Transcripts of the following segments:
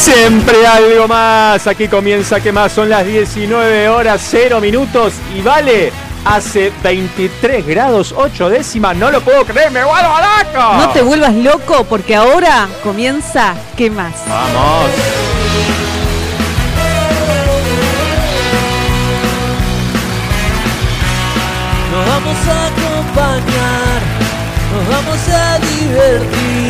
Siempre algo más. Aquí comienza que más. Son las 19 horas 0 minutos y vale. Hace 23 grados 8 décimas. No lo puedo creer, me vuelvo loco. No te vuelvas loco porque ahora comienza ¿Qué más? Vamos. Nos vamos a acompañar, nos vamos a divertir.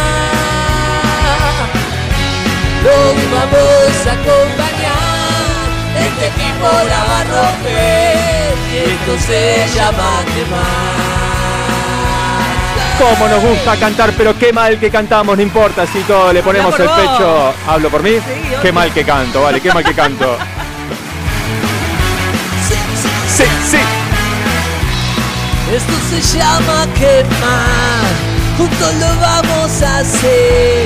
Los vamos a acompañar, este equipo la va a romper y esto se llama quemar. Cómo nos gusta cantar, pero qué mal que cantamos, no importa si todo le ponemos el pecho. ¿Hablo por mí? qué mal que canto, vale, qué mal que canto. Sí, sí. Esto se llama quemar, juntos lo vamos a hacer,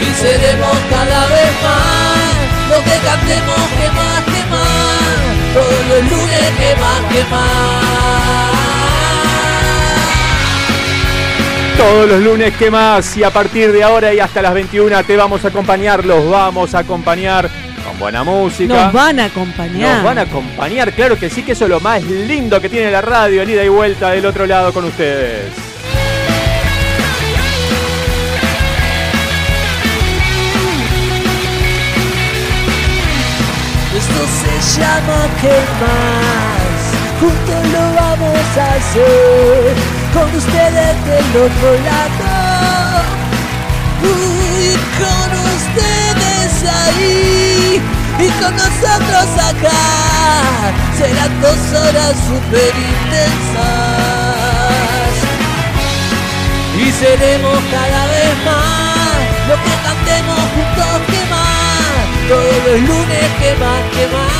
Y seremos cada vez más lo que cantemos que más, que más. Todos los lunes que más, que más. Todos los lunes, ¿qué más? Y a partir de ahora y hasta las 21 te vamos a acompañar, los vamos a acompañar con buena música. Nos van a acompañar. Nos van a acompañar, claro que sí, que eso es lo más lindo que tiene la radio, el ida y vuelta del otro lado con ustedes. Esto se llama que más, juntos lo vamos a hacer, con ustedes del otro lado, y con ustedes ahí, y con nosotros acá, serán dos horas super intensas, y seremos cada vez más, lo que cantemos juntos todos los lunes que más, que más.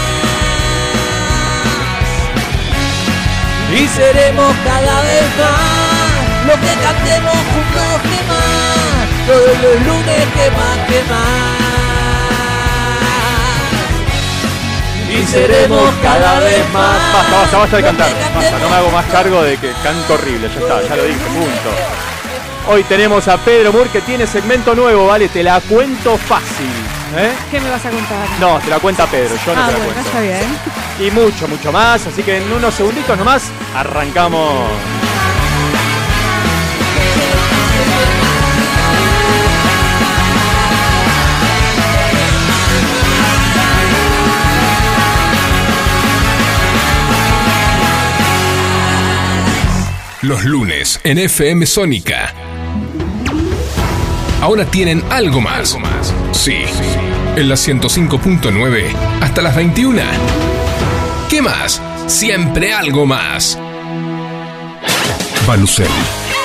Y seremos cada vez más, lo que cantemos juntos que más, todos los lunes que más, que más. Y seremos cada vez más. Basta, basta, basta de cantar. Basta, no me hago más cargo de que canto horrible, ya está, ya lo dije, punto. Hoy tenemos a Pedro Moore que tiene segmento nuevo, ¿vale? Te la cuento fácil. ¿Eh? ¿Qué me vas a contar? No, te la cuenta Pedro, yo no ah, te la bueno, cuento. está bien. Y mucho, mucho más, así que en unos segunditos nomás arrancamos. Los lunes en FM Sónica. Ahora tienen algo más. Sí, en la 105.9 hasta las 21. ¿Qué más? Siempre algo más. Balucel,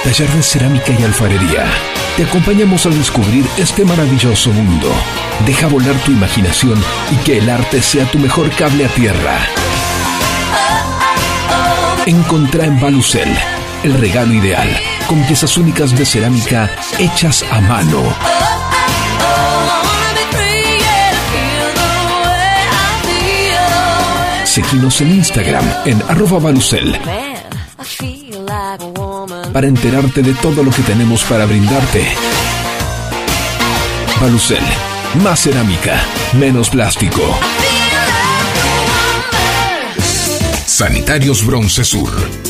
taller de cerámica y alfarería. Te acompañamos a descubrir este maravilloso mundo. Deja volar tu imaginación y que el arte sea tu mejor cable a tierra. Encontrá en Balucel el regalo ideal, con piezas únicas de cerámica hechas a mano. Seguinos en Instagram en arroba Balucel. para enterarte de todo lo que tenemos para brindarte. Balucel, más cerámica, menos plástico. Sanitarios Bronce Sur,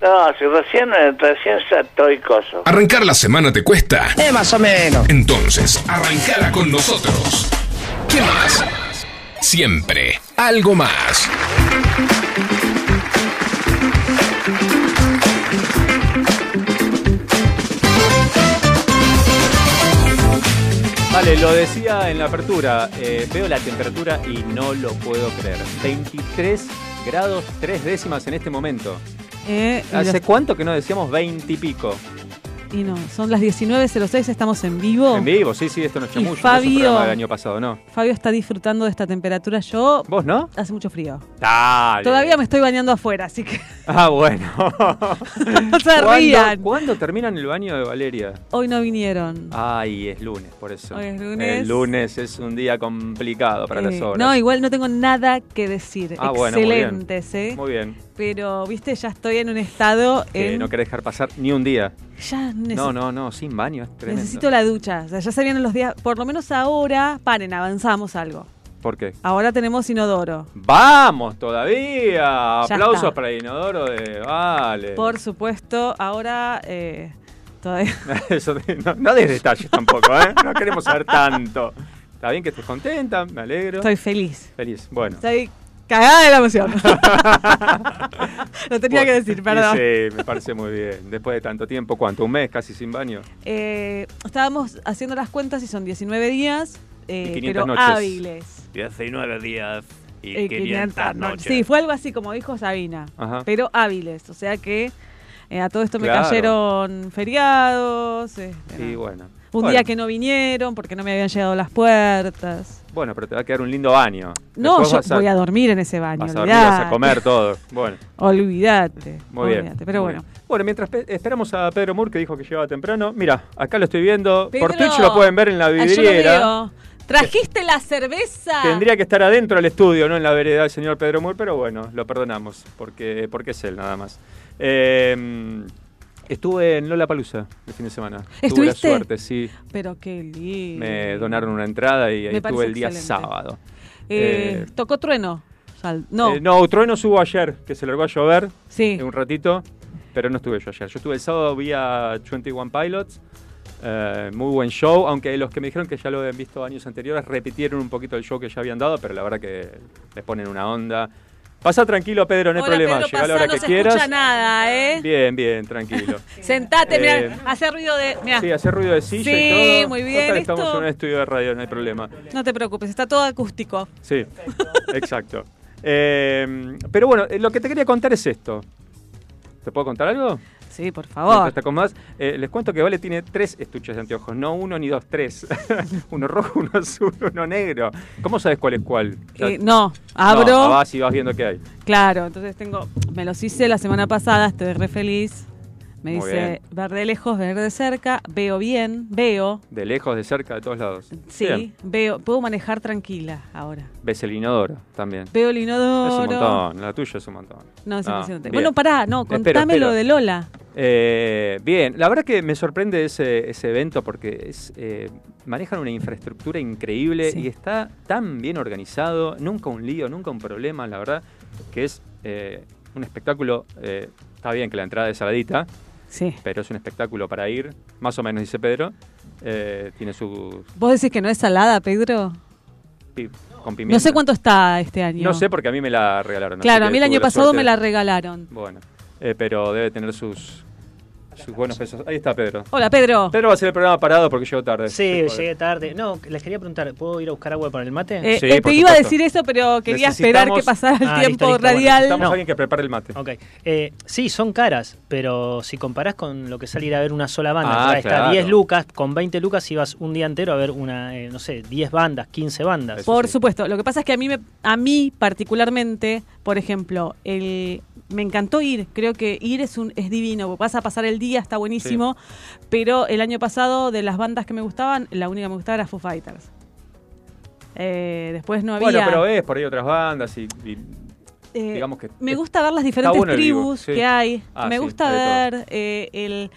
No, si recién, recién estoy coso. ¿Arrancar la semana te cuesta? Eh, más o menos. Entonces, arrancala con nosotros. ¿Qué más? Siempre, algo más. Vale, lo decía en la apertura, eh, veo la temperatura y no lo puedo creer. 23 grados 3 décimas en este momento. Eh, ¿Hace los- cuánto que no decíamos 20 y pico? Y no, son las 19.06, estamos en vivo. En vivo, sí, sí, esto no es no un Fabio- programa del año pasado, ¿no? Fabio está disfrutando de esta temperatura. Yo ¿Vos no? hace mucho frío. Dale. Todavía me estoy bañando afuera, así que Ah, bueno. no se ¿Cuándo, rían. ¿Cuándo terminan el baño de Valeria? Hoy no vinieron. Ay, es lunes, por eso. Hoy es lunes. El lunes es un día complicado para las Eh, obras. no, igual no tengo nada que decir. Ah, bueno, muy bien. ¿eh? Muy bien. Pero, viste, ya estoy en un estado en... no querés dejar pasar ni un día. Ya No, no, no, sin baño, es tremendo. necesito la ducha. O sea, ya se vienen los días. Por lo menos ahora, paren, avanzamos algo. ¿Por qué? Ahora tenemos inodoro. ¡Vamos todavía! Ya Aplausos está. para el inodoro de Vale. Por supuesto, ahora eh, todavía. Eso, no, no des detalles tampoco, ¿eh? No queremos saber tanto. Está bien que estés contenta, me alegro. Estoy feliz. Feliz. Bueno. Estoy cagada de la emoción. Lo tenía que decir, perdón. Sí, me parece muy bien. Después de tanto tiempo, ¿cuánto? ¿Un mes casi sin baño? Eh, estábamos haciendo las cuentas y son 19 días, eh, Y 500 pero noches. hábiles. 19 días y Eh, 500 noches. Sí, fue algo así como dijo Sabina, Ajá. pero hábiles. O sea que eh, a todo esto me Claro. cayeron feriados. Y no. bueno. Un Bueno. día que no vinieron porque no me habían llegado las puertas. Bueno, pero te va a quedar un lindo baño. No, Después yo a- voy a dormir en ese baño. Vas a dormir, vas a comer todo. Bueno, Olvídate. muy bien. Pero muy bueno. bien. Bueno, mientras pe- esperamos a Pedro Moore, que dijo que llegaba temprano. Mira, acá lo estoy viendo. Por. Twitch lo pueden ver en la Ah, vidriera. ¿Trajiste la cerveza? Tendría que estar adentro del estudio, no en la vereda del señor Pedro Moore, pero bueno, lo perdonamos, porque, porque es él nada más. Eh, estuve en Lola Palusa el fin de semana. Tuve la suerte, sí. Pero qué lindo. Me donaron una entrada y ahí estuve el día excelente. sábado. Eh, Eh, ¿Tocó trueno? Sal- no. Eh, no, Trueno subo ayer, que se largó a llover sí. en un ratito, pero no estuve yo ayer. Yo estuve el sábado vía 21 Pilots. eh, muy buen show, aunque los que me dijeron que ya lo habían visto años anteriores repitieron un poquito el show que ya habían dado, pero la verdad que les ponen una onda. Pasa tranquilo, Pedro, no hay Hola, problema. Pedro, Llega a la hora no que se quieras. escucha nada, ¿eh? Bien, bien, tranquilo. Sentate, Eh, mirá, hace ruido de... mirá. Sí, hace ruido de silla Sí, y todo. muy bien, Total, estamos en un estudio de radio, no hay problema. No te preocupes, está todo acústico. Sí, exacto. Eh, pero bueno, eh, lo que te quería contar es esto. ¿Te puedo contar algo? Sí, por favor. te acomodas. Eh, les cuento que Vale tiene tres estuches de anteojos, no uno ni dos, tres. uno rojo, uno azul, uno negro. ¿Cómo sabes cuál es cuál? Eh, no, abro. No, vas y vas viendo qué hay. Claro, entonces tengo... Me los hice la semana pasada, estoy re feliz. Me Muy dice bien. verde lejos, verde cerca, veo bien, veo. De lejos, de cerca, de todos lados. Sí, Bien. veo, puedo manejar tranquila ahora. Ves el inodoro también. Veo el Es inodoro. un montón, la tuya es un montón. No, es Ah, impresionante. bien. Bueno, pará, no, Espero, contame espero. lo de Lola. Eh, bien, la verdad que me sorprende ese, ese evento porque es, eh, manejan una infraestructura increíble Sí. y está tan bien organizado, nunca un lío, nunca un problema, la verdad, que es eh, un espectáculo, eh, está bien que la entrada es saladita, Sí. pero es un espectáculo para ir, más o menos dice Pedro, eh, tiene su... ¿Vos decís que no es salada, Pedro? pi- con pimienta. No sé cuánto está este año. No sé porque a mí me la regalaron. Claro, a mí el año pasado me la regalaron. Bueno, eh, pero debe tener sus, sus buenos pesos. Ahí está Pedro. Hola, Pedro. Pedro va a hacer el programa parado porque llegó tarde. Sí, llegué tarde. No, les quería preguntar, ¿puedo ir a buscar agua para el mate? Eh, Sí, eh, por te iba a decir eso, pero quería esperar que pasara el Ah, tiempo listo, listo, bueno, radial. Necesitamos No. alguien que prepare el mate. Ok. Eh, sí, son caras, pero si comparás con lo que sale ir a ver una sola banda, Ah, que está claro. 10 lucas, con 20 lucas ibas un día entero a ver una, eh, no sé, 10 bandas, 15 bandas. Eso Por sí. supuesto. Lo que pasa es que a mí, me, a mí particularmente, por ejemplo, el, me encantó ir. Creo que ir es un es divino. Vas a pasar el día, está buenísimo. Pero el año pasado, de las bandas que me gustaban, la única que me gustaba era Foo Fighters. Eh, después no había. Bueno, pero ves por ahí otras bandas y, y Eh, digamos que me gusta ver las diferentes bueno tribus sí. que hay. Ah, me sí, gusta ver eh, el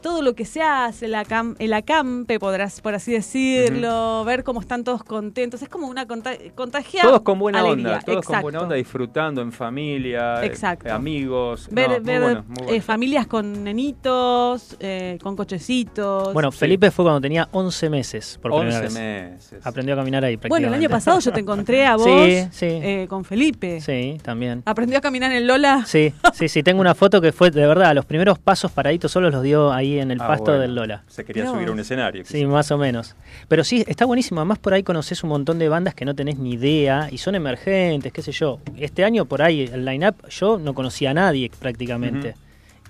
todo lo que se hace, el, acam- el acampe, podrás, por así decirlo, ver cómo están todos contentos. Es como una conta contagia todos con buena alegría. onda, todos con buena onda, disfrutando en familia, eh, Exacto. amigos. Ver, No, muy ver, bueno, muy bueno. eh, familias con nenitos, eh, con cochecitos. Bueno, Felipe fue cuando tenía 11 meses, por primera 11 vez. meses. Aprendió a caminar ahí bueno, el año prácticamente. pasado yo te encontré a vos Sí, sí. eh, con Felipe. Sí, también. ¿Aprendió a caminar en Lola? Sí, sí, sí, tengo una foto que fue, de verdad, los primeros pasos paraditos solo los dio ahí en el Ah, pasto bueno. del Lola. Se quería subir a un escenario. Sí, más o menos. Pero sí, está buenísimo. Además, por ahí conoces un montón de bandas que no tenés ni idea y son emergentes, qué sé yo. Este año, por ahí, el line-up, yo no conocía a nadie prácticamente.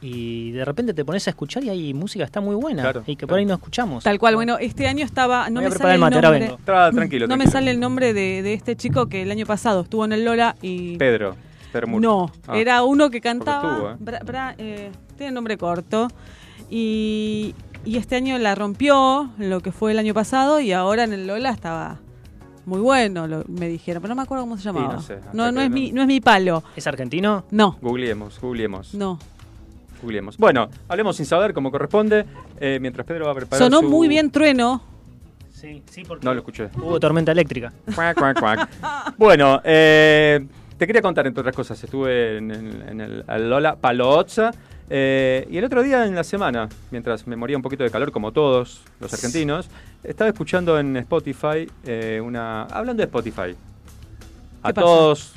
Y de repente te pones a escuchar y hay música está muy buena Claro, y que por claro. ahí no escuchamos. Tal cual, bueno, este año estaba, no me sale el mate, nombre. Tra- tranquilo, No me tranquilo. sale el nombre de, de este chico que el año pasado estuvo en el Lola y Pedro. No, Ah. era uno que cantaba, estuvo, ¿eh? Bra- Bra- eh, tiene nombre corto y, y este año la rompió lo que fue el año pasado y ahora en el Lola estaba muy bueno, lo- me dijeron, pero no me acuerdo cómo se llamaba. no sé, no, es no- mi, no es mi palo. ¿Es argentino? No, Googleemos, googleemos. no. googleemos. Bueno, hablemos sin saber como corresponde. eh, mientras Pedro va a preparar Sonó su- muy bien Trueno. Sí, sí, porque No lo escuché. hubo tormenta eléctrica. Cuac, cuac, cuac. bueno, eh, te quería contar, entre otras cosas, estuve en, el- en el al Lola Palozza eh, y el otro día en la semana, mientras me moría un poquito de calor como todos los argentinos, estaba escuchando en Spotify eh, una... Hablando de Spotify, a todos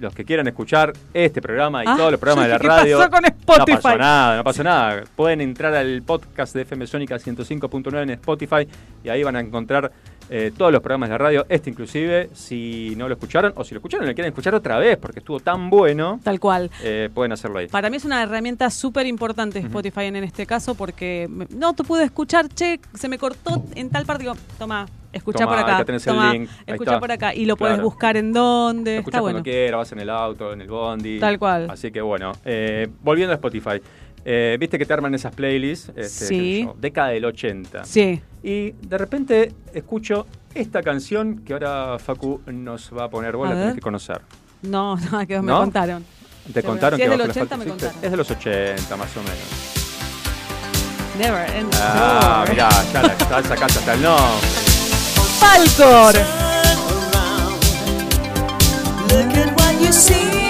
los que quieran escuchar este programa y Ah, todos los programas de la dije, ¿qué radio. pasó con No Spotify? pasó nada, no pasó nada. Pueden entrar al podcast de FM Sónica 105.9 en Spotify y ahí van a encontrar eh, todos los programas de radio, este inclusive, si no lo escucharon o si lo escucharon y lo quieren escuchar otra vez porque estuvo tan bueno, Tal cual. eh, pueden hacerlo ahí. Para mí es una herramienta súper importante Spotify en, en este caso porque me- no te pude escuchar, che, se me cortó en tal parte. Digo, toma, escucha Toma, por acá. acá tenés el link, está. por acá. Y lo Claro. puedes buscar en dónde. Lo Está escuchas bueno. cuando quieras, vas en el auto, en el bondi. Tal cual. Así que bueno, eh, volviendo a Spotify. Eh, Viste que te arman esas playlists, este, Sí. yo, década del 80. Sí. Y de repente escucho esta canción que ahora Facu nos va a poner. Vos A la tenés ver. que conocer. No, no, que me ¿No? contaron. ¿Te Seguro. contaron Si que es del bajo la 80 Facu me contaron. Es de los 80 más o menos. Never end Ah, Story. mirá, ya la ya sacaste hasta el nombre. Falcor. Look at what you see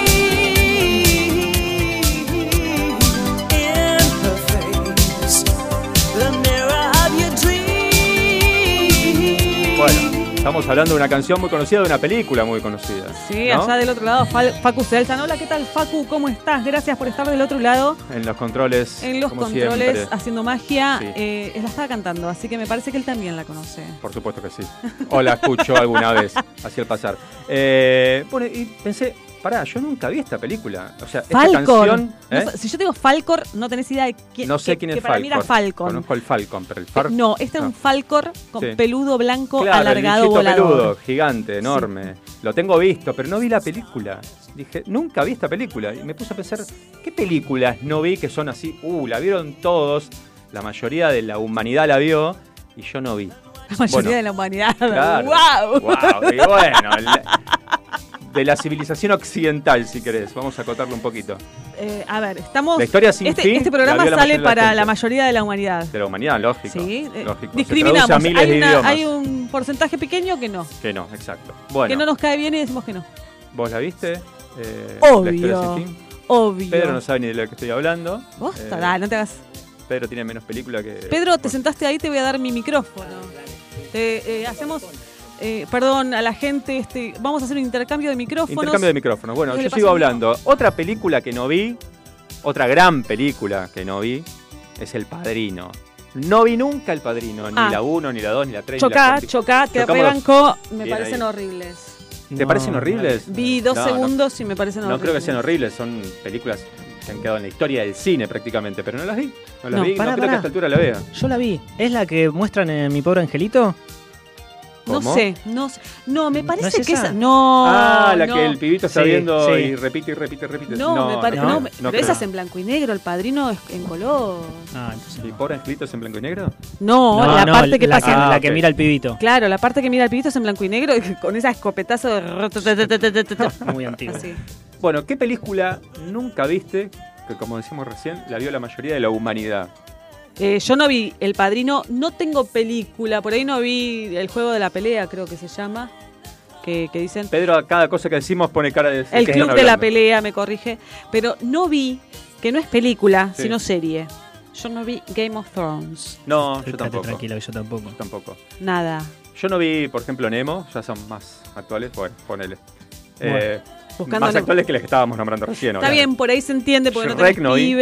estamos hablando de una canción muy conocida, de una película muy conocida. Sí, ¿no? allá del otro lado, Facu Selsan. Hola, ¿qué tal, Facu? ¿Cómo estás? Gracias por estar del otro lado. En los controles. En los controles, siempre. haciendo magia. Sí. Eh, la estaba cantando, así que me parece que él también la conoce. Por supuesto que sí. O la escucho alguna vez, así al pasar. Eh, bueno, y pensé, pará, yo nunca vi esta película. O sea, esta Falcor. canción. ¿eh? si yo digo Falcor, no tenés idea de quién No sé que- quién que es para Falcon. mí era Falcon. Conozco el Falcon, pero el Far... No, este es un Falcor con Sí. peludo blanco Claro, el alargado bichito volador. peludo, gigante, enorme. Lo tengo visto, pero no vi la película. Dije, nunca vi esta película. Y me puse a pensar, ¿qué películas no vi que son así? Uh, la vieron todos. La mayoría de la humanidad la vio y yo no vi. La mayoría Bueno, de la humanidad. Claro. ¡Wow! Wow, y bueno, de la civilización occidental, si querés. Vamos a acotarlo un poquito. Eh, a ver, estamos. La historia sin este, fin este la programa la sale la para gente. la mayoría de la humanidad. De la humanidad, lógico. Sí, eh, lógico. Discriminamos. traduce a miles Hay, de una- idiomas. hay un porcentaje pequeño que no. Que no, exacto. Bueno, Que no nos cae bien y decimos que no. ¿vos la viste? Eh, La Obvio. historia sin fin. Obvio. Pedro no sabe ni de lo que estoy hablando. Vos, no te hagas. Pedro tiene menos película que. Pedro, te sentaste ahí, te voy a dar mi micrófono. Te, hacemos eh, perdón, a la gente, este, vamos a hacer un intercambio de micrófonos. Intercambio de micrófonos. Bueno, ¿Qué yo sigo hablando. Otra película que no vi, otra gran película que no vi, es El Padrino. No vi nunca El Padrino, ni Ah. la 1, ni la 2, ni la 3. ni la Chocá, 4. chocá, te Chocamos rebancó, me Bien parecen ahí. horribles. ¿Te No, parecen horribles? Vi dos No, no. segundos y me parecen No horribles. creo que sean horribles, son películas que han quedado en la historia del cine prácticamente, pero no las vi. No las No, vi, pará, no creo que a esta altura la vea. Yo la vi. ¿Es la que muestran en Mi Pobre Angelito? No ¿Cómo? sé, no sé. No, me ¿No parece es que esa? esa. No. ah, la no. que el pibito está Sí, viendo sí. y repite y repite y repite. No, me parece. no, No, no pero creo. esa es en blanco y negro, el padrino es en color. Ah, entonces ¿Y no. pobre Angelito es en blanco y negro? No, No, la no, parte que la pasa. Que, Ah, la que mira al pibito. Claro, la parte que mira el pibito es en blanco y negro y con esa escopetazo de. Muy antiguo. Así. Bueno, ¿qué película nunca viste? Que como decíamos recién, la vio la mayoría de la humanidad. Eh, yo no vi El Padrino, no tengo película, por ahí no vi El Juego de la Pelea, creo que se llama, que, que dicen Pedro, a cada cosa que decimos pone cara de... El ¿qué Club de la? Pelea, me corrige, pero no vi, que no es película, Sí. sino serie. Yo no vi Game of Thrones, No, yo tampoco. tranquilo, yo tampoco. Yo tampoco. nada. Yo no vi, por ejemplo, Nemo, ya son más actuales, bueno, ponele. Eh, Buscando más actuales que las que estábamos nombrando recién. Está obviamente. bien, por ahí se entiende porque no Shrek tenés no vi.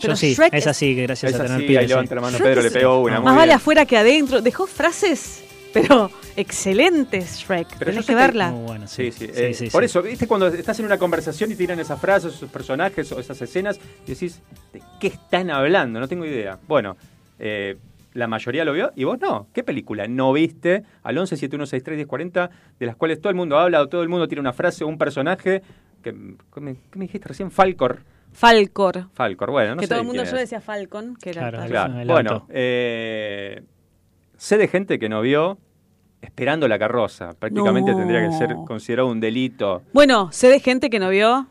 Pero Yo sí, Shrek esa es- sí, que gracias Esa a tener sí, pibes. ahí sí. levanta la mano Shrek Pedro, le pegó una. no, muy Más vale bien. afuera que adentro. Dejó frases, pero excelentes, Shrek. Pero Tenés que verla. Muy bueno, Sí, sí. sí. eh, sí, por sí. eso, ¿viste? Cuando estás en una conversación y tiran esas frases, esos personajes o esas escenas, y decís, ¿de qué están hablando? No tengo idea. Bueno, eh, la mayoría lo vio y vos no. ¿Qué película no viste? Al 11 7163 1040, de las cuales todo el mundo habla o todo el mundo tiene una frase o un personaje. Que, ¿qué, me, qué me dijiste recién? Falcor. Falcor. Falcor, bueno, no que sé todo el mundo yo es. decía Falcon, que era Claro, tal. Claro. Bueno, eh, sé de gente que no vio Esperando la carroza. Prácticamente No. tendría que ser considerado un delito. Bueno, sé de gente que no vio.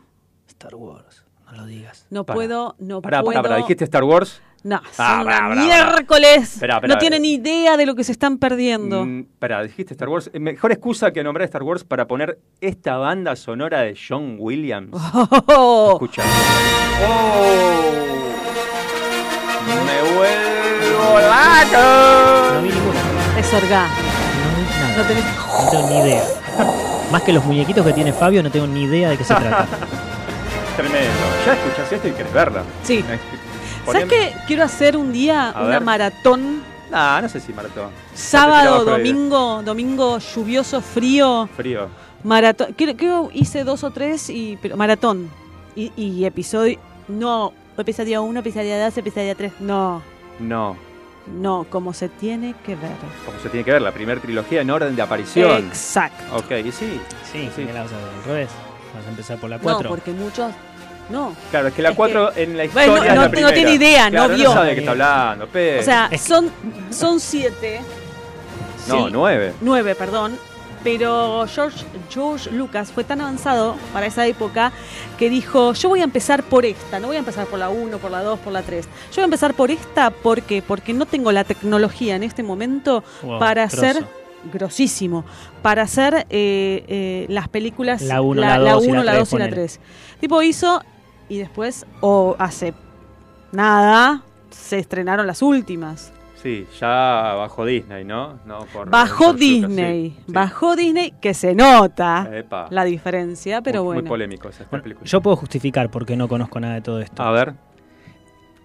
Star Wars, no lo digas. No Pará. puedo, no Pará, puedo. pará, pará. ¿Dijiste Star Wars? No, son Ah, pará, miércoles. No tienen idea de lo que se están perdiendo. Mm, pará, dijiste Star Wars. Eh, Mejor excusa que nombrar Star Wars para poner esta banda sonora de John Williams. Oh, Escucha. ¡Oh! ¡Me vuelvo No loco! vi ninguna. es orgá. No. No tenés- No tengo ni idea. Más que los muñequitos que tiene Fabio, no tengo ni idea de qué se trata. Tremendo. Ya escuchás esto y querés verla. Sí. ¿Sabes qué? Quiero hacer un día A una ver. maratón. Ah, no sé si maratón. Sábado, domingo, domingo lluvioso, frío. Frío. Maratón. Creo, creo hice dos o tres y pero maratón. Y, y episodio. No, episodio 1, episodio 2, episodio 3. No, No. no, como se tiene que ver. Como se tiene que ver, la primera trilogía en orden de aparición. Exacto. Ok, y sí. Sí, Sí. ¿qué la vas a ver al revés? Vas a empezar por la No, 4. porque muchos. No. Claro, es que la Es 4 en la historia Bueno, es no- la no primera. tiene idea, no Claro, vio. No sabe de qué está hablando, pe. O sea, Es que- son, son siete. no, Sí. nueve. Nueve, perdón. Pero George, George Lucas fue tan avanzado para esa época que dijo, yo voy a empezar por esta, no voy a empezar por la 1, por la 2, por la 3. Yo voy a empezar por esta, ¿por qué? Porque no tengo la tecnología en este momento Wow, para grosso. hacer, grosísimo, para hacer eh, eh, las películas, La uno, la dos y la uno, la tres, 2 y la ponele. 3. Tipo hizo, y después, o hace nada, se estrenaron las últimas. Sí, ya bajo Disney, ¿no? no por Bajó Disney, sí, sí. bajó Disney, que se nota Epa. la diferencia, pero muy, bueno. Muy polémico esa Bueno, película. yo puedo justificar porque no conozco nada de todo esto. A ver.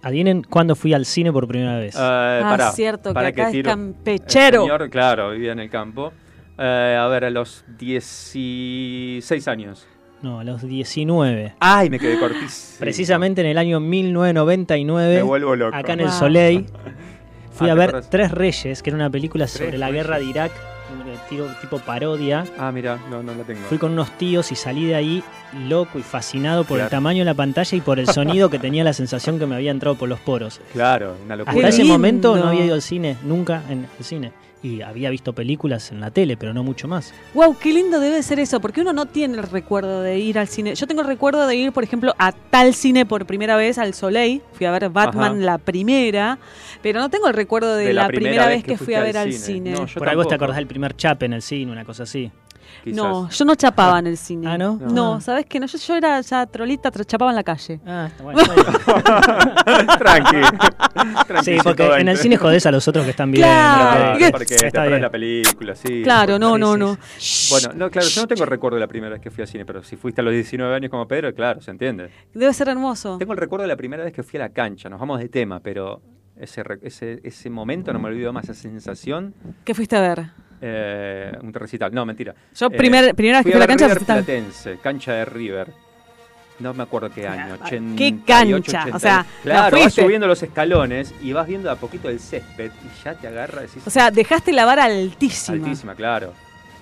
Adivinen cuándo fui al cine por primera vez. eh, ah, pará, cierto, que pará acá es tiro. campechero. El señor, claro, vivía en el campo. Eh, a ver, a los 16 años. No, a los 19. Ay, me quedé cortísimo. Precisamente en el año 1999, Me vuelvo loco. acá en el Wow. Soleil, fui Ah, a ¿te ver acordás? Tres Reyes, que era una película sobre la guerra de Irak, un tiro- tipo parodia. Ah, mira, no, no la tengo. Fui con unos tíos y salí de ahí loco y fascinado por Claro. el tamaño de la pantalla y por el sonido que tenía la sensación que me había entrado por los poros. Claro, una locura. Hasta ese lindo. momento no había ido al cine, nunca en el cine. Y había visto películas en la tele, pero no mucho más. Wow, qué lindo debe ser eso, porque uno no tiene el recuerdo de ir al cine. Yo tengo el recuerdo de ir, por ejemplo, a tal cine por primera vez, al Soleil. Fui a ver Batman Ajá. la primera, pero no tengo el recuerdo de, la, primera, vez que, fui a ver al cine. No, por algo te tampoco. acordás del primer chape en el cine, una cosa así. Quizás. No, yo no chapaba en el cine. Ah, ¿no? No, Ah. ¿sabes qué? No, yo, yo era ya trolita, tra- chapaba en la calle. Ah, está bueno, bien. Tranqui. Sí, porque en el 120. cine jodés a los otros que están bien. Claro, porque te Está bien. la película, sí. Claro, no, no, no. Bueno, no, claro, yo no tengo recuerdo de la primera vez que fui al cine, pero si fuiste a los 19 años como Pedro, claro, se entiende. Debe ser hermoso. Tengo el recuerdo de la primera vez que fui a la cancha, nos vamos de tema, pero ese, re- ese, ese momento no me olvido más, esa sensación, ¿Qué fuiste a ver? Eh, un recital, no, mentira. Yo Eh, primer- primera vez que fui a la cancha, River recital. Platense, cancha de River. No me acuerdo qué año. ¿Qué 88, cancha? 80. O sea, ¿la claro, vas subiendo los escalones y vas viendo a poquito el césped y ya te agarra, decís, O sea, dejaste la vara altísima. altísima, claro.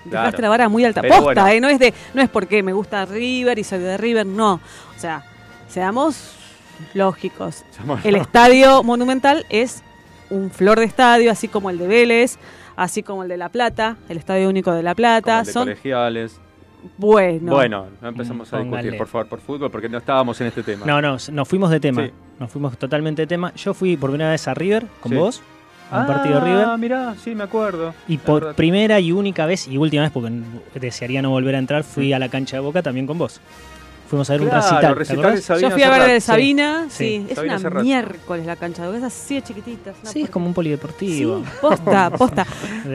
Dejaste claro. la vara muy alta. Pero Posta, bueno. ¿eh? No es, de, no es porque me gusta River y soy de River, no. O sea, seamos lógicos. El estadio monumental es un flor de estadio, así como el de Vélez, así como el de La Plata, el Estadio Único de La Como Plata. el de Son colegiales. bueno. Bueno, no empezamos a Póngale. discutir, por favor, por fútbol, porque no estábamos en este tema. No, no, nos fuimos de tema. Sí. Nos fuimos totalmente de tema. Yo fui por primera vez a River con Sí. vos, a un partido de River. Ah, mirá, sí, me acuerdo. Y por verdad. primera y única vez, y última vez, porque desearía no volver a entrar, fui a la cancha de Boca también con vos. Fuimos a ver un recital. ¿te recital Sabina Yo fui a ver de Sabina, sí, Sí. es Sabina una Serrat. miércoles la cancha es así de chiquitita. es Sí, es como un polideportivo. Sí, posta, posta.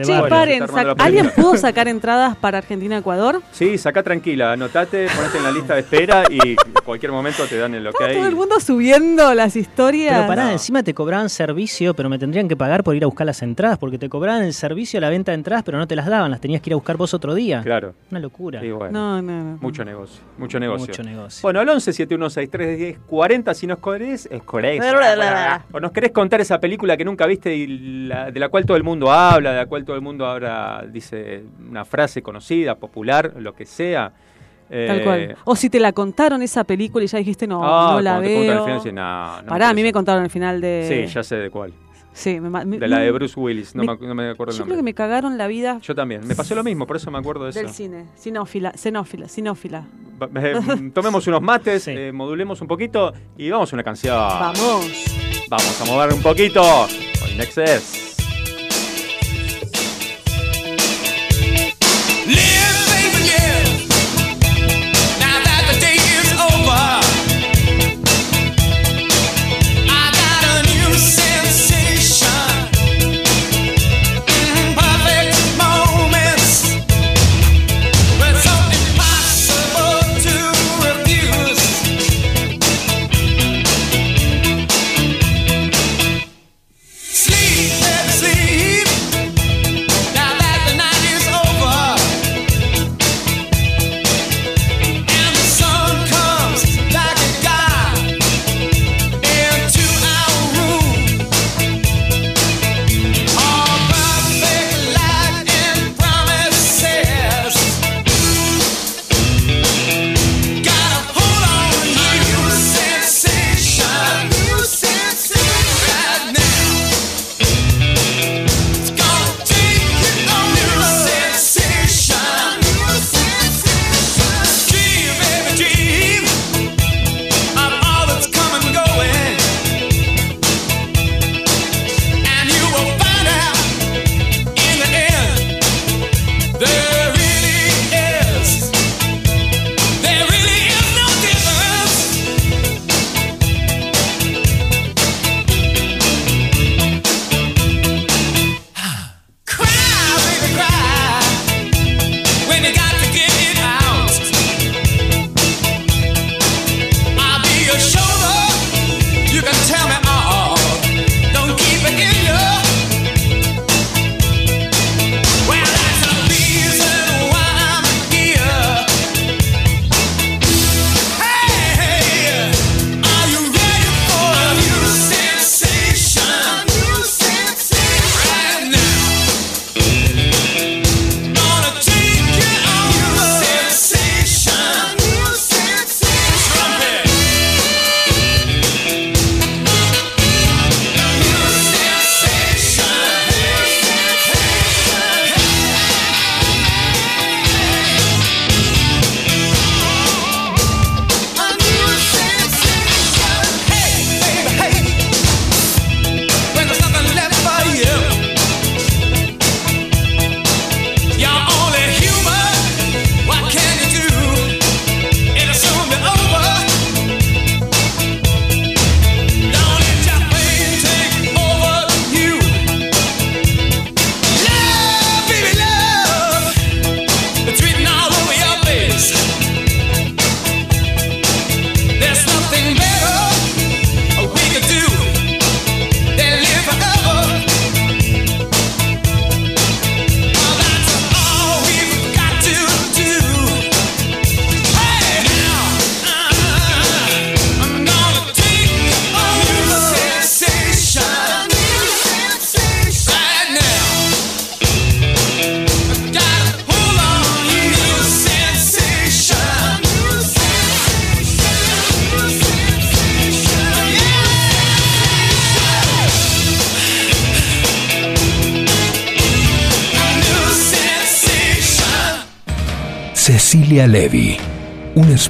Che, barrio. paren, ¿alguien pudo sacar entradas para Argentina-Ecuador? Sí, saca tranquila, anotate, ponete en la lista de espera y en cualquier momento te dan el ok. Todo el mundo subiendo las historias. Pero pará, No. encima te cobraban servicio, pero me tendrían que pagar por ir a buscar las entradas, porque te cobraban el servicio, la venta de entradas, pero no te las daban, las tenías que ir a buscar vos otro día. Claro, Una locura. y bueno, No, no, no. mucho negocio, mucho negocio. Mucho negocio. Bueno, al 11 7163 10 40 si nos querés, es querés, o nos querés contar esa película que nunca viste y la- de la cual todo el mundo habla, de la cual todo el mundo ahora dice una frase conocida, popular, lo que sea. Tal Eh, cual. O si te la contaron esa película y ya dijiste, no, ah, no la veo. el final, no, no Pará, a mí me contaron el final de... Sí, ya sé de cuál. Sí, me ma- me- De la de Bruce Willis, no me- me, no me acuerdo el Yo nombre. creo que me cagaron la vida Yo también, me pasó lo mismo, por eso me acuerdo de eso. del cine. Sinófila, xenófila, sinófila. Va- eh, tomemos unos mates, Sí. eh, modulemos un poquito y vamos a una canción. Vamos. Vamos a mover un poquito con Inexcess.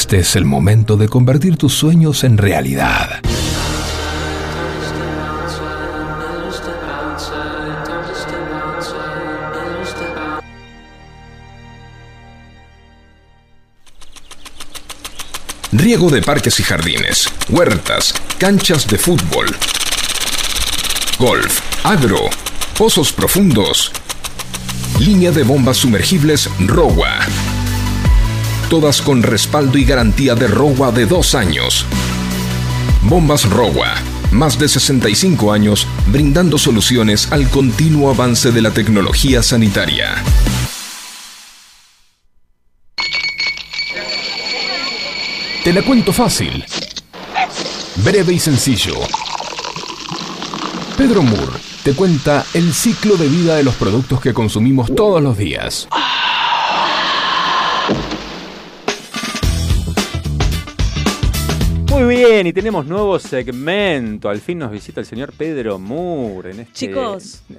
Este es el momento de convertir tus sueños en realidad. Riego de parques y jardines, huertas, canchas de fútbol, golf, agro, pozos profundos, línea de bombas sumergibles ROWA. Todas con respaldo y garantía de ROWA de dos años. Bombas ROWA. Más de 65 años brindando soluciones al continuo avance de la tecnología sanitaria. Te la cuento fácil. Breve y sencillo. Pedro Moore te cuenta el ciclo de vida de los productos que consumimos todos los días. Muy bien, y tenemos nuevo segmento. Al fin nos visita el señor Pedro Moore. En este, Chicos. sí,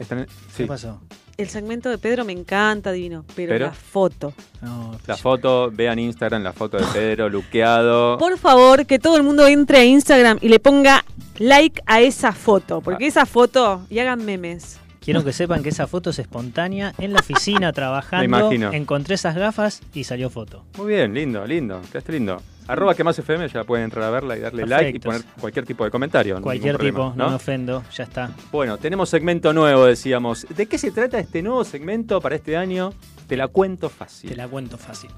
¿Qué pasó? El segmento de Pedro me encanta, divino, pero, ¿Pero? la foto. No, La foto, vean Instagram la foto de Pedro luqueado. Por favor, que todo el mundo entre a Instagram y le ponga like a esa foto, porque Ah. esa foto, y hagan memes. Quiero que sepan que esa foto es espontánea. En la oficina trabajando, imagino. encontré esas gafas y salió foto. Muy bien, lindo, lindo. Quedaste lindo. Arroba que más FM, ya pueden entrar a verla y darle like y poner cualquier tipo de comentario. no Cualquier tipo, problema, no ¿no? me ofendo, ya está. Bueno, tenemos segmento nuevo, decíamos. ¿De qué se trata este nuevo segmento para este año? Te la cuento fácil. Te la cuento fácil.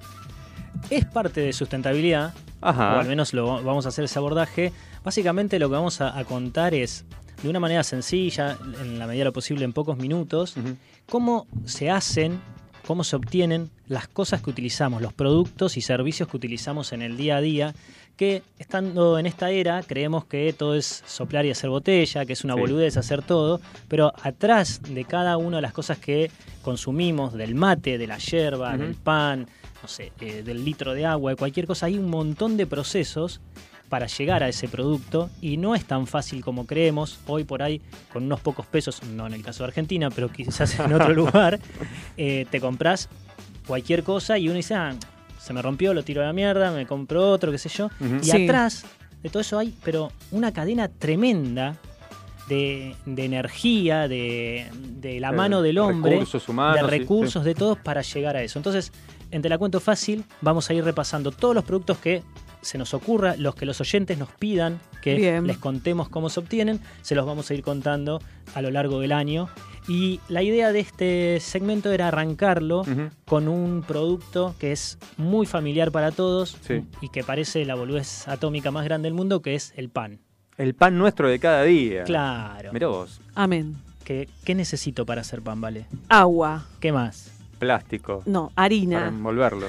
Es parte de sustentabilidad, Ajá. o al menos lo vamos a hacer ese abordaje. Básicamente lo que vamos a, a contar es, de una manera sencilla, en la medida de lo posible, en pocos minutos, cómo se hacen, cómo se obtienen las cosas que utilizamos, los productos y servicios que utilizamos en el día a día, que estando en esta era creemos que todo es soplar y hacer botella, que es una Sí. boludez hacer todo, pero atrás de cada una de las cosas que consumimos, del mate, de la yerba, del pan, no sé, eh, del litro de agua, de cualquier cosa, hay un montón de procesos para llegar a ese producto y no es tan fácil como creemos. Hoy por ahí, con unos pocos pesos, no en el caso de Argentina, pero quizás en otro lugar, eh, te compras cualquier cosa y uno dice, ah, se me rompió, lo tiro a la mierda, me compro otro, qué sé yo. Y Sí. atrás de todo eso hay, pero una cadena tremenda de, de energía, de, de la De mano del hombre, recursos humanos, de sí, recursos, de todos para llegar a eso. Entonces, en Te la cuento fácil, vamos a ir repasando todos los productos que se nos ocurra, los que los oyentes nos pidan que Bien. les contemos cómo se obtienen, se los vamos a ir contando a lo largo del año. Y la idea de este segmento era arrancarlo con un producto que es muy familiar para todos Sí. y que parece la boludez atómica más grande del mundo, que es el pan. El pan nuestro de cada día. Claro. Mirá vos. Amén. ¿Qué, qué necesito para hacer pan, vale? Agua. ¿Qué más? Plástico. No, Para harina. envolverlo.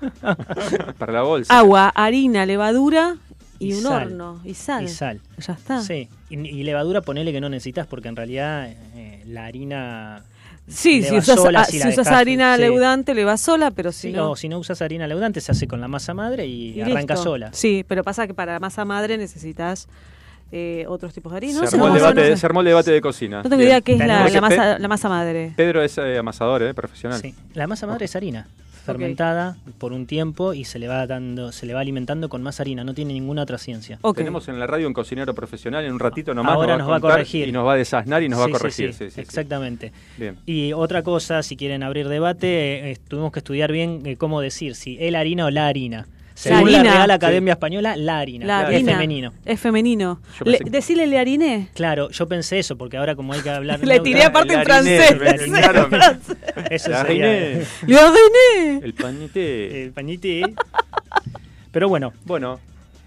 para la bolsa. Agua, harina, levadura y, Y un sal. horno. Y sal. Y sal. Ya está. Sí. Y, y levadura ponele que no necesitas porque en realidad eh, la harina... Sí, si usas, sola si si la usas dejás, harina sí. leudante le va sola, pero si Sí, no... si no usas harina leudante se hace con la masa madre y, y arranca listo. sola. Sí, pero pasa que para masa madre necesitas eh, otros tipos de harina. Se, armó el debate, no se sé. armó el debate de cocina. No tengo Bien. idea qué es la, la masa, la masa madre. Pedro es eh, amasador, eh, profesional. Sí. La masa madre es harina fermentada por un tiempo y se le va dando, se le va alimentando con más harina, no tiene ninguna otra ciencia. Tenemos en la radio un cocinero profesional, en un ratito nomás Ahora nos va a corregir. Y nos va a desasnar y nos va a corregir. sí, sí, sí, sí. exactamente. Bien. Y otra cosa, si quieren abrir debate, eh, tuvimos que estudiar bien eh, cómo decir si el harina o la harina. Según la, harina. Real Sí. Academia Española, la harina. La Claro. es harina. femenino. Es femenino. Le- que- decile le hariné. Claro, yo pensé eso, porque ahora como hay que hablar... Le tiré aparte en francés. Eso La sería hariné. Le hariné. El pañete. el pañite. Pero bueno, Bueno,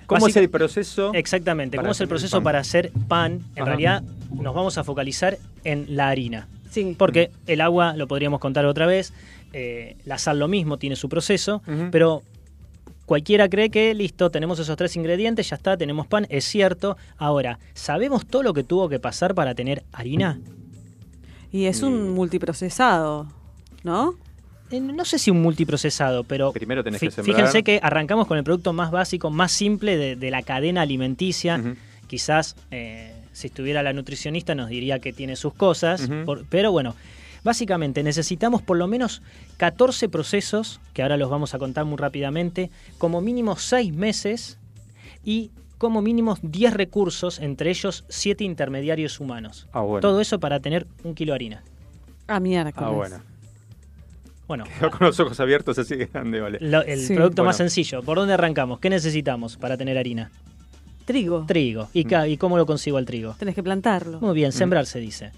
¿cómo es el proceso? exactamente, ¿cómo es el proceso pan. para hacer pan? En Ajá. realidad nos vamos a focalizar en la harina. Sí. Porque el agua, lo podríamos contar otra vez, eh, la sal lo mismo, tiene su proceso, pero cualquiera cree que listo, tenemos esos tres ingredientes, ya está, tenemos pan, es cierto. Ahora, ¿sabemos todo lo que tuvo que pasar para tener harina? Y es un multiprocesado, ¿no? Eh, No sé si un multiprocesado, pero Primero tenés que sembrar. fíjense que arrancamos con el producto más básico, más simple de, de la cadena alimenticia. Quizás eh, si estuviera la nutricionista nos diría que tiene sus cosas, por- pero bueno, básicamente necesitamos por lo menos 14 procesos, que ahora los vamos a contar muy rápidamente, como mínimo 6 meses y como mínimo 10 recursos, entre ellos 7 intermediarios humanos. Ah, bueno. Todo eso para tener un kilo de harina. Ah, mierda. Ah, bueno. Bueno, Quedó con los ojos abiertos así grande, vale. Lo- el Sí. producto más sencillo. ¿Por dónde arrancamos? ¿Qué necesitamos para tener harina? Trigo. Trigo. ¿Y, ¿y cómo lo consigo el trigo? Tenés que plantarlo. Muy bien, sembrar se dice.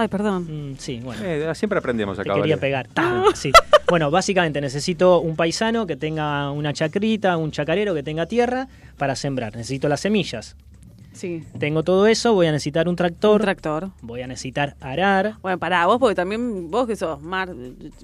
Ay, perdón. Mm, sí, bueno. Eh, siempre aprendemos Te acá. quería vale. pegar. ¡Tam! Sí. Bueno, básicamente necesito un paisano que tenga una chacrita, un chacarero que tenga tierra para sembrar. Necesito las semillas. Sí. Tengo todo eso, voy a necesitar un tractor, Un tractor. voy a necesitar arar. Bueno, pará, vos porque también vos que sos mar,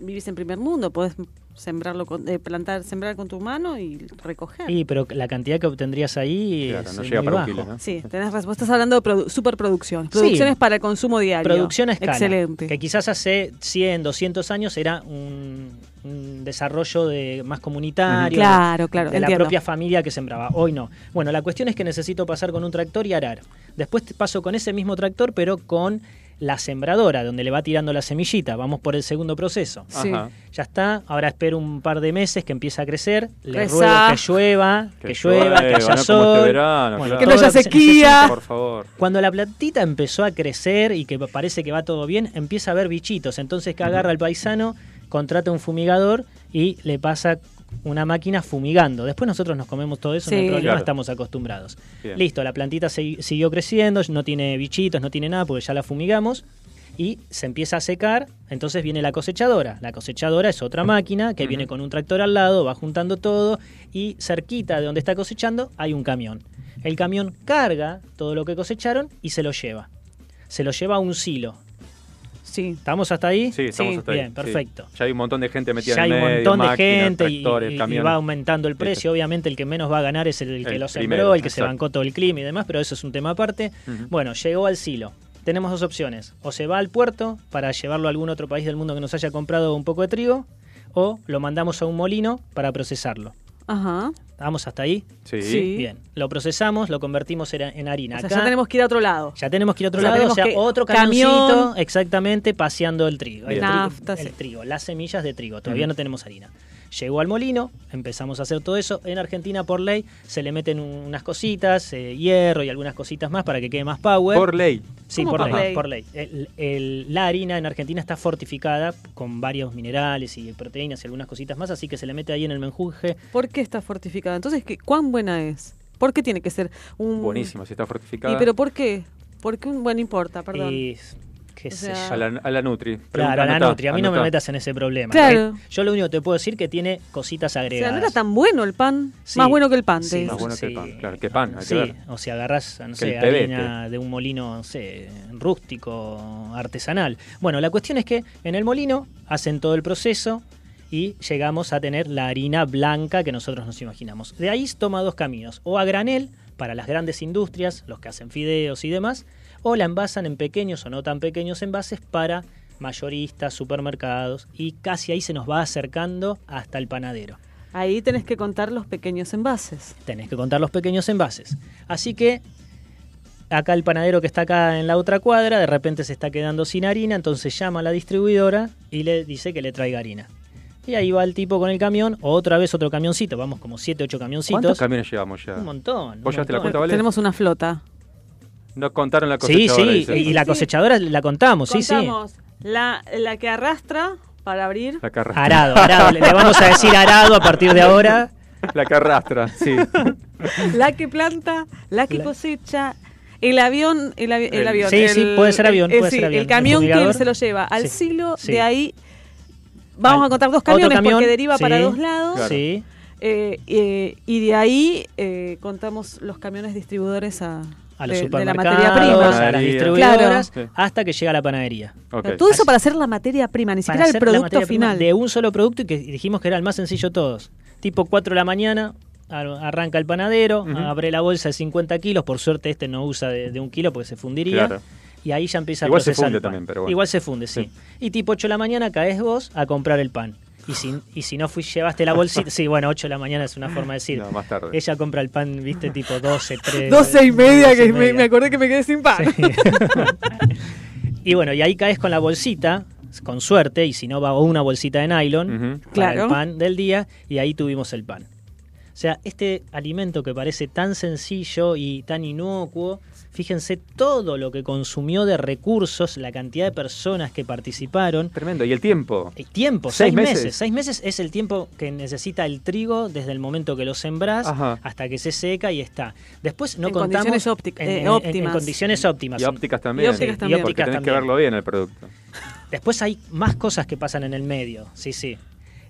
vivís en primer mundo, podés sembrarlo con, eh, plantar, sembrar con tu mano y recoger. Y pero la cantidad que obtendrías ahí Claro, es no llega muy para un bajo. kilo, ¿no? Sí, tenés razón. Vos estás hablando de produ- superproducción. Producciones para el consumo diario. Producción a escala. Excelente. Que quizás hace 100, 200 años era un, un desarrollo de más comunitario. Claro, claro, De la propia familia que sembraba. Hoy no. Bueno, la cuestión es que necesito pasar con un tractor y arar. Después te paso con ese mismo tractor, pero con la sembradora, donde le va tirando la semillita. Vamos por el segundo proceso. Sí. Ajá. Ya está, ahora espero un par de meses que empiece a crecer, le Rezá. ruego que llueva, que, Que llueva, que haya sol, este verano, claro. Que no haya sequía. Por favor. Cuando la plantita empezó a crecer y que parece que va todo bien, empieza a haber bichitos. Entonces que agarra el paisano, contrata un fumigador y le pasa una máquina fumigando. Después nosotros nos comemos todo eso, no hay Sí. problema, Claro. estamos acostumbrados. Bien. Listo, la plantita se- siguió creciendo, no tiene bichitos, no tiene nada, porque ya la fumigamos. Y se empieza a secar, entonces viene la cosechadora. La cosechadora es otra máquina que viene con un tractor al lado, va juntando todo y cerquita de donde está cosechando hay un camión. El camión carga todo lo que cosecharon y se lo lleva. Se lo lleva a un silo. Sí. ¿Estamos hasta ahí? Sí, estamos Sí. hasta ahí. Bien, sí. perfecto. Ya hay un montón de gente metida Ya hay en el un medio, montón de máquinas, gente y- y, va aumentando el Sí, precio. Obviamente el que menos va a ganar es el, el que El lo sembró, primero, el que se exacto. bancó todo el clima y demás, pero eso es un tema aparte. Ujú. Bueno, llegó al silo. Tenemos dos opciones. O se va al puerto para llevarlo a algún otro país del mundo que nos haya comprado un poco de trigo, o lo mandamos a un molino para procesarlo. Ajá. ¿Estamos hasta ahí? Sí. Sí. Bien. Lo procesamos, lo convertimos en, harina. O sea, Acá ya tenemos que ir a otro lado. ya tenemos que ir a otro O sea, lado, o sea, que- otro camión. camioncito, exactamente, paseando el trigo. El, Bien. trigo, Nafta, el trigo, las semillas de trigo. Todavía no tenemos harina. Llegó al molino, empezamos a hacer todo eso. En Argentina, por ley, se le meten un- unas cositas, eh, hierro y algunas cositas más para que quede más power. Por ley. sí, ¿Cómo por ley, ley? por ley. El- el- la harina en Argentina está fortificada con varios minerales y proteínas y algunas cositas más, así que se le mete ahí en el menjunje. ¿Por qué está fortificada? Entonces, ¿qué, ¿cuán buena es? ¿Por qué tiene que ser un... Buenísimo, si está fortificada. ¿Y pero por qué? ¿Por qué un buen importa? Perdón. Y, qué O sé sea, yo. A la, a la Nutri. Claro, a la anotá, Nutri. A mí no me metas en ese problema. Claro. ¿ok? Yo lo único que te puedo decir que tiene cositas o sea, agregadas. no era tan bueno el pan. Sí. Más bueno que el pan. Sí, Más bueno que el pan. Claro, que pan, hay que ver. o si agarras, no Que sé, harina de un molino, no sé, rústico, artesanal. Bueno, la cuestión es que en el molino hacen todo el proceso y llegamos a tener la harina blanca que nosotros nos imaginamos. De ahí toma dos caminos, o a granel para las grandes industrias, los que hacen fideos y demás, o la envasan en pequeños o no tan pequeños envases para mayoristas, supermercados y casi ahí se nos va acercando hasta el panadero Ahí tenés que contar los pequeños envases. tenés que contar los pequeños envases. Así que acá el panadero que está acá en la otra cuadra, de repente se está quedando sin harina, entonces llama a la distribuidora y le dice que le traiga harina. Y ahí va el tipo con el camión, otra vez otro camioncito, vamos como 7, 8 camioncitos. ¿Cuántos camiones llevamos ya? Un montón. ¿Vos un llevaste la montón. cuenta, Vale? Tenemos una flota. No contaron la Sí, cosechadora. sí, dice. y la cosechadora la contamos, sí, sí. Contamos La, la que arrastra para abrir. La que arrastra. Arado, arado, le le vamos a decir arado a partir de ahora. La que arrastra, sí. la que planta, la que La- cosecha, el avión, el, avi- el El- avión. Sí, el- sí, puede ser avión, el- puede sí, ser avión. El camión El que se lo lleva al Sí, silo, sí. de ahí vamos Al- a contar dos camiones camión, porque deriva para dos lados. Claro. Sí. Eh, eh, y de ahí eh, contamos los camiones distribuidores a, A los de, de la supermercados, materia prima. a las distribuidoras, Claro. hasta que llega a la panadería. Ok. Pero Todo eso para hacer la materia prima, ni Para siquiera el hacer la producto final. De un solo producto y que dijimos que era el más sencillo de todos. Tipo 4 de la mañana, ar- arranca el panadero, abre la bolsa de 50 kilos. Por suerte este no usa de, de un kilo porque se fundiría. Claro. Y ahí ya empieza Igual a se procesar funde el pan. también, pero bueno. Igual se funde, sí. Sí. Y tipo 8 de la mañana caes vos a comprar el pan. Y si, y si no fui, llevaste la bolsita, sí, bueno, 8 de la mañana es una forma de decir. No, más tarde. Ella compra el pan, viste, tipo 12, 13. 12 y media, 12 y que me, media. me acordé que me quedé sin pan. Sí. y bueno, y ahí caes con la bolsita, con suerte, y si no va una bolsita de nylon para Claro. el pan del día, y ahí tuvimos el pan. O sea, este alimento que parece tan sencillo y tan inocuo, fíjense todo lo que consumió de recursos, la cantidad de personas que participaron. Tremendo. ¿Y el tiempo? El tiempo, ¿Seis seis, meses? meses? Seis meses es el tiempo que necesita el trigo desde el momento que lo sembrás Ajá. hasta que se seca y está. Después no En contamos condiciones en, eh, en- en- en óptimas. condiciones óptimas. Y ópticas también. Y ópticas Sí, también. Porque tenés que verlo bien el producto. Después hay más cosas que pasan en el medio, sí, sí.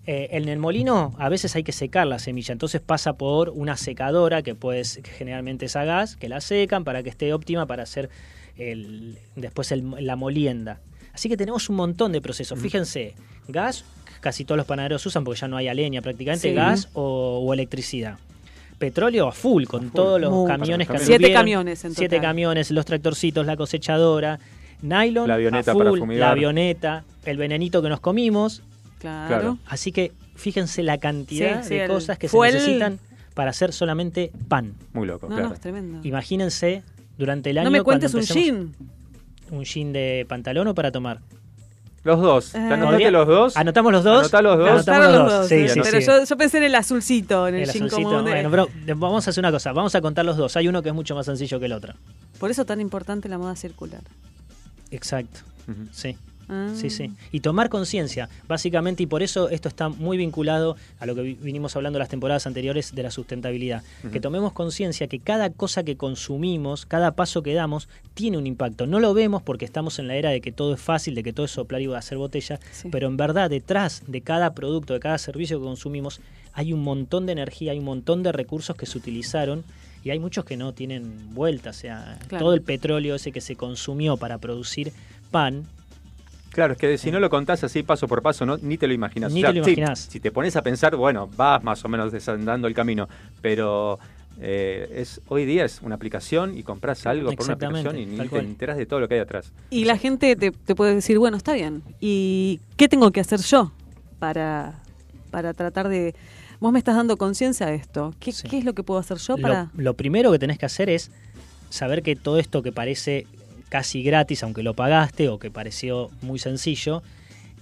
Eh, en el molino a veces hay que secar la semilla, entonces pasa por una secadora que pues que generalmente es a gas, que la secan para que esté óptima para hacer el, después el- la molienda. Así que tenemos un montón de procesos. Fíjense, gas, casi todos los panaderos usan porque ya no hay a leña prácticamente, Sí. gas o, o electricidad. Petróleo a full, con todos los Muy. camiones que Siete camiones en Siete camiones, los tractorcitos, la cosechadora, nylon, La avioneta a para full, la avioneta, el venenito que nos comimos. Claro. Claro. Así que fíjense la cantidad Sí, sí, de cosas que se necesitan para hacer solamente pan. Muy loco, No, claro. no, es tremendo. Imagínense durante el año. No me cuentes un gin. Un gin de pantalón o para tomar. Los dos. Eh, ¿Anotaste ¿Podría- los dos? ¿Anotamos los dos? Anotá los dos. Anotamos los los dos. Sí, eh, sí, pero sí. Yo, yo pensé en el azulcito, en el, El gin azulcito. común. de- Bueno, pero vamos a hacer una cosa. Vamos a contar los dos. Hay uno que es mucho más sencillo que el otro. Por eso tan importante la moda circular. Exacto. Sí. Ah. Sí, sí. Y tomar conciencia, básicamente, y por eso esto está muy vinculado a lo que vi- vinimos hablando las temporadas anteriores de la sustentabilidad. Que tomemos conciencia que cada cosa que consumimos, cada paso que damos, tiene un impacto. No lo vemos porque estamos en la era de que todo es fácil, de que todo es soplar y hacer botella, Sí. pero en verdad detrás de cada producto, de cada servicio que consumimos, hay un montón de energía, hay un montón de recursos que se utilizaron. Y hay muchos que no tienen vuelta, o sea, Claro. todo el petróleo ese que se consumió para producir pan, Claro, es que si no lo contás así paso por paso, no, ni te lo imaginas. Ni te lo imaginás. si te pones a pensar, bueno, vas más o menos desandando el camino, pero eh, es hoy día es una aplicación y compras algo por una aplicación y ni te enteras de todo lo que hay atrás. Y la gente te, te puede decir, bueno, está bien. ¿Y qué tengo que hacer yo para, para tratar de... Vos me estás dando conciencia de esto. ¿Qué, Sí. qué es lo que puedo hacer yo Lo, para...? lo primero que tenés que hacer es saber que todo esto que parece casi gratis, aunque lo pagaste, o que pareció muy sencillo,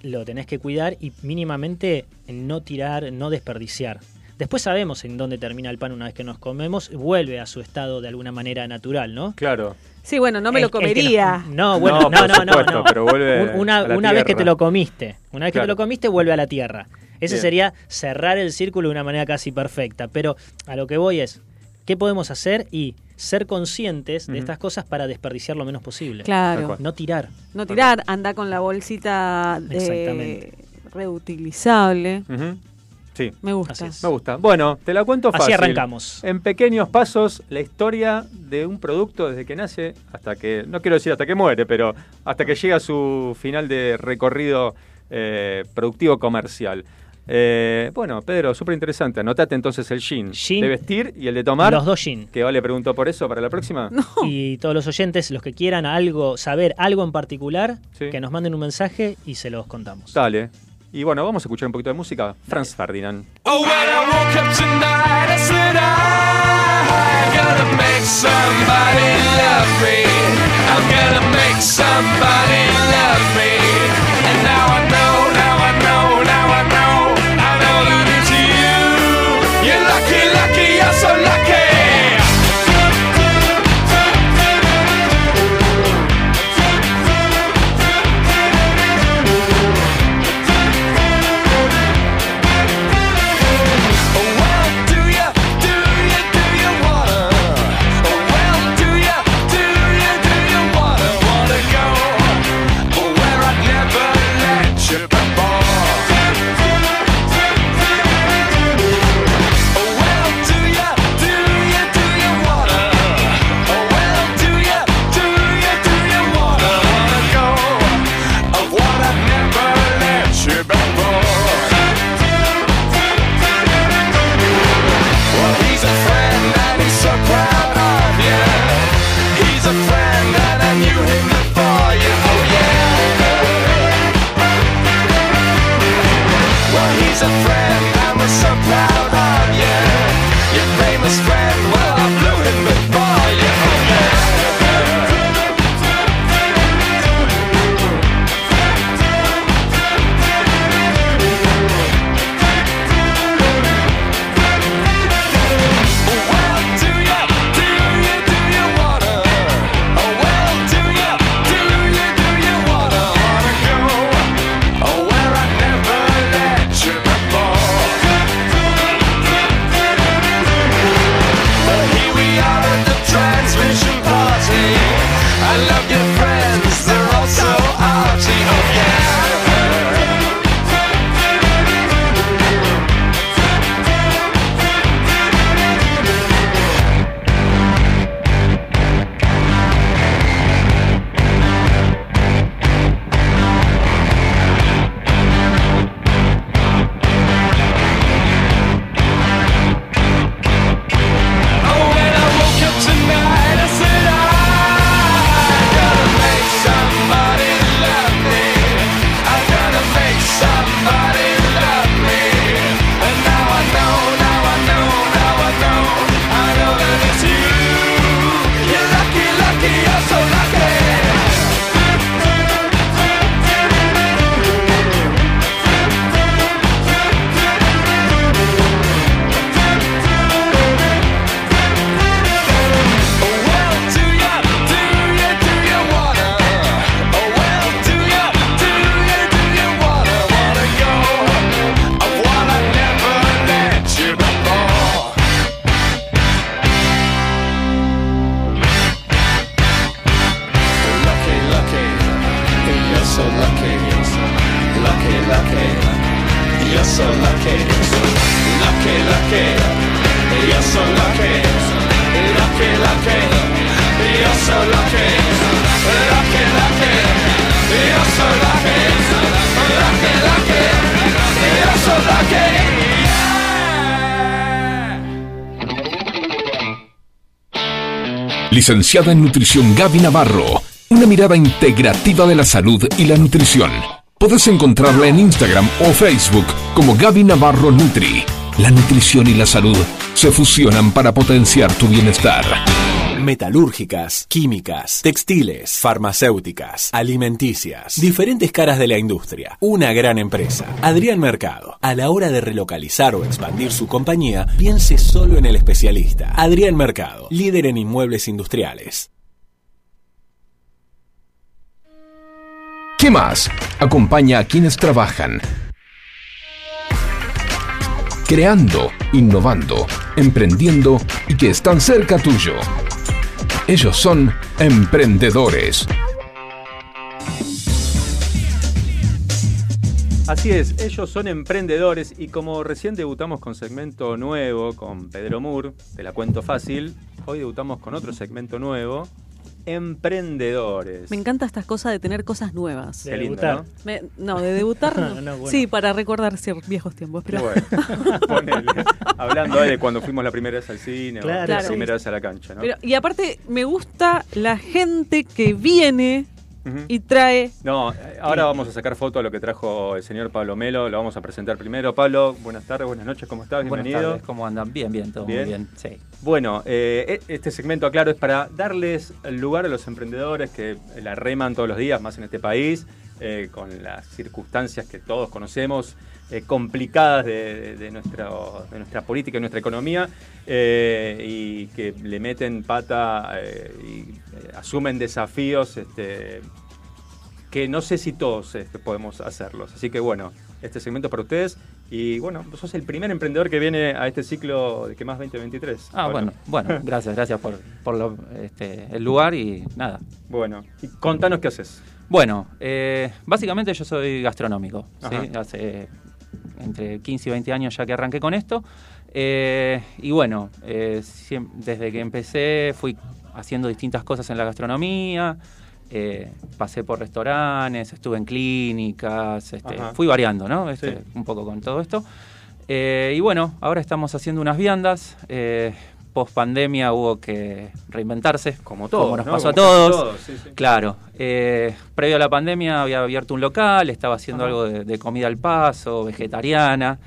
lo tenés que cuidar y mínimamente no tirar, no desperdiciar. Después sabemos en dónde termina el pan una vez que nos comemos, vuelve a su estado de alguna manera natural, ¿no? Claro. Sí, bueno, no me El- lo que no- comería. No, bueno, No, no, por no, no, supuesto, no. pero vuelve Un- una a la una vez que te lo comiste, una vez que te lo comiste, vuelve a la tierra. Ese Bien. sería cerrar el círculo de una manera casi perfecta. Pero a lo que voy es, ¿qué podemos hacer? Y ser conscientes de estas cosas para desperdiciar lo menos posible. Claro. No tirar. No tirar, anda con la bolsita reutilizable. Sí, Me gusta. Así es. me gusta. Bueno, te la cuento Así fácil. arrancamos. En pequeños pasos, la historia de un producto desde que nace hasta que, no quiero decir hasta que muere, pero hasta que llega a su final de recorrido eh, productivo comercial. Eh, bueno, Pedro, súper interesante. Anotate entonces el jean, Jean. de vestir y el de tomar. Los dos gin. Que Vale preguntó por eso para la próxima. Y todos los oyentes, los que quieran algo, saber algo en particular, Sí. que nos manden un mensaje y se los contamos. Dale. Y bueno, vamos a escuchar un poquito de música. Franz Ferdinand. Oh, when I woke up tonight, I said I'm gonna make somebody love me. Licenciada en Nutrición Gaby Navarro. Una mirada integrativa de la salud y la nutrición. Puedes encontrarla en Instagram o Facebook como Gaby Navarro Nutri. La nutrición y la salud se fusionan para potenciar tu bienestar. Metalúrgicas, químicas, textiles, farmacéuticas, alimenticias, diferentes caras de la industria. Una gran empresa. Adrián Mercado. A la hora de relocalizar o expandir su compañía, piense solo en el especialista. Adrián Mercado, líder en inmuebles industriales. ¿Qué más? Acompaña a quienes trabajan creando, innovando, emprendiendo y que están cerca tuyo. Ellos son emprendedores. Así es, ellos son emprendedores y como recién debutamos con segmento nuevo con Pedro Moore, te la cuento fácil, hoy debutamos con otro segmento nuevo, emprendedores. Me encanta estas cosas de tener cosas nuevas. Qué lindo, debutar. ¿no? Me- no, de debutar no. No, bueno. Sí, para recordar cier- viejos tiempos. Pero Bueno, ponele. Hablando de cuando fuimos la primera vez al cine o Claro, la primera vez a la cancha, ¿no? Pero- y aparte, me gusta la gente que viene Y trae. No, eh, ahora vamos a sacar foto a lo que trajo el señor Pablo Melo, lo vamos a presentar primero. Pablo, buenas tardes, buenas noches, ¿cómo estás? Buenas Bienvenido. tardes, ¿cómo andan? Bien, bien, todo Bien. muy bien. Sí. Bueno, eh, e- este segmento, aclaro, es para darles el lugar a los emprendedores que la reman todos los días, más en este país, eh, con las circunstancias que todos conocemos, eh, complicadas de, de- de nuestro- de nuestra política y nuestra economía, eh, y que le meten pata eh, y asumen desafíos este, que no sé si todos este, podemos hacerlos. Así que bueno, este segmento es para ustedes. Y bueno, vos sos el primer emprendedor que viene a este ciclo de que más 2023. Ah, bueno, bueno, gracias, gracias por, por lo- este, el lugar y nada. Bueno, y contanos qué haces. Bueno, eh, básicamente yo soy gastronómico, ¿sí? Hace entre 15 y 20 años ya que arranqué con esto. Eh, y bueno, eh, desde que empecé fui haciendo distintas cosas en la gastronomía, eh, pasé por restaurantes, estuve en clínicas, este, fui variando, ¿no? Este, Sí. Un poco con todo esto. Y bueno, ahora estamos haciendo unas viandas. Post pandemia hubo que reinventarse, Como todo. como nos ¿no? pasó a Como todos. todos, sí, sí. Claro, eh, previo a la pandemia había abierto un local, estaba haciendo Ajá. algo de, de comida al paso, vegetariana.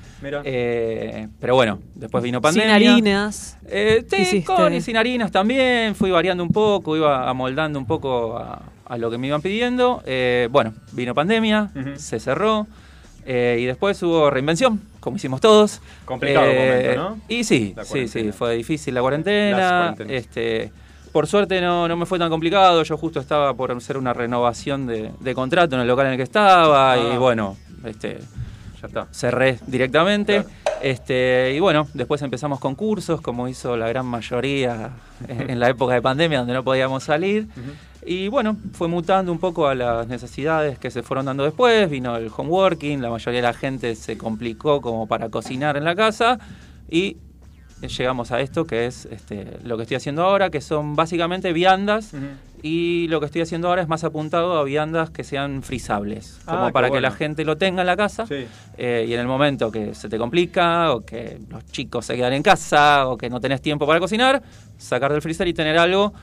Eh, pero bueno, después vino Sin pandemia. harinas. Eh, sí, con y sin harinas también, fui variando un poco, iba amoldando un poco a, a lo que me iban pidiendo. Eh, bueno, vino pandemia, se cerró. eh, y después hubo reinvención, como hicimos todos. Complicado Eh, momento, ¿no? Y sí, sí, sí, fue difícil la cuarentena. Este, por suerte no, no me fue tan complicado. Yo justo estaba por hacer una renovación de, de contrato en el local en el que estaba. Ah. Y bueno, este, Ya está. cerré directamente. Claro. Este, y bueno, después empezamos con cursos, como hizo la gran mayoría en, en la época de pandemia, donde no podíamos salir. Y bueno, fue mutando un poco a las necesidades que se fueron dando después. Vino el homeworking, la mayoría de la gente se complicó como para cocinar en la casa. Y llegamos a esto que es este, lo que estoy haciendo ahora, que son básicamente viandas. Y lo que estoy haciendo ahora es más apuntado a viandas que sean frisables, Ah, como para que la gente lo tenga en la casa. Sí. Eh, y en el momento que se te complica, o que los chicos se quedan en casa, o que no tenés tiempo para cocinar, sacar del freezer y tener algo,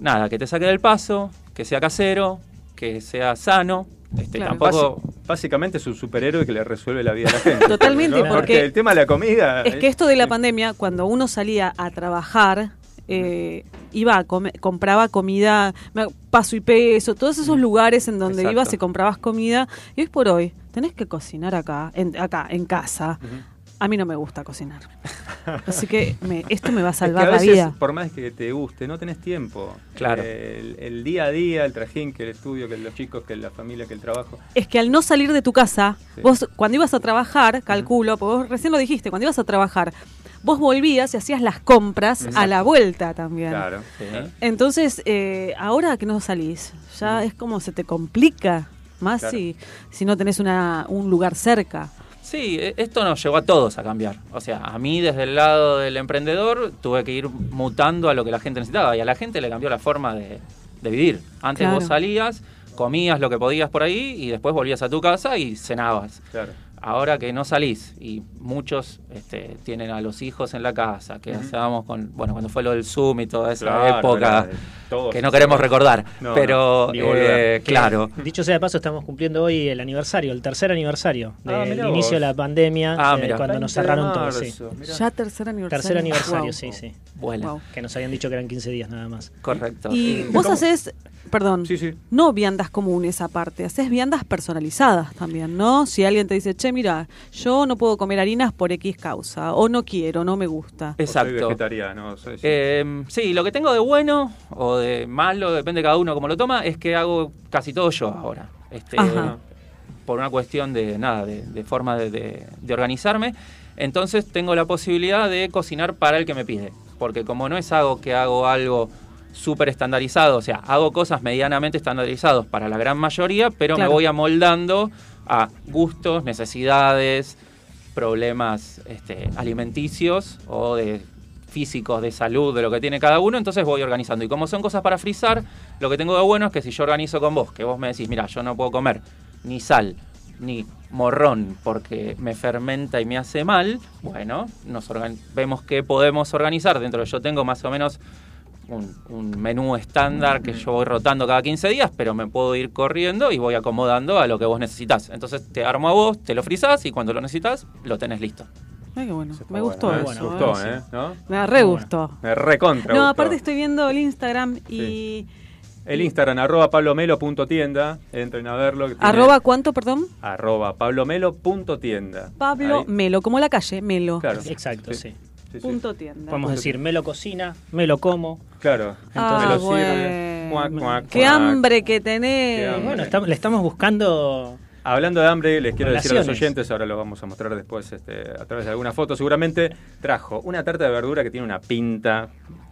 nada, que te saque del paso, que sea casero, que sea sano. Este, Claro. Tampoco. Básicamente es un superhéroe que le resuelve la vida a la gente. Totalmente, ¿no? porque- el tema de la comida. Es que esto de la pandemia, cuando uno salía a trabajar, eh, iba a comer, compraba comida, paso y peso, todos esos lugares en donde Exacto. ibas y comprabas comida, y hoy por hoy tenés que cocinar acá, en, acá, en casa. A mí no me gusta cocinar. Así que me- esto me va a Es que salvar a la veces, vida. por más que te guste, no tenés tiempo. Claro. Eh, El, el día a día, el trajín, que el estudio, que los chicos, que la familia, que el trabajo. Es que al no salir de tu casa, Sí. vos cuando ibas a trabajar, calculo, porque vos recién lo dijiste, cuando ibas a trabajar, vos volvías y hacías las compras a la vuelta también. Claro. Sí. Entonces, eh, ahora que no salís, ya es como se te complica más Claro. si, si no tenés una, un lugar cerca. Sí, e- esto nos llevó a todos a cambiar. O sea, a mí desde el lado del emprendedor tuve que ir mutando a lo que la gente necesitaba y a la gente le cambió la forma de, de vivir. Antes Claro. vos salías, comías lo que podías por ahí y después volvías a tu casa y cenabas. Claro. Ahora que no salís y muchos este, tienen a los hijos en la casa, que Ujú. hacíamos con, bueno, cuando fue lo del Zoom y toda esa Claro, época todos, que no queremos recordar, No, pero no, eh, claro. Dicho sea de paso, estamos cumpliendo hoy el aniversario, el tercer aniversario Ah, del inicio vos. de la pandemia, Ah, eh, cuando nos 20 de cerraron todo. Sí. Ya tercer aniversario. Tercer aniversario, Wow. sí, sí. Bueno, Wow. Que nos habían dicho que eran 15 días nada más. correcto. Y Eh, vos haces, perdón, Sí, sí. no viandas comunes aparte, haces viandas personalizadas también, ¿no? Si alguien te dice, che, mira, yo no puedo comer harinas por X causa, o no quiero, no me gusta. O soy Exacto. vegetariano. soy- sí. Eh, sí, lo que tengo de bueno o de malo, depende de cada uno cómo lo toma, es que hago casi todo yo ahora. Este, Ajá. por una cuestión de nada, de, de forma de, de- de organizarme. Entonces tengo la posibilidad de cocinar para el que me pide. Porque como no es algo que hago algo súper estandarizado, o sea, hago cosas medianamente estandarizados para la gran mayoría, pero Claro. me voy amoldando a gustos, necesidades, problemas este, alimenticios o de físicos, de salud, de lo que tiene cada uno, entonces voy organizando. Y como son cosas para frizar, lo que tengo de bueno es que si yo organizo con vos, que vos me decís, mira, yo no puedo comer ni sal, ni morrón, porque me fermenta y me hace mal, bueno, nos vemos qué podemos organizar dentro de yo tengo más o menos un, un menú estándar que yo voy rotando cada 15 días, pero me puedo ir corriendo y voy acomodando a lo que vos necesitas. Entonces te armo a vos, te lo frizás y cuando lo necesitas, lo tenés listo. Ay, qué bueno, me bueno, gustó eso. bueno, Me ¿eh? gustó. ¿eh? ¿No? Me re Bueno. gustó. Me recontra No, gustó. aparte estoy viendo el Instagram y... El Instagram, arroba pablomelo.tienda. Entren a verlo. que tiene- ¿Arroba cuánto, perdón? Arroba pablomelo.tienda. Pablo Ahí. Melo, como la calle, Melo. Claro. Exacto, sí. sí, sí. Punto tienda. Podemos decir, me lo cocina, me lo como. Claro. Ah, Me lo sirve. bueno. Cuac, cuac, Qué cuac. hambre que tenés. hambre. Bueno, estamos- le estamos buscando Hablando de hambre, les quiero decir a los oyentes, ahora lo vamos a mostrar después este, a través de alguna foto, seguramente trajo una tarta de verdura que tiene una pinta.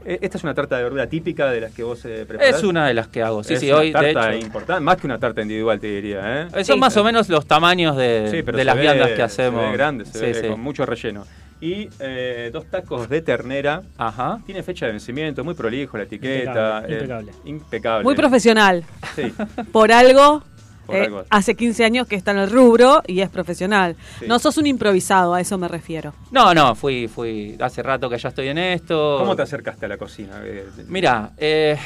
Eh, Esta es una tarta de verdura típica de las que vos eh, preparás. Es una de las que hago. Sí, Es sí, una hoy de tarta hecho. importante, más que una tarta individual, te diría. ¿eh? Son Sí. más o menos los tamaños de, Sí, pero de se las ve- viandas que Se hacemos. ve grande, se Sí, ve sí. con mucho relleno. Y eh, dos tacos de ternera. Ajá. Tiene fecha de vencimiento, muy prolijo la etiqueta. Impecable, eh, impecable. impecable. Muy profesional. Sí. Por algo. Por eh, algo. hace 15 años que está en el rubro y es profesional. Sí. No sos un improvisado, a eso me refiero. No, no, fui, fui. Hace rato que ya estoy en esto. ¿Cómo te acercaste a la cocina? Mira, eh,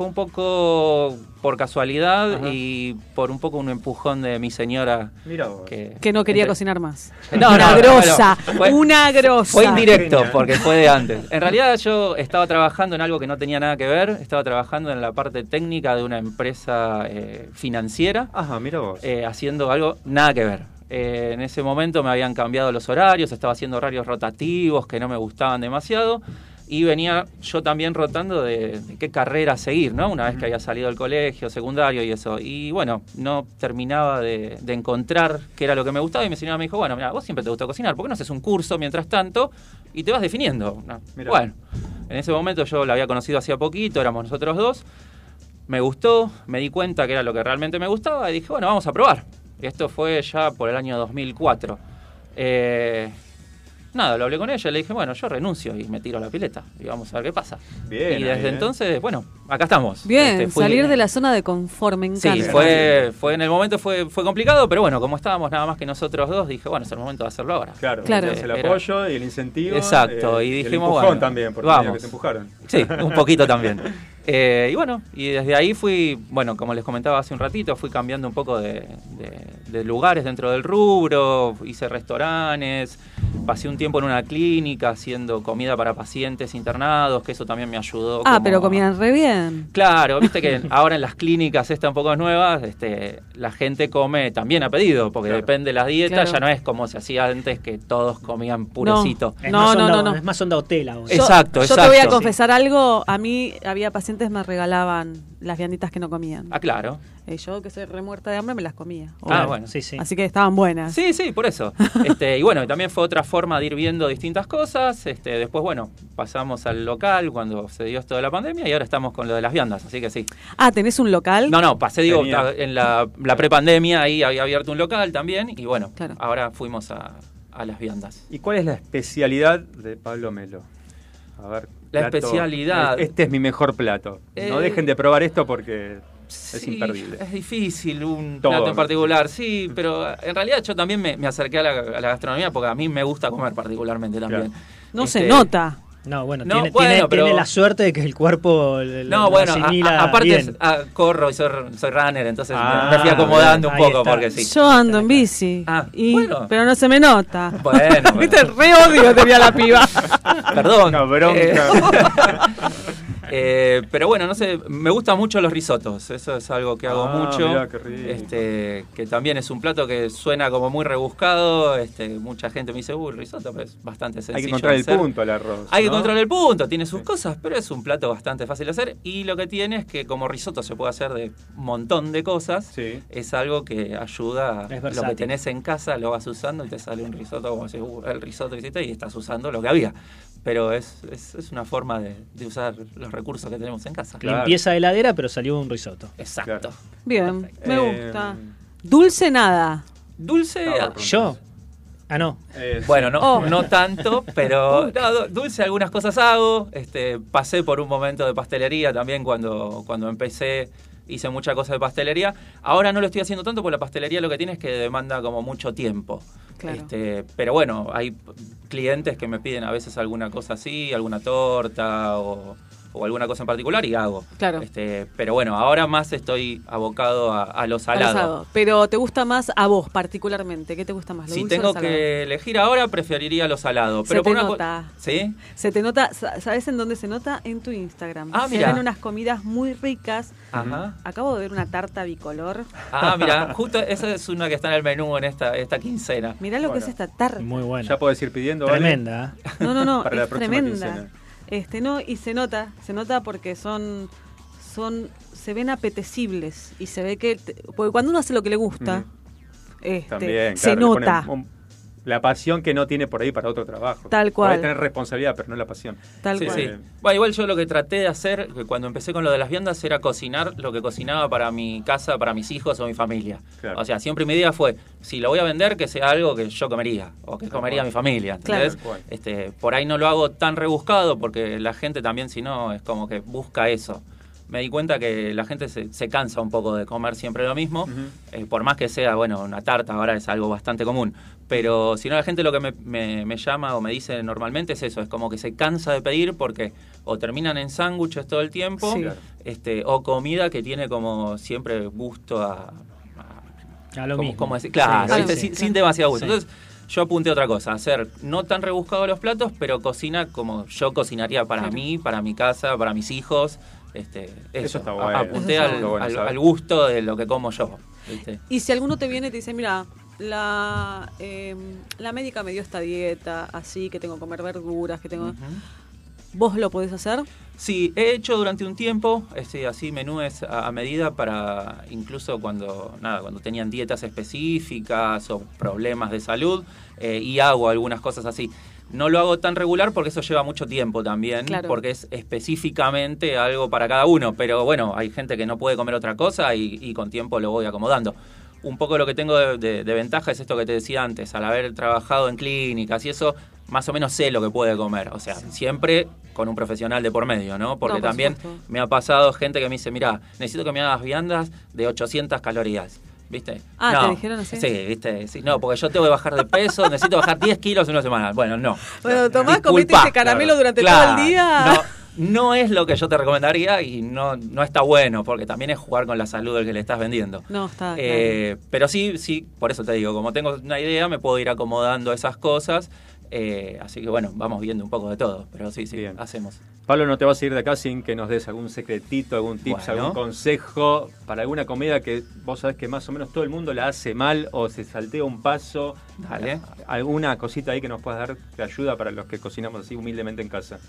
fue un poco por casualidad Ajá. y por un poco un empujón de mi señora. Mira vos. Que, Que no quería entre- cocinar más. No, una no, grosa, fue- una grosa. Fue indirecto Genial. porque fue de antes. En realidad yo estaba trabajando en algo que no tenía nada que ver. Estaba trabajando en la parte técnica de una empresa eh, financiera, Ajá, mira vos. eh, haciendo algo nada que ver. Eh, en ese momento me habían cambiado los horarios, estaba haciendo horarios rotativos que no me gustaban demasiado. Y venía yo también rotando de, de qué carrera seguir, ¿no? Una vez que había salido del colegio, secundario y eso. Y bueno, no terminaba de, de encontrar qué era lo que me gustaba. Y mi señora me dijo, bueno, mira, vos siempre te gusta cocinar, ¿por qué no haces un curso mientras tanto y te vas definiendo? ¿no? Mirá. Bueno, en ese momento yo la había conocido hacía poquito, éramos nosotros dos. Me gustó, me di cuenta que era lo que realmente me gustaba y dije, bueno, vamos a probar. Esto fue ya por el año 2004. Eh, nada, lo hablé con ella, le dije, bueno, yo renuncio y me tiro a la pileta y vamos a ver qué pasa. Bien, y desde ¿eh? entonces, bueno, acá estamos. Bien, Este, fui- salir de la zona de confort, me encanta. Sí, fue, fue en el momento fue, fue complicado, pero bueno, como estábamos nada más que nosotros dos, dije, bueno, es el momento de hacerlo ahora. Claro, Claro. es el Era- apoyo y el incentivo. Exacto, eh, y el dijimos, empujón bueno, también, porque vamos. medio que te empujaron. Sí, un poquito también. Eh, y bueno, y desde ahí fui, bueno, como les comentaba hace un ratito, fui cambiando un poco de, de- de lugares dentro del rubro, hice restaurantes, pasé un tiempo en una clínica haciendo comida para pacientes internados, que eso también me ayudó. Ah, como pero a- comían re bien. Claro, viste que ahora en las clínicas estas un poco nuevas, este, la gente come también a pedido, porque Claro. depende de las dietas, Claro. ya no es como se hacía antes que todos comían purecito. No, no, onda, no, no. Es más onda hotel ahora. Yo- Exacto, Yo te voy a exacto. confesar algo. A mí había pacientes me regalaban las vianditas que no comían. Ah, claro. Eh, yo, que soy remuerta de hambre, me las comía. Ah, Obvio. bueno. Sí, sí. Así que estaban buenas. Sí, sí, por eso. Este, y bueno, también fue otra forma de ir viendo distintas cosas. Este, después, bueno, pasamos al local cuando se dio esto de la pandemia y ahora estamos con lo de las viandas, así que sí. Ah, ¿tenés un local? No, no, pasé, digo, Tenía. en la, la prepandemia ahí había abierto un local también y bueno, Claro. ahora fuimos a, a las viandas. ¿Y cuál es la especialidad de Pablo Melo? A ver. La especialidad. Este es mi mejor plato. No Eh, dejen de probar esto porque Es imperdible. Es difícil un Todo, plato en particular, sí, pero en realidad yo también me, me acerqué a la, a la gastronomía porque a mí me gusta comer particularmente también. No Este, se nota. No, bueno, No, tiene, bueno, tiene, pero- tiene la suerte de que el cuerpo No, lo bueno, a- asimila a- aparte bien. es- ah, corro y soy, soy runner, entonces me- Ah, me fui acomodando un poco porque sí. Yo ando en bici. Ah, y- bueno. Pero no se me nota. Bueno, Viste, re odio tenía la piba. Perdón. Una bronca. Eh, eh, pero bueno, no sé, me gustan mucho los risotos. Eso es algo que hago Ah, mucho. mirá, qué rico. Este, que también es un plato que suena como muy rebuscado. Este, mucha gente me dice, uy, risotto, pero es bastante sencillo. Hay que encontrar el punto al arroz. Hay que encontrar el punto, tiene sus cosas, pero es un plato bastante fácil de hacer. Y lo que tiene es que como risotto se puede hacer de un montón de cosas, Sí. es algo que ayuda Es lo que tenés en casa, lo vas usando y te sale un risotto como si "Uh, el que hiciste y estás usando lo que había. Pero es, es, es una forma de, de usar los recursos que tenemos en casa. Claro. Limpieza de heladera, pero salió un risotto. Exacto. Claro. Bien, me Eh, gusta. Dulce nada. Dulce, ah, ¿Yo? Ah, no. Eh, bueno, no, Oh. no tanto, pero no, dulce algunas cosas hago. Este, pasé por un momento de pastelería también cuando, cuando empecé. Hice muchas cosas de pastelería. Ahora no lo estoy haciendo tanto porque la pastelería lo que tiene es que demanda como mucho tiempo. Claro. Este, pero bueno, hay clientes que me piden a veces alguna cosa así, alguna torta o, o alguna cosa en particular y hago. Claro. Este, pero bueno, ahora más estoy abocado a, a lo salado. Pero ¿te gusta más a vos particularmente? ¿Qué te gusta más? ¿Lo Si dulce o tengo lo que elegir ahora, preferiría lo salado. Se te por nota. ¿Sí? Se te nota, sa- ¿sabes en dónde se nota? En tu Instagram. Ah, se mira. ven unas comidas muy ricas. Ajá. Acabo de ver una tarta bicolor. Ah, mira, justo esa es una que está en el menú en esta, esta quincena. Mirá lo Bueno. que es esta tarta. Muy buena. Ya puedes ir pidiendo. Tremenda. ¿eh? No, no, no, Para la próxima tremenda. quincena. Este, no, y se nota, se nota porque son, son, se ven apetecibles y se ve que, te- porque cuando uno hace lo que le gusta, este, También, se claro, nota, un- la pasión que no tiene por ahí para otro trabajo. Tal cual. tener responsabilidad, pero no la pasión. tal Sí, cual. sí. Bueno, igual yo lo que traté de hacer cuando empecé con lo de las viandas era cocinar lo que cocinaba para mi casa, para mis hijos o mi familia. Claro. O sea, siempre mi idea fue, si lo voy a vender, que sea algo que yo comería o que Tal comería cual. mi familia. Claro. ¿entendés? Tal cual. Este, por ahí no lo hago tan rebuscado porque la gente también, si no, es como que busca eso. Me di cuenta que la gente se, se cansa un poco de comer siempre lo mismo, eh, por más que sea, bueno, una tarta ahora es algo bastante común, pero si no la gente lo que me, me- me llama o me dice normalmente es eso, es como que se cansa de pedir porque o terminan en sándwiches todo el tiempo, Sí. Este, o comida que tiene como siempre gusto a... a- A lo ¿cómo- mismo. decir? Claro, Sí, ¿viste? sí, sin, demasiado gusto. Sí. Entonces yo apunté a otra cosa, hacer no tan rebuscados los platos, pero cocina como yo cocinaría para Claro. mí, para mi casa, para mis hijos. Este, eso, está A- bueno. Apunté Eso está al, bueno al- saber. al gusto de lo que como yo. ¿viste? Y si alguno te viene y te dice, mira, la, eh, la médica me dio esta dieta, así que tengo que comer verduras, que tengo... ¿Vos lo podés hacer? Sí, he hecho durante un tiempo este, así menúes a, a medida para incluso cuando nada cuando tenían dietas específicas o problemas de salud eh, y hago algunas cosas así. No lo hago tan regular porque eso lleva mucho tiempo también, Claro. porque es específicamente algo para cada uno. Pero bueno, hay gente que no puede comer otra cosa y, y con tiempo lo voy acomodando. Un poco lo que tengo de, de- de ventaja es esto que te decía antes, al haber trabajado en clínicas y eso, más o menos sé lo que puede comer. O sea, siempre con un profesional de por medio, ¿no? Porque No, por también supuesto. me ha pasado gente que me dice, mira, necesito que me hagas viandas de 800 calorías. ¿Viste? Ah, no. ¿te dijeron así? Sí, ¿viste? Sí, no, porque yo tengo que bajar de peso, necesito bajar 10 kilos en una semana. Bueno, no. Bueno, tomás, Disculpa, comete ese caramelo claro. durante Claro, todo el día. No, no es lo que yo te recomendaría y no, no está bueno, porque también es jugar con la salud del que le estás vendiendo. No, está Eh, Pero sí, sí, por eso te digo, como tengo una idea, me puedo ir acomodando esas cosas. eh, así que bueno, vamos viendo un poco de todo. Pero sí, sí, Bien. hacemos. Pablo, no te vas a ir de acá sin que nos des algún secretito, algún tips, Bueno. algún consejo para alguna comida que vos sabés que más o menos todo el mundo la hace mal o se saltea un paso. Dale. Alguna cosita ahí que nos puedas dar de ayuda para los que cocinamos así humildemente en casa.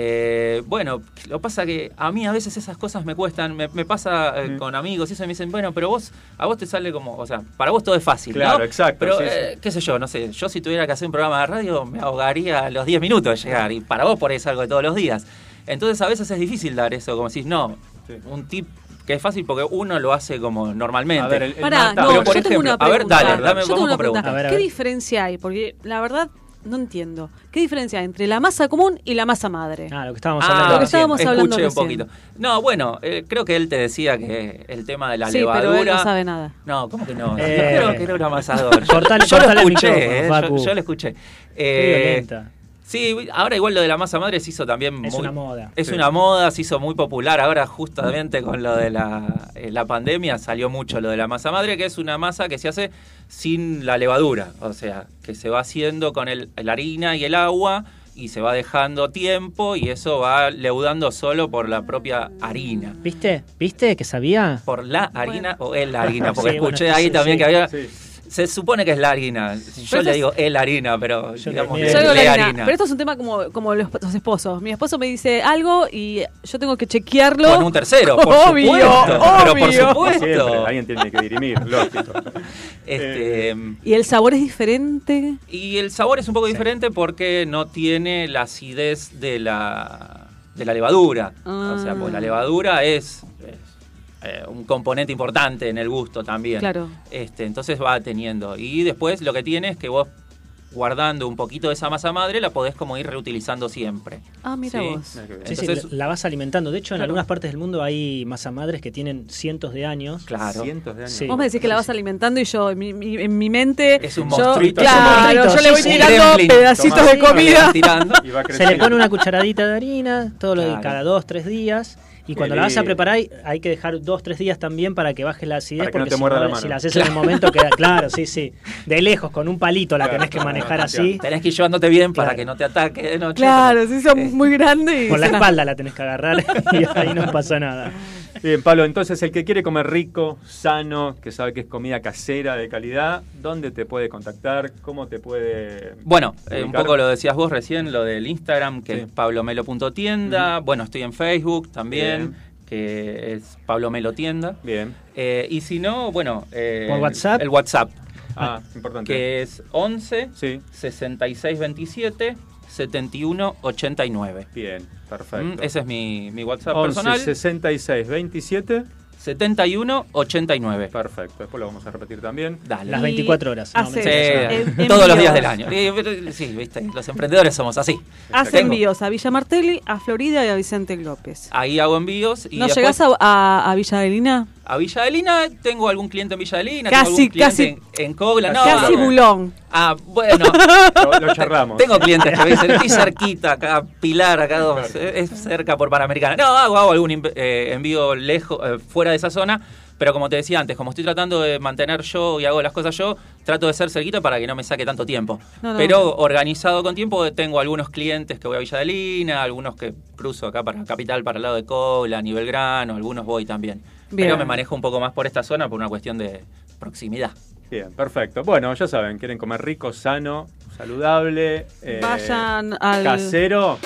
Eh, bueno, lo pasa que a mí a veces esas cosas me cuestan, me, me pasa eh, Mm. con amigos y eso y me dicen, bueno, pero vos, a vos te sale como, o sea, para vos todo es fácil, ¿no? Claro, exacto, Pero, sí, eh, sí. qué sé yo, no sé, yo si tuviera que hacer un programa de radio me ahogaría a los 10 minutos de llegar y para vos por ahí es algo de todos los días. Entonces a veces es difícil dar eso, como decís, no, Sí. un tip que es fácil porque uno lo hace como normalmente. A ver, el- el Pará, no, Pero, yo por tengo ejemplo, a ver, dale, dame- yo tengo una pregunta. preguntas. A ver, a ¿Qué diferencia hay? Porque la verdad, no entiendo. ¿Qué diferencia hay entre la masa común y la masa madre? Ah, lo que estábamos Ah, hablando. Lo que recién. estábamos hablando escuché un recién. poquito. No, bueno, eh, creo que él te decía que el tema de la sí, levadura. pero él no sabe nada. No, ¿cómo que no? Eh, Yo creo que era un amasador. Yo, cortale- yo lo cortale el escuché, eh, yo, yo lo escuché. Qué Eh, violenta. Sí, ahora igual lo de la masa madre se hizo también Es muy- una moda. Es Sí. una moda, se hizo muy popular. Ahora justamente con lo de la, eh, la pandemia salió mucho lo de la masa madre, que es una masa que se hace sin la levadura. O sea, que se va haciendo con el, la harina y el agua y se va dejando tiempo y eso va leudando solo por la propia harina. ¿Viste? ¿Viste que sabía? Por la harina o el harina, porque Sí, bueno, escuché ahí sí, también sí. que había... Se supone que es la harina. Yo Pero le digo el harina, pero Yo digamos le- digo la harina, harina. Pero esto es un tema como, como los, los esposos. Mi esposo me dice algo y yo tengo que chequearlo. Con un tercero, por Obvio, supuesto. Pero por obvio. supuesto. Siempre, alguien tiene que dirimir, lógico. Este, Y el sabor es diferente. y el sabor es un poco diferente porque no tiene la acidez de la, de la levadura. O sea, pues la Ah. levadura es, eh, un componente importante en el gusto también. Claro. Este, entonces va teniendo. Y después lo que tiene es que vos guardando un poquito de esa masa madre la podés como ir reutilizando siempre. Ah, mira Sí. vos. Sí, Entonces- sí, la la vas alimentando. De hecho, en Claro. algunas partes del mundo hay masa madres que tienen cientos de años. Claro. Cientos de años. Sí. Vos me decís que la vas alimentando y yo en mi, mi- en mi mente. Es un yo, monstruito. Claro, Es un yo le voy monstruito, tirando pedacitos de comida. Tirando. Y va Se le pone una cucharadita de harina, todo lo Claro. cada dos, tres días. Y cuando la vas a preparar hay que dejar dos, tres días también para que baje la acidez. Para que no porque te si muerda no, la mano. si la haces en el momento queda claro, sí, sí. De lejos, con un palito la Claro, tenés que manejar claro. así. Tenés que ir llevándote bien para que no te ataque de noche. Claro, sí, son Eh, muy grandes. Con la espalda la tenés que agarrar y ahí no pasa nada. Bien, Pablo, entonces el que quiere comer rico, sano, que sabe que es comida casera de calidad, ¿dónde te puede contactar? ¿Cómo te puede...? Bueno, eh, un poco lo decías vos recién, lo del Instagram, que Sí. es pablomelo.tienda. Bueno, estoy en Facebook también, que es Pablo Melo Tienda. Bien. Eh, y si no, bueno... eh, ¿Por WhatsApp? El WhatsApp, Ah, importante. que es 11 Sí, 66 27 71 89. bien, perfecto. Mm, ese es mi, mi WhatsApp 11 personal. 66 27. 71 89. Perfecto, después lo vamos a repetir también. Dale. Las Y 24 horas. no, hace- Sí, mentira. en- todos los días del año. Sí, viste, los emprendedores somos así. Hace Tengo- envíos a Villa Martelli, a Florida y a Vicente López. Ahí hago envíos. Y ¿No después llegás a, a, a Villa Adelina? A Villa Adelina, tengo algún cliente en Villa Adelina, Casi, tengo algún cliente casi- en, en Cogla. No, Casi no. Bulón. Ah, bueno. Lo, lo charlamos. Tengo clientes que me dicen, estoy cerquita, acá, Pilar, acá dos, eh, es cerca por Panamericana. No, hago, hago algún eh, envío lejos, eh, fuera de esa zona, pero como te decía antes, como estoy tratando de mantener yo y hago las cosas yo, trato de ser cerquita para que no me saque tanto tiempo. No, no. Pero organizado con tiempo, tengo algunos clientes que voy a Villa Adelina, algunos que cruzo acá para Capital, para el lado de Cogla, ni Belgrano, algunos voy también. Bien. Pero me manejo un poco más por esta zona por una cuestión de proximidad. Bien, perfecto. Bueno, ya saben, quieren comer rico, sano, saludable, eh, Vayan al- casero,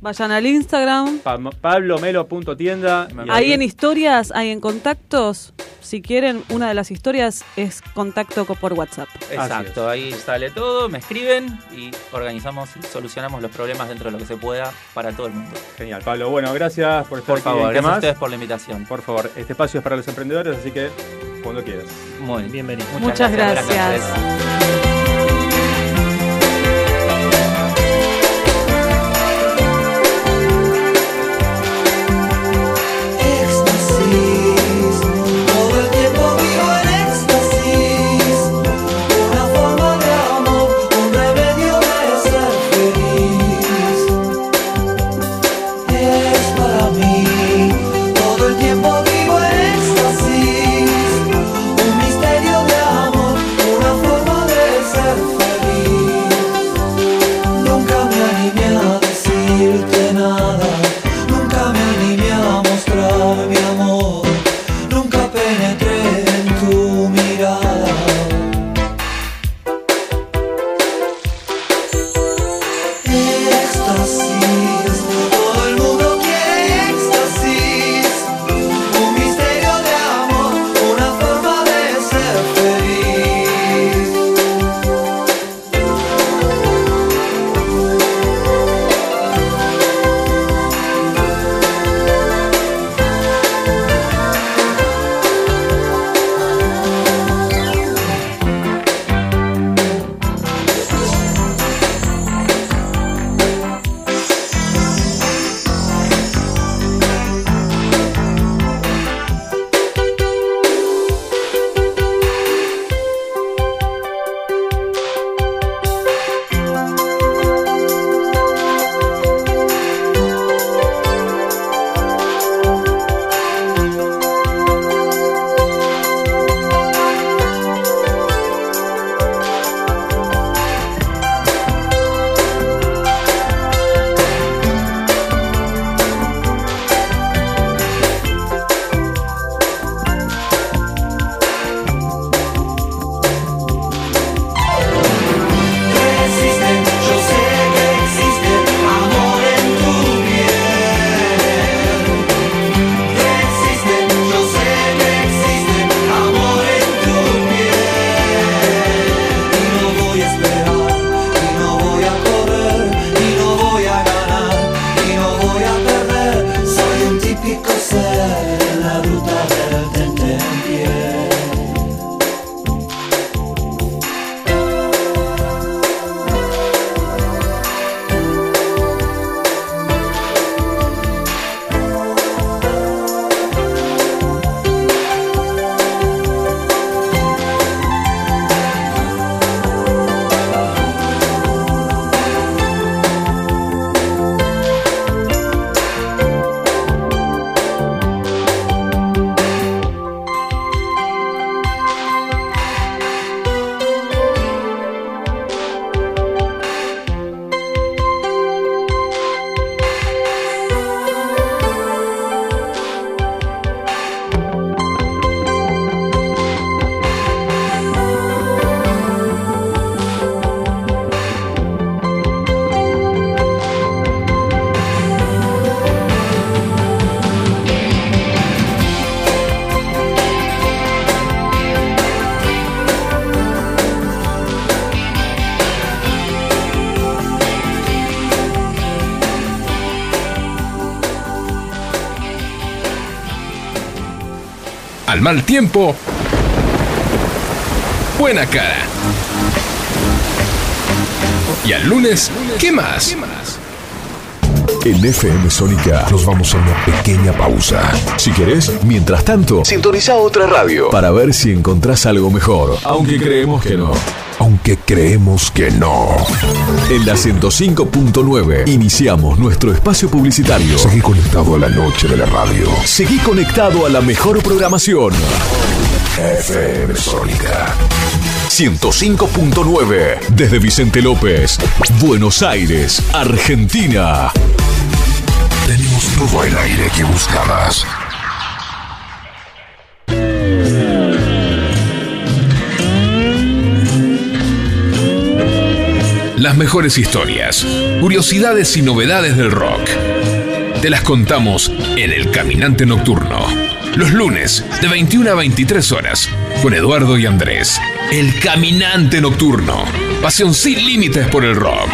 Vayan al Instagram. pa- pablomelo.tienda. Ahí en historias, ahí en contactos. Si quieren, una de las historias es contacto co- por WhatsApp. Exacto, ahí sale todo, me escriben y organizamos y solucionamos los problemas dentro de lo que se pueda para todo el mundo. Genial, Pablo. Bueno, gracias por estar Por aquí favor, en ¿Qué gracias a ustedes por la invitación. Por favor, este espacio es para los emprendedores, así que cuando quieras. Muy bien. Bienvenido. Muchas gracias. Al mal tiempo, buena cara. Y al lunes, ¿qué más? En FM Sónica nos vamos a una pequeña pausa. Si querés, mientras tanto, sintoniza otra radio para ver si encontrás algo mejor. Aunque creemos que no. Aunque creemos que no. En la 105.9 iniciamos nuestro espacio publicitario. Seguí conectado a la noche de la radio. Seguí conectado a la mejor programación. FM Sónica. 105.9 desde Vicente López, Buenos Aires, Argentina. Tenemos todo el aire que buscabas. Las mejores historias, curiosidades y novedades del rock. Te las contamos en El Caminante Nocturno. Los lunes, de 21 a 23 horas, con Eduardo y Andrés. El Caminante Nocturno. Pasión sin límites por el rock.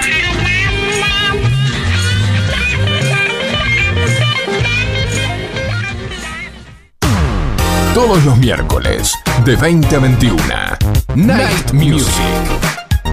Todos los miércoles, de 20 a 21. Night Music.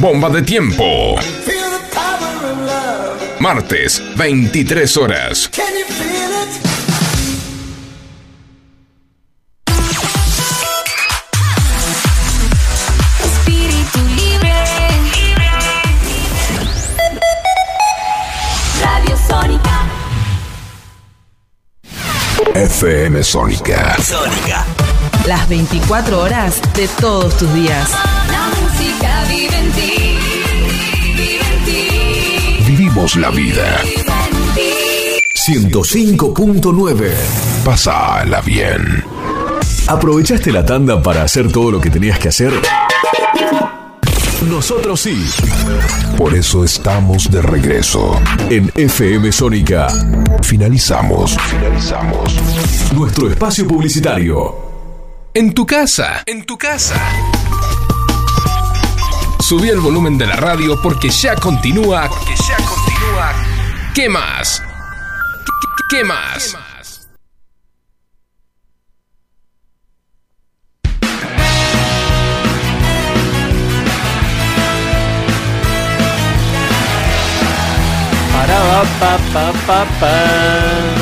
Bomba de tiempo. Martes, 23 horas. Espíritu libre. Radio Sónica. FM Sónica. Sónica. Las 24 horas de todos tus días. La música vive en ti. Vive en ti. Vivimos la vida. Vive en ti. 105.9. Pásala bien. ¿Aprovechaste la tanda para hacer todo lo que tenías que hacer? Nosotros sí. Por eso estamos de regreso. En FM Sónica. Finalizamos. Finalizamos. Nuestro espacio publicitario. En tu casa. En tu casa. Subí el volumen de la radio porque ya continúa. Porque ya continúa. ¿Qué más? ¿Qué, qué más? Pa, pa.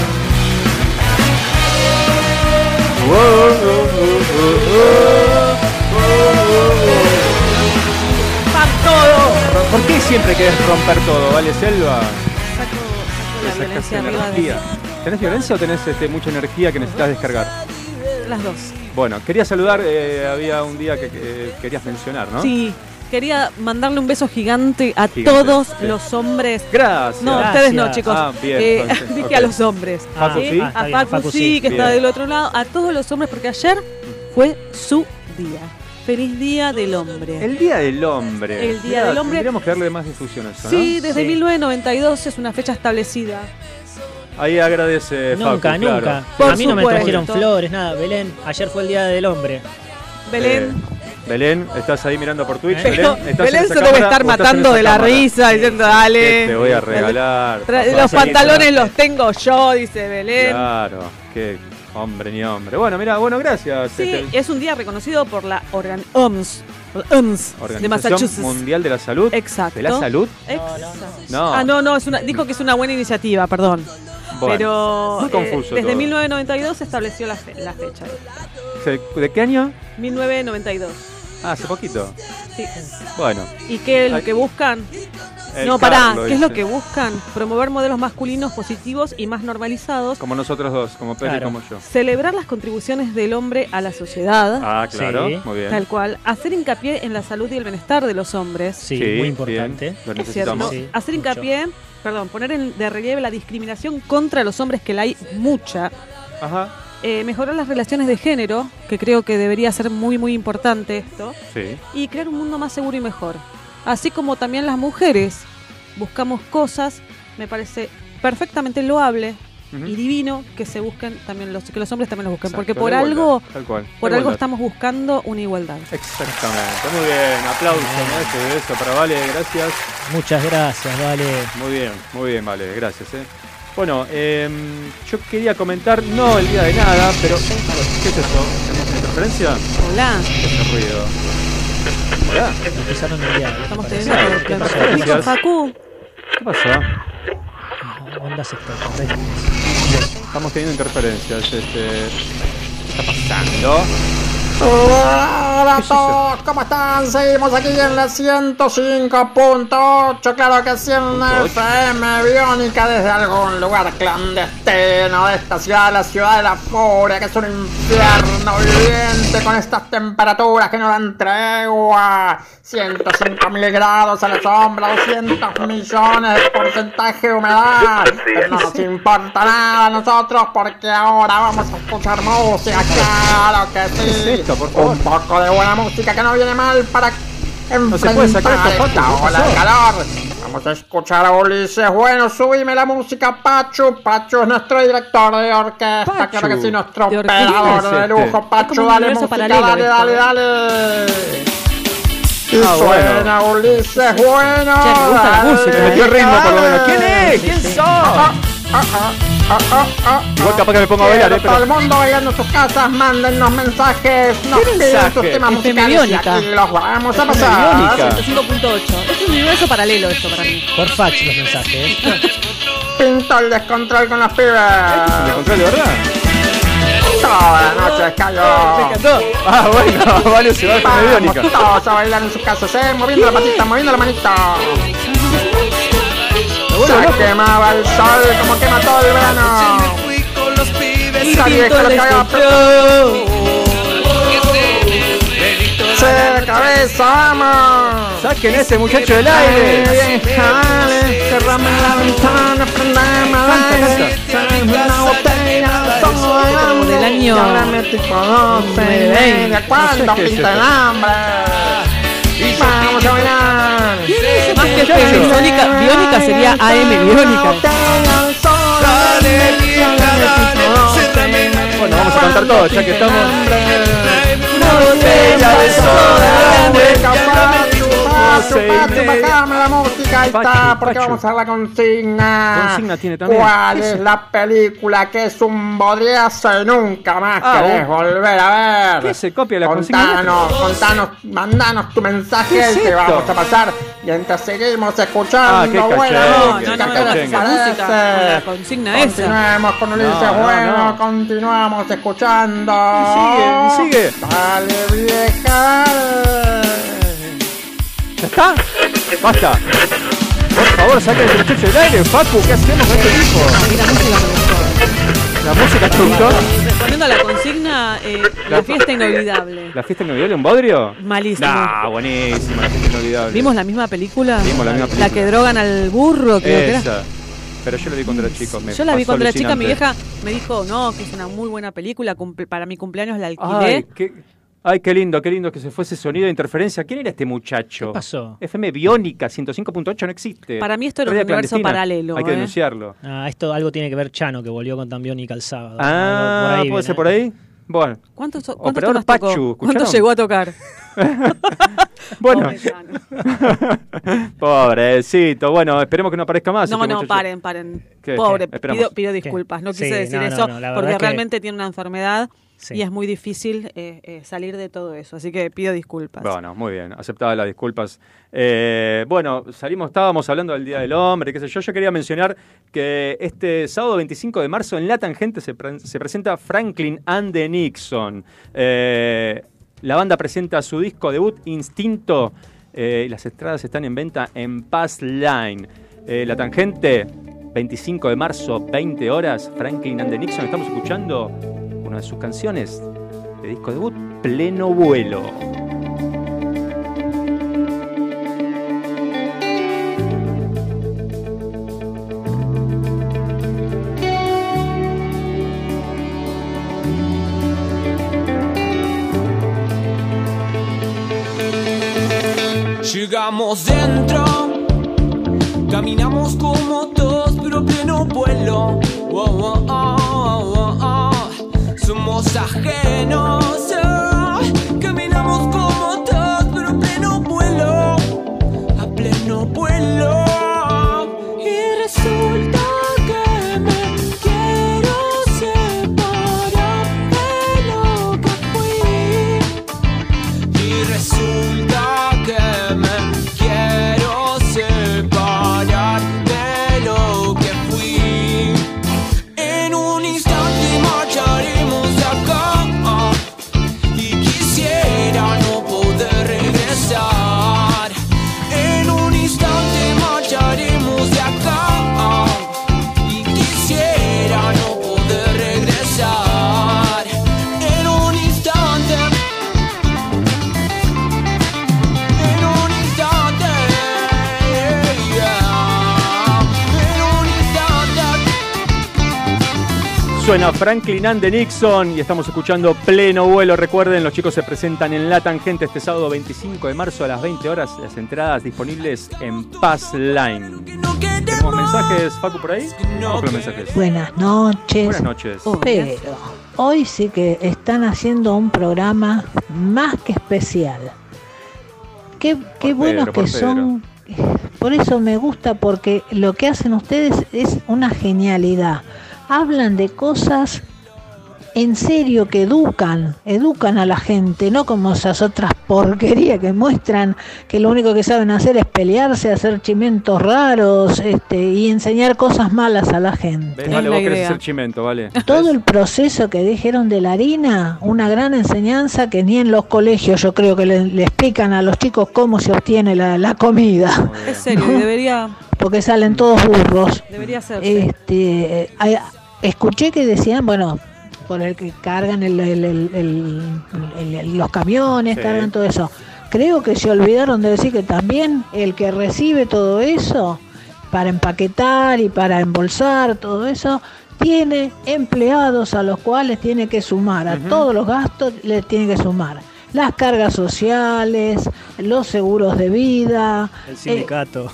Todo! ¿Por qué siempre querés romper todo, vale, Selva? La violencia sacaste arriba de energía. ¿Tenés violencia o tenés este, mucha energía que necesitas descargar? las dos. Bueno, quería saludar, eh, había un día que, que querías mencionar, ¿no? Sí, quería mandarle un beso gigante a Gigante, todos sí. los hombres. Gracias. No, Gracias. ustedes no, chicos. Ah, bien, Eh, entonces, dije a los hombres. Facu, ¿sí? sí. A Ah, está bien, Facu, Facu, sí, que está Bien. del otro lado. A todos los hombres, porque ayer fue su día. Feliz Día del Hombre. El Día del Hombre. El Día del Hombre. Tendríamos que darle más difusión a eso, ¿no? Sí, desde 1992 es una fecha establecida. Ahí agradece Nunca, Facu, claro. nunca. Por a mí no me trajeron flores, nada. Belén, ayer fue el Día del Hombre. Belén. Eh, Belén, estás ahí mirando por Twitch. Pero Belén, ¿estás en Belén se debe cámara estar estás en matando de la cámara? risa diciendo, ¿Qué dale. te voy a regalar? Tra- papá? Los pantalones los tengo yo, dice Belén. Claro, qué hombre ni hombre. Bueno, mira, bueno, gracias. Sí, este, es un día reconocido por la organ OMS, OMS de Organización Massachusetts. Mundial de la Salud. Exacto. ¿De la salud? Exacto. No. Ah, no, no, es una, dijo que es una buena iniciativa, perdón. Bueno, Pero muy eh, confuso desde todo. 1992 se estableció la, fe- la fecha. ¿De qué año? 1992. Ah, hace poquito. Sí. Bueno. ¿Y qué es lo que buscan? El no, pará, ¿qué es lo que buscan? Promover modelos masculinos positivos y más normalizados. Como nosotros dos, como Peri y como yo. Celebrar las contribuciones del hombre a la sociedad. Ah, claro, Sí. muy bien. Tal cual. Hacer hincapié en la salud y el bienestar de los hombres. Sí, Sí, muy importante. lo Es cierto. necesitamos. Sí, Hacer mucho. hincapié, perdón, poner en- de relieve la discriminación contra los hombres, que la hay mucha. Ajá, Eh, mejorar las relaciones de género, que creo que debería ser muy, muy importante esto. sí. Y crear un mundo más seguro y mejor. Así como también las mujeres buscamos cosas, me parece perfectamente loable y divino que se busquen también los que los hombres también los busquen, Exacto, porque por algo tal cual, por algo estamos buscando una igualdad. Exactamente, muy bien, aplauso, ¿no? Beso para Vale, gracias. Muchas gracias, vale. Muy bien, muy bien, Vale, gracias. ¿eh? Bueno, em, yo quería comentar, no el día de nada, pero... ¿Qué es eso? ¿Tenemos una interferencia? Hola, ¿Qué es ese ruido? Hola, Empezaron el día. estamos ¿Qué teniendo pasó? ¿Qué pasó? problemas. Facu. ¿qué pasa? Ondas extraterrestres. Estamos teniendo interferencias, este... ¿Qué está pasando? Hola a todos, ¿cómo están? Seguimos aquí en la 105.8, claro que sí, en ocho. FM Biónica desde algún lugar clandestino de esta ciudad, la ciudad de la furia, que es un infierno viviente con estas temperaturas que no dan tregua. 105 mil grados a la sombra, 200 millones de porcentaje de humedad. Pero no nos importa nada a nosotros porque ahora vamos a escuchar música, claro que sí. Un poco de buena música que no viene mal para enfrentar se puede sacar esta foto, esta ¿qué ola de pasó? calor. Vamos a escuchar a Ulises. Bueno, subime la música, Pachu. Pachu es nuestro director de orquesta. Pachu. Claro que sí, nuestro operador ¿Qué es de este? lujo. Es Pachu, dale música, paralelo dale, dale, dale. Y Ah, suena Ulises, bueno. Che, me gusta la música, Se metió ritmo por lo menos. ¿Quién es? ¿Quién sos? Ah, ah, ah, ah, ah, Igual capaz que me pongo a bailar, ¿eh? Pero- Todo el mundo bailando en sus casas, mándennos mensajes, nos ¿Qué piden mensaje? sus temas FM musicales y aquí los vamos a pasar. Biónica. 105.8. Es un universo paralelo esto para mí. Por fax los mensajes. Pinto el descontrol con los pibes. ¿Me control de verdad? Toda la noche cayó. Ah, bueno, vale, se va a Vamos biónica. todos a bailar en sus casas, eh, moviendo la patita, moviendo la manita. Se quemaba el sol como quema todo el verano. Esa vieja lo que haga Se cabeza, vamos. Saquen a ese muchacho del aire. Cerrame la ventana, prendeme el aire. Una botella, todo el Como del hambre. año Y ahora me y ¿Cuándo pinta el hambre? Vamos a bailar. Más que Biónica, Biónica sería AM Biónica. Bueno, vamos a cantar todos, ya que estamos. botella de soda Pachu, Pachu, bajame la música, ahí Pachu, está, porque Pachu. vamos a la consigna. Consigna tiene también. ¿Cuál ¿Qué es la película que es un bodriazo y nunca más Ah, querés volver a ver? ¿Qué se copia la consigna? Contanos, contanos, mandanos tu mensaje ¿Qué es esto? vamos a pasar. Mientras seguimos escuchando Ah, buena No, música, no, no, ¿qué la parece? consigna. Continuemos con Ulises No, no, Bueno, no. continuamos escuchando. Sigue, sigue. Dale, vieja. ¿Ya está? Basta. Por favor, saquen ese muchacho del aire, Facu. ¿Qué hacemos con este tipo? Y la música. La gustó. Respondiendo a la consigna, eh, la fiesta inolvidable. ¿La fiesta inolvidable en Bodrio? Malísimo. Nah, buenísima la fiesta inolvidable. ¿Vimos la misma película? Vimos la misma La película. que drogan al burro, creo que era. Esa. Pero yo la vi cuando era chico. me Yo la vi cuando era chica, mi vieja me dijo, no, que es una muy buena película, cumple- para mi cumpleaños la alquilé. Ay, qué, Ay, qué lindo, qué lindo que se fuese sonido de interferencia. ¿Quién era este muchacho? ¿Qué pasó? FM Biónica 105.8 no existe. Para mí esto era un universo paralelo, Hay que ¿eh? denunciarlo. Ah, esto algo tiene que ver Chano, que volvió con Tambiónica el sábado. Ah, ¿puede ser por ahí? Bueno. ¿Cuántos, cuántos? Pachu, ¿Cuánto llegó a tocar? Bueno. Pobrecito. Bueno, esperemos que no aparezca más. No, este no, muchacho. paren, paren. ¿Qué? Pobre, ¿Qué? Pido, pido disculpas. No Sí, quise decir no, eso no, porque que- realmente tiene una enfermedad Sí. y es muy difícil eh, eh, salir de todo eso. Así que pido disculpas. Bueno, muy bien, aceptadas las disculpas. Eh, bueno, salimos, estábamos hablando del Día del Hombre, qué sé yo. Yo quería mencionar que este sábado 25 de marzo en La Tangente se, pre- se presenta Franklin and the Nixon. La banda presenta su disco debut Instinto y las entradas están en venta en Pass Line. La Tangente, 25 de marzo, 20 horas, Franklin and the Nixon. Estamos escuchando una de sus canciones de disco debut, Pleno Vuelo. Llegamos dentro, caminamos como todos, pero pleno vuelo. Somos ajenos, Suena Franklin and the Nixon y estamos escuchando pleno vuelo. Recuerden, los chicos se presentan en La Tangente este sábado 25 de marzo a las 20 horas. Las entradas disponibles en Pass Line. ¿Tenemos mensajes, Facu, por ahí? Los mensajes. Buenas noches. Buenas noches. Pero hoy sí que están haciendo un programa más que especial. Qué, qué buenos que son. Por eso me gusta, porque lo que hacen ustedes es una genialidad. Hablan de cosas en serio que educan, educan a la gente, no como esas otras porquerías que muestran que lo único que saben hacer es pelearse, hacer chimentos raros este, y enseñar cosas malas a la gente. Ves, vale, vos querés hacer chimento, vale. Todo el proceso que dijeron de la harina, una gran enseñanza que ni en los colegios yo creo que le, le explican a los chicos cómo se obtiene la, la comida. Es serio, debería, Porque salen todos burros. debería hacerse. Este, hay- escuché que decían, bueno, por el que cargan el- el- el- los camiones, Sí. cargan todo eso. Creo que se olvidaron de decir que también el que recibe todo eso para empaquetar y para embolsar todo eso tiene empleados a los cuales tiene que sumar a todos los gastos le tiene que sumar las cargas sociales, los seguros de vida, El eh, sindicato.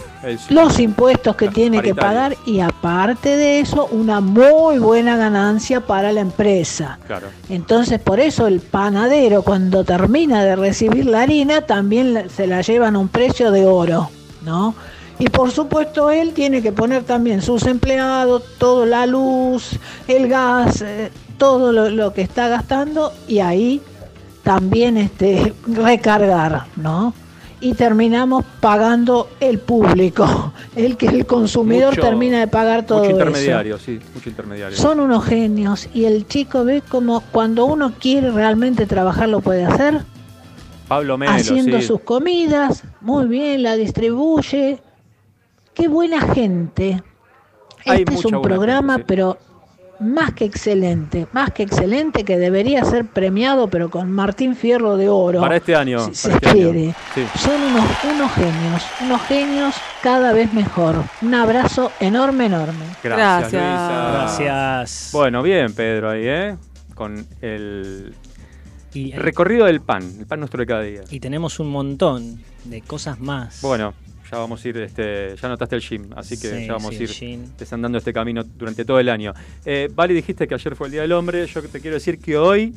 los impuestos que tiene que pagar y aparte de eso una muy buena ganancia para la empresa. Claro. Entonces por eso el panadero cuando termina de recibir la harina también se la llevan a un precio de oro, ¿no? Y por supuesto él tiene que poner también sus empleados, toda la luz, el gas, eh, todo lo, lo que está gastando y ahí también este recargar, ¿no? Y terminamos pagando el público, el que el consumidor Mucho- termina de pagar todo Mucho eso. intermediario, sí, mucho intermediario. Son unos genios y el chico ve como cuando uno quiere realmente trabajar lo puede hacer, Pablo Melo, haciendo sí. sus comidas, muy bien, la distribuye. Qué buena gente. Hay Este es un programa, gente, sí. pero más que excelente, más que excelente, que debería ser premiado, pero con Martín Fierro de Oro. Para este año. Si se este año. quiere. Sí. Son unos, unos genios, unos genios cada vez mejor. Un abrazo enorme, enorme. Gracias, Luisa. Gracias. Bueno, bien, Pedro, ahí, ¿eh? Con el Y, eh, Recorrido del pan, el pan nuestro de cada día. y tenemos un montón de cosas más. Bueno, ya vamos a ir, este, ya notaste el gym, así que Sí, ya vamos sí, a ir gym. desandando este camino durante todo el año. Eh, Vale, dijiste que ayer fue el Día del Hombre, yo te quiero decir que hoy,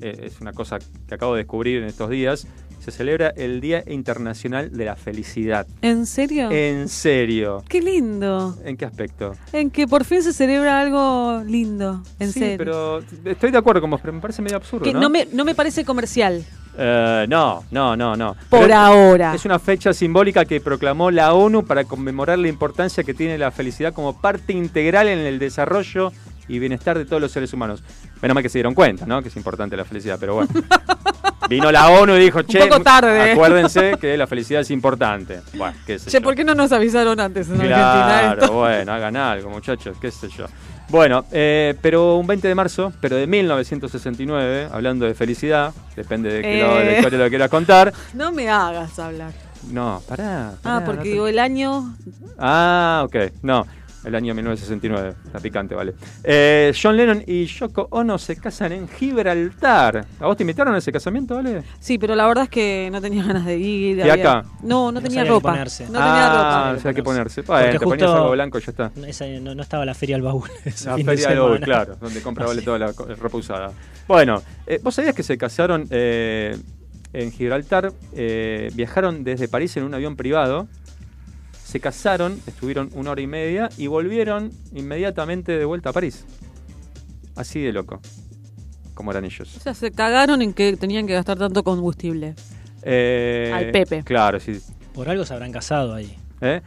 eh, es una cosa que acabo de descubrir en estos días, se celebra el Día Internacional de la Felicidad. ¿En serio? En serio. Qué lindo. ¿En qué aspecto? En que por fin se celebra algo lindo. En sí, serio. pero estoy de acuerdo con vos, pero me parece medio absurdo, que ¿no? no me, no me parece comercial. Eh, no, no, no, no. Por Pero ahora. Es una fecha simbólica que proclamó la ONU para conmemorar la importancia que tiene la felicidad como parte integral en el desarrollo y bienestar de todos los seres humanos. Menos mal que se dieron cuenta, ¿no? Que es importante la felicidad, pero bueno. Vino la ONU y dijo, che, poco tarde. acuérdense que la felicidad es importante. Bueno, qué sé Che, yo. ¿por qué no nos avisaron antes en Argentina Claro, esto? bueno, hagan algo, muchachos, qué sé yo. Bueno, eh, pero un 20 de marzo, pero de 1969, hablando de felicidad, depende de, que lo, de la Eh. historia lo quieras contar. No me hagas hablar. No, pará. Ah, porque no te- digo, el año. Ah, ok, no. El año 1969, está picante, vale. Eh, John Lennon y Yoko Ono se casan en Gibraltar. ¿A vos te invitaron a ese casamiento, vale? Sí, pero la verdad es que no tenía ganas de ir. ¿Y acá? No, no No tenía qué ropa. ponerse. No tenía ah, ropa. o sea, hay que ponerse. Porque te ponías algo blanco y ya está. Esa- no, no estaba la feria del baúl. La feria de hoy, semana. claro, donde compra vale toda la ropa usada. Bueno, eh, ¿vos sabías que se casaron eh, en Gibraltar? eh, viajaron desde París en un avión privado. Se casaron, estuvieron una hora y media y volvieron inmediatamente de vuelta a París. Así de loco, como eran ellos. O sea, se cagaron en que tenían que gastar tanto combustible. Eh, Al Pepe. Claro, sí. Por algo se habrán casado ahí. ¿Eh?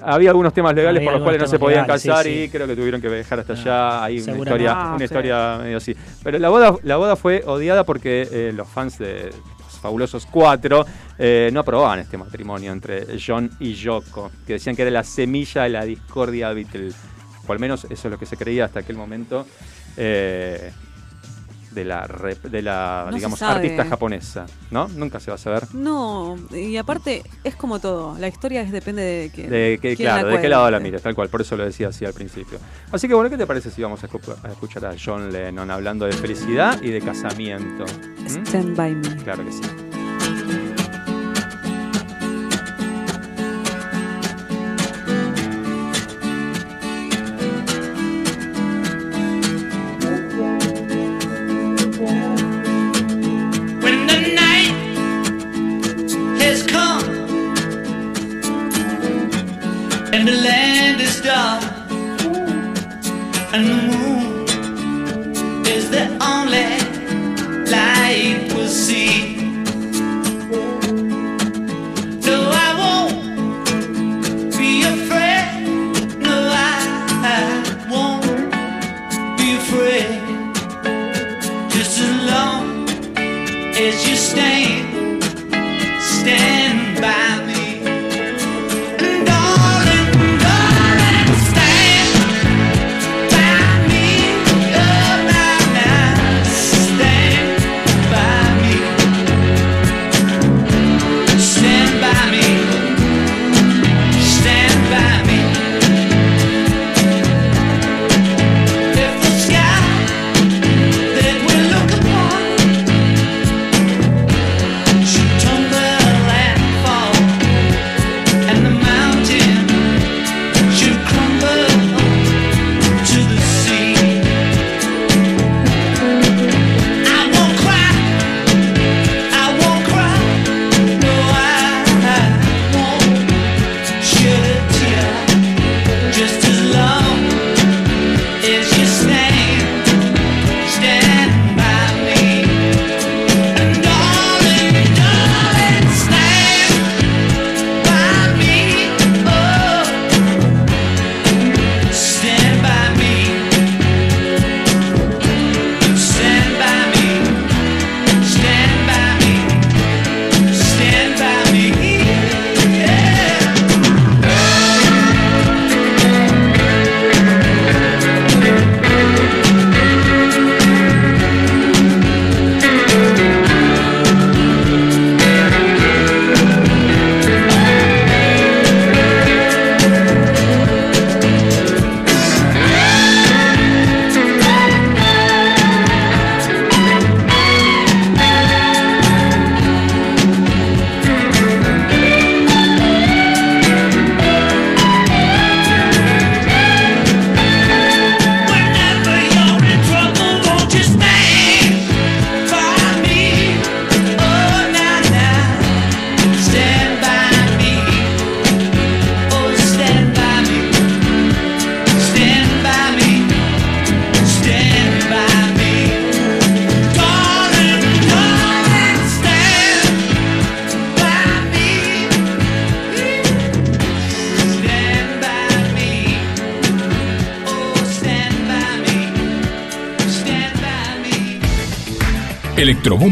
Había algunos temas legales Había por los cuales no se podían legales, casar sí. y creo que tuvieron que viajar hasta Ah, allá. Hay una historia, Ah, una sí. historia medio así. Pero la boda, la boda fue odiada porque eh, los fans de fabulosos cuatro eh, no aprobaban este matrimonio entre John y Yoko, que decían que era la semilla de la discordia Beatle. O al menos eso es lo que se creía hasta aquel momento. eh, de la, rep- de la No digamos, artista japonesa, ¿no? Nunca se va a saber. No, y aparte es como todo. La historia es, depende de que. De que, claro, de qué lado la mires, tal cual, por eso lo decía así al principio. Así que bueno, ¿qué te parece si vamos a escuchar a John Lennon hablando de felicidad y de casamiento? ¿Mm? Stand by me. Claro que sí. And the land is dark. And the moon is the only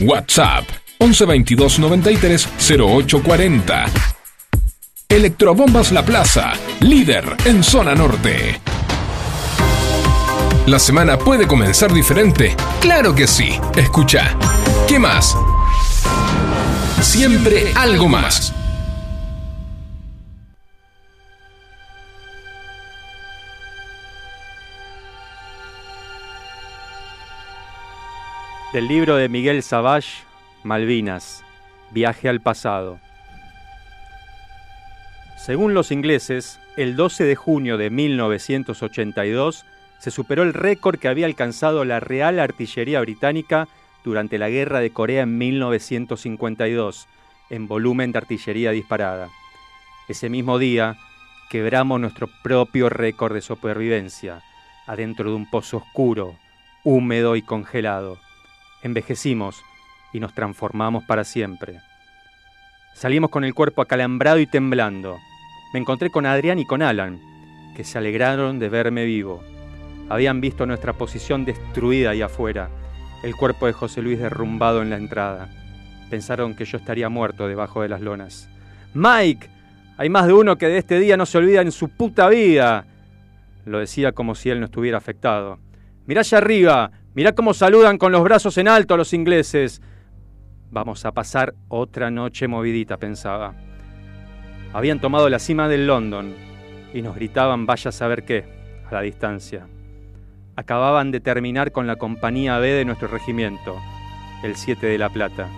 WhatsApp 1122 93 0840. Electrobombas La Plaza, líder en zona norte. ¿La semana puede comenzar diferente? Claro que sí. Escucha. ¿Qué más? Siempre algo más. Del libro de Miguel Savage, Malvinas, Viaje al pasado. Según los ingleses, el 12 de junio de 1982 se superó el récord que había alcanzado la Real Artillería Británica durante la Guerra de Corea en 1952, en volumen de artillería disparada. Ese mismo día, quebramos nuestro propio récord de supervivencia, adentro de un pozo oscuro, húmedo y congelado. Envejecimos y nos transformamos para siempre. Salimos con el cuerpo acalambrado y temblando. Me encontré con Adrián y con Alan, que se alegraron de verme vivo. Habían visto nuestra posición destruida ahí afuera, el cuerpo de José Luis derrumbado en la entrada. Pensaron que yo estaría muerto debajo de las lonas. Mike, hay más de uno que de este día no se olvida en su puta vida. Lo decía como si él no estuviera afectado. Mirá allá arriba, mirá cómo saludan con los brazos en alto a los ingleses. Vamos a pasar otra noche movidita, pensaba. Habían tomado la cima del London y nos gritaban vaya a saber qué, a la distancia. Acababan de terminar con la compañía B de nuestro regimiento, el 7 de La Plata.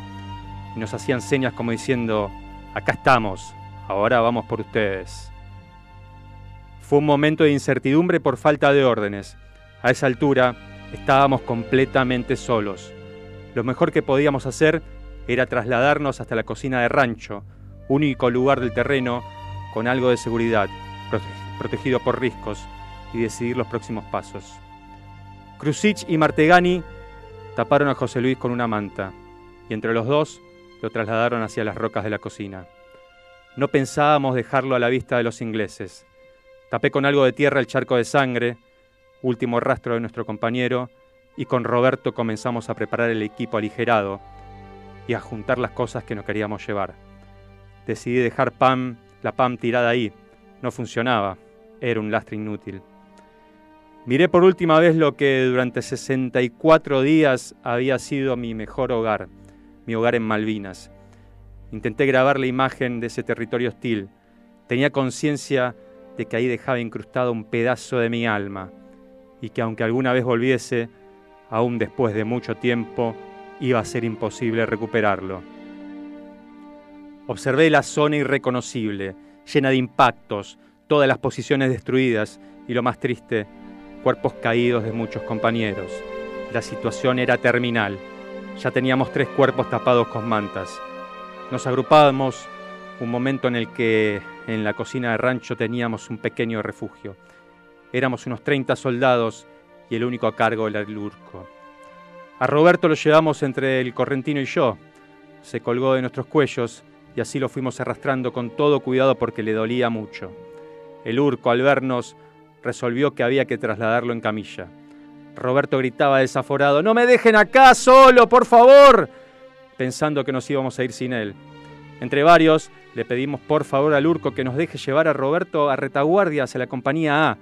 Y nos hacían señas como diciendo, acá estamos, ahora vamos por ustedes. Fue un momento de incertidumbre por falta de órdenes. A esa altura estábamos completamente solos. Lo mejor que podíamos hacer era trasladarnos hasta la cocina de rancho, único lugar del terreno con algo de seguridad, prote- protegido por riscos, y decidir los próximos pasos. Krusich y Martegani taparon a José Luis con una manta, y entre los dos lo trasladaron hacia las rocas de la cocina. No pensábamos dejarlo a la vista de los ingleses. Tapé con algo de tierra el charco de sangre, último rastro de nuestro compañero, y con Roberto comenzamos a preparar el equipo aligerado y a juntar las cosas que no queríamos llevar. Decidí dejar Pam, la Pam tirada ahí. No funcionaba. Era un lastre inútil. Miré por última vez lo que durante 64 días había sido mi mejor hogar, mi hogar en Malvinas. Intenté grabar la imagen de ese territorio hostil. Tenía conciencia de que ahí dejaba incrustado un pedazo de mi alma y que aunque alguna vez volviese, aún después de mucho tiempo, iba a ser imposible recuperarlo. Observé la zona irreconocible, llena de impactos, todas las posiciones destruidas y lo más triste, cuerpos caídos de muchos compañeros. La situación era terminal. Ya teníamos tres cuerpos tapados con mantas. Nos agrupábamos un momento en el que en la cocina de rancho teníamos un pequeño refugio. Éramos unos 30 soldados y el único a cargo era el Urco. A Roberto lo llevamos entre el correntino y yo. Se colgó de nuestros cuellos y así lo fuimos arrastrando con todo cuidado porque le dolía mucho. El Urco, al vernos, resolvió que había que trasladarlo en camilla. Roberto gritaba desaforado, ¡No me dejen acá solo, por favor! pensando que nos íbamos a ir sin él. Entre varios, le pedimos por favor al Urco que nos deje llevar a Roberto a retaguardia hacia la compañía A,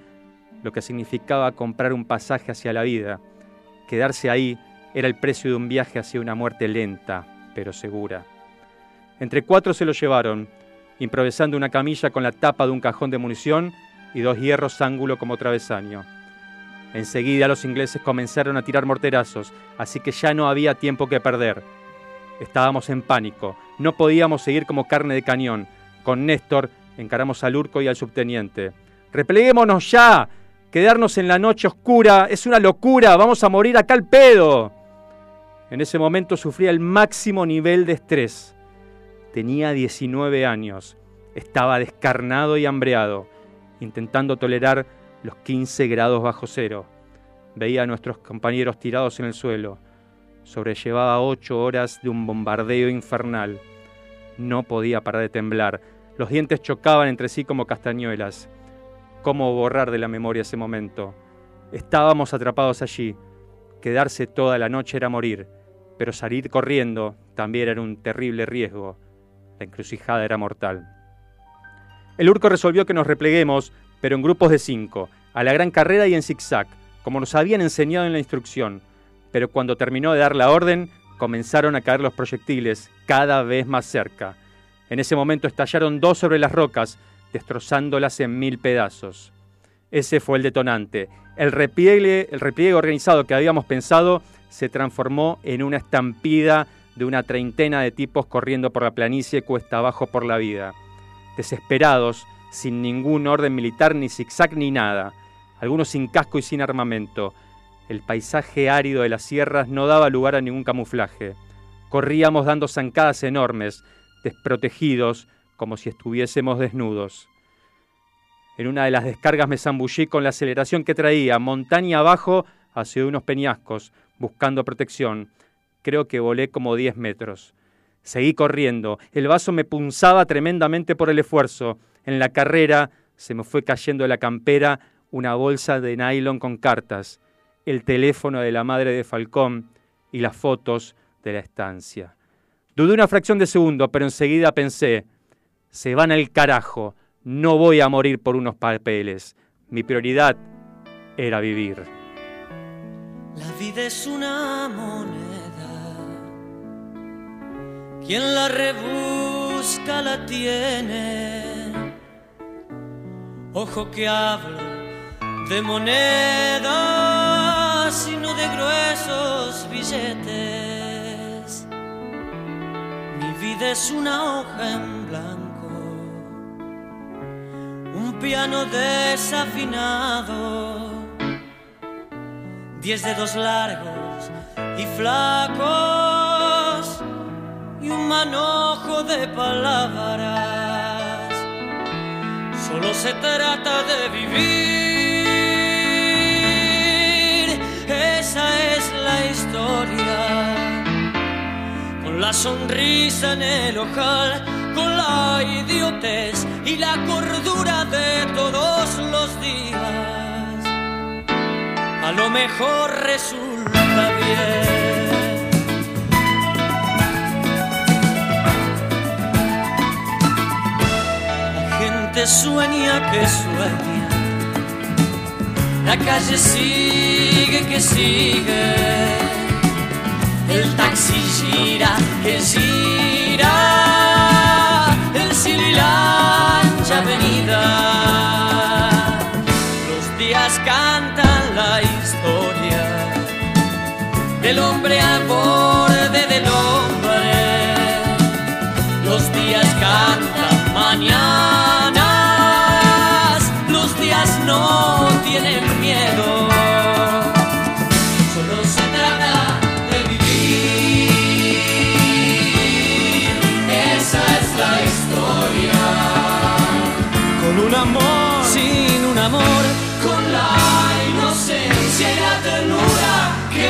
lo que significaba comprar un pasaje hacia la vida. Quedarse ahí era el precio de un viaje hacia una muerte lenta, pero segura. Entre cuatro se lo llevaron, improvisando una camilla con la tapa de un cajón de munición y dos hierros ángulo como travesaño. Enseguida los ingleses comenzaron a tirar morterazos, así que ya no había tiempo que perder. Estábamos en pánico, no podíamos seguir como carne de cañón. Con Néstor encaramos al Urco y al subteniente. ¡Repleguémonos ya! Quedarnos en la noche oscura es una locura, vamos a morir acá al pedo. En ese momento sufría el máximo nivel de estrés. Tenía 19 años. Estaba descarnado y hambreado, intentando tolerar los 15 grados bajo cero. Veía a nuestros compañeros tirados en el suelo. Sobrellevaba ocho horas de un bombardeo infernal. No podía parar de temblar. Los dientes chocaban entre sí como castañuelas. ¿Cómo borrar de la memoria ese momento? Estábamos atrapados allí. Quedarse toda la noche era morir, pero salir corriendo también era un terrible riesgo. La encrucijada era mortal. El Urco resolvió que nos repleguemos, pero en grupos de cinco, a la gran carrera y en zigzag, como nos habían enseñado en la instrucción. Pero cuando terminó de dar la orden, comenzaron a caer los proyectiles cada vez más cerca. En ese momento estallaron dos sobre las rocas, destrozándolas en mil pedazos. Ese fue el detonante. El repliegue, el repliegue organizado que habíamos pensado se transformó en una estampida de una treintena de tipos corriendo por la planicie cuesta abajo por la vida. Desesperados, sin ningún orden militar, ni zigzag ni nada. Algunos sin casco y sin armamento. El paisaje árido de las sierras no daba lugar a ningún camuflaje. Corríamos dando zancadas enormes, desprotegidos, como si estuviésemos desnudos. En una de las descargas me zambullí con la aceleración que traía, montaña abajo, hacia unos peñascos, buscando protección. Creo que volé como 10 metros. Seguí corriendo. El vaso me punzaba tremendamente por el esfuerzo. En la carrera se me fue cayendo de la campera una bolsa de nylon con cartas, el teléfono de la madre de Falcón y las fotos de la estancia. Dudé una fracción de segundo, pero enseguida pensé, se van al carajo, no voy a morir por unos papeles. Mi prioridad era vivir. La vida es una moneda. Quien la rebusca la tiene. Ojo que hablo de monedas y no de gruesos billetes. Mi vida es una hoja en blanco. Un piano desafinado diez dedos largos y flacos y un manojo de palabras. Solo se trata de vivir, esa es la historia. Con la sonrisa en el ojal, con la idiotez y la cordura de todos los días. A lo mejor resulta bien. La gente sueña que sueña, la calle sigue que sigue, el taxi gira que gira, el sililancha avenida, los días cantan la historia del hombre al borde del hombre. Los días cantan mañanas, los días no tienen miedo.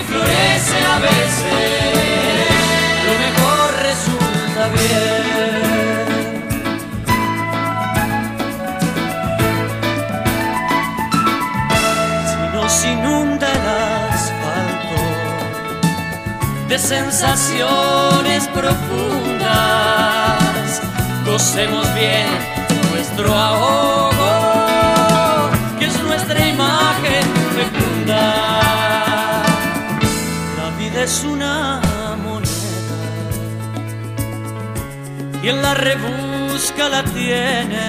Florece a veces. Lo mejor resulta bien. Si nos inunda el asfalto de sensaciones profundas, gocemos bien nuestro ahogo es una moneda, quien la rebusca la tiene.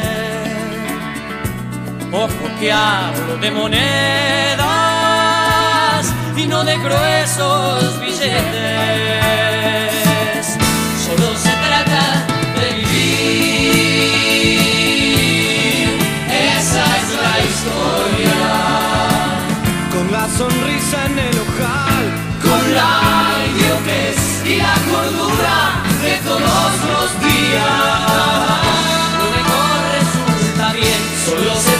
Ojo que hablo de monedas y no de gruesos billetes. Solo se trata de vivir. Esa es la historia. Con la sonrisa en el natural, idiotez y la cordura de todos los días. Lo mejor resulta bien, solo se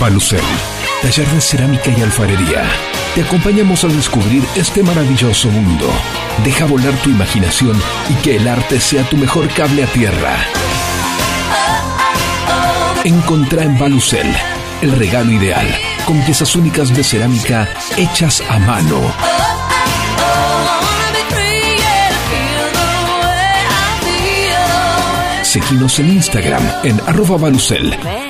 Balucel, taller de cerámica y alfarería. Te acompañamos a descubrir este maravilloso mundo. Deja volar tu imaginación y que el arte sea tu mejor cable a tierra. Encontrá en Balucel el regalo ideal, con piezas únicas de cerámica hechas a mano. Seguinos en Instagram en arroba Balucel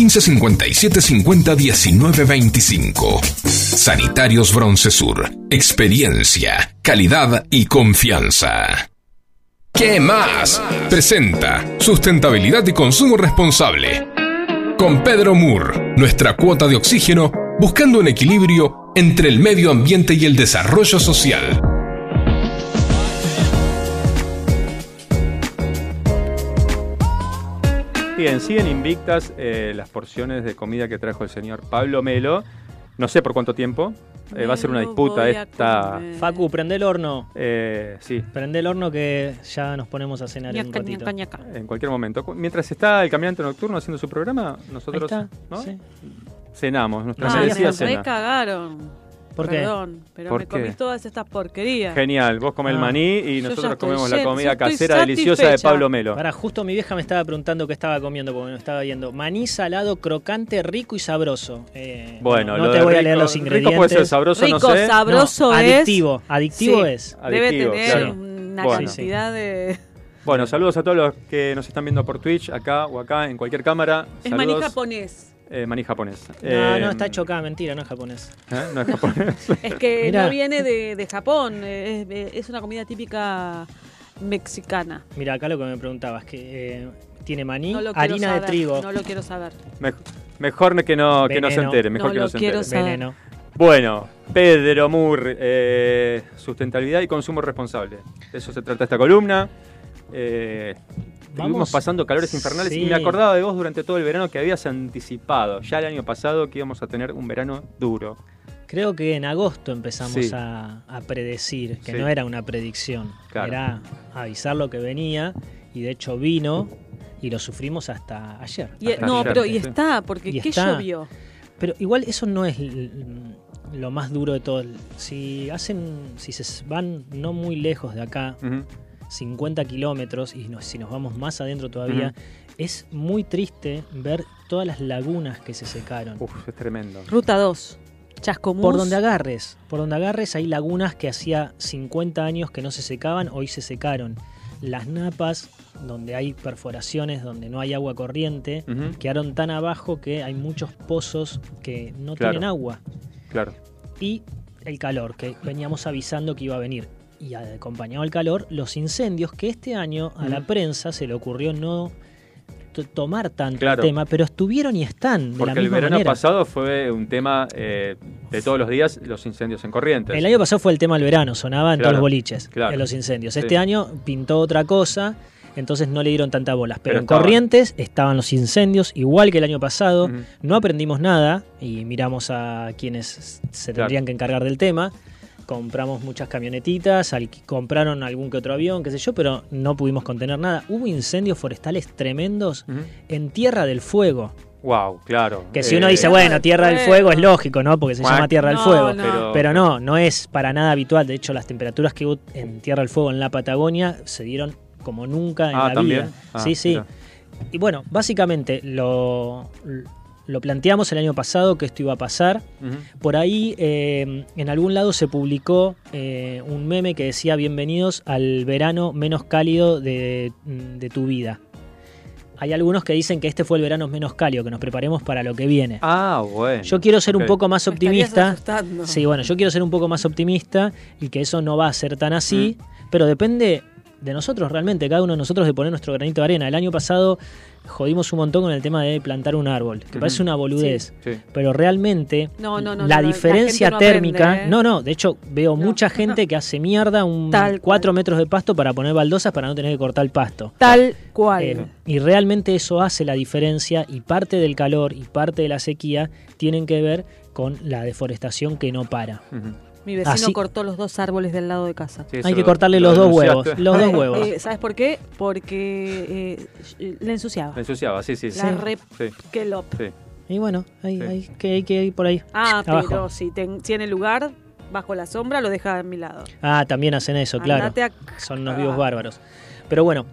1557 50 19 25. Sanitarios Broncesur. Experiencia, calidad y confianza. ¿Qué más? Presenta Sustentabilidad y Consumo Responsable. Con Pedro Moore, nuestra cuota de oxígeno, buscando un equilibrio entre el medio ambiente y el desarrollo social. Bien, siguen invictas eh, las porciones de comida que trajo el señor Pablo Melo. No sé por cuánto tiempo. Eh, va a ser una disputa esta. Facu, prende el horno. Eh, sí. Prende el horno que ya nos ponemos a cenar en un ratito. ñaca, ñaca. En cualquier momento. Mientras está el caminante nocturno haciendo su programa, nosotros Ahí está, ¿no? sí. cenamos, nuestra Ah, merecida me cena. recagaron. ¿Por qué? Perdón, pero ¿Por me comí qué? todas estas porquerías. Genial, vos comés el Ah. maní y nosotros comemos la comida casera deliciosa de. Pablo Melo. Ahora, justo mi vieja me estaba preguntando qué estaba comiendo porque me estaba viendo. Maní salado, crocante, rico y sabroso. Eh, Bueno, no, no te voy a rico- leer los rico ingredientes. puede ser sabroso, no Rico, sé. sabroso No, es. adictivo, adictivo Sí, es. Debe Adictivo, tener claro. una Bueno. cantidad de. Bueno, saludos a todos los que nos están viendo por Twitch, acá o acá, en cualquier cámara. Es maní japonés. Eh, maní japonés. No, Eh, no, está hecho acá, mentira, no es japonés. ¿eh? No es japonés. Es que Mirá. no viene de, de Japón. eh, Es, es una comida típica mexicana. Mira, acá lo que me preguntabas, que eh, tiene maní, No harina de trigo. No lo quiero saber. Mej- mejor que no, que no se entere, mejor No que no se quiero entere. saber. Veneno. Bueno, Pedro Moore, eh, sustentabilidad y consumo responsable. De eso se trata esta columna. Estuvimos Vamos. pasando calores infernales y me acordaba de vos durante todo el verano que habías anticipado, ya el año pasado, que íbamos a tener un verano duro. Creo que en agosto empezamos Sí. a, a predecir, que Sí. no era una predicción, Claro. era avisar lo que venía y de hecho vino y lo sufrimos hasta ayer. Y- Hasta no, ayer, pero y está, porque Y ¿qué está. llovió? Pero igual eso no es lo más duro de todo. Si hacen, si se van no muy lejos de acá. 50 kilómetros, y nos- si nos vamos más adentro todavía, es muy triste ver todas las lagunas que se secaron. Uf, es tremendo. Ruta 2. Chascomús. Por donde agarres, por donde agarres hay lagunas que hacía 50 años que no se secaban, hoy se secaron. Las napas, donde hay perforaciones, donde no hay agua corriente, quedaron tan abajo que hay muchos pozos que no Claro. tienen agua. Claro. Y el calor, que veníamos avisando que iba a venir. Y acompañado al calor, los incendios, que este año a la prensa se le ocurrió no to- tomar tanto Claro. el tema, pero estuvieron y están de Porque la el misma verano manera. pasado fue un tema eh, de todos los días, los incendios en Corrientes. El año pasado fue el tema del verano, sonaba en Claro, todos los boliches, claro. en los incendios. Sí. Este año pintó otra cosa, entonces no le dieron tanta bolas. Pero, Pero en. Corrientes estaban los incendios, igual que el año pasado. No aprendimos nada y miramos a quienes se tendrían que encargar del tema. Compramos muchas camionetitas, compraron algún que otro avión, qué sé yo, pero no pudimos contener nada. Hubo incendios forestales tremendos en Tierra del Fuego. Wow, claro. Que si Eh, uno dice, bueno, Tierra del Fuego es lógico, ¿no? Porque se llama Tierra del No, Fuego. no. Pero- Pero no, no es para nada habitual. De hecho, las temperaturas que hubo en Tierra del Fuego, en la Patagonia, se dieron como nunca en Ah, la ¿también? vida. Ah, sí, sí. mira. Y bueno, básicamente lo, lo planteamos el año pasado que esto iba a pasar. Por ahí, eh, en algún lado se publicó eh, un meme que decía bienvenidos al verano menos cálido de, de tu vida. Hay algunos que dicen que este fue el verano menos cálido, que nos preparemos para lo que viene. Ah, bueno. Yo quiero ser un poco más optimista. Sí, bueno, yo quiero ser un poco más optimista y que eso no va a ser tan así, Mm. pero depende de nosotros realmente, cada uno de nosotros de poner nuestro granito de arena. El año pasado jodimos un montón con el tema de plantar un árbol, que parece una boludez, Sí. pero realmente No, no, no, la diferencia la gente no térmica, aprende, ¿eh? no, no, de hecho veo mucha gente que hace mierda un Tal 4 metros de pasto para poner baldosas para no tener que cortar el pasto. Tal cual. Eh, y realmente eso hace la diferencia y parte del calor y parte de la sequía tienen que ver con la deforestación que no para. Mi vecino Así- cortó los dos árboles del lado de casa. Hay que cortarle los dos huevos, los dos huevos. Eh, ¿Sabes por qué? Porque eh, le ensuciaba. Me ensuciaba, sí, sí. sí. La re- Sí. que lo- Sí. Y bueno, hay, hay que, hay que ir por ahí. Ah, abajo. pero si tiene lugar bajo la sombra, lo deja a mi lado. Ah, también hacen eso, claro. A- Son unos vivos bárbaros. Pero bueno,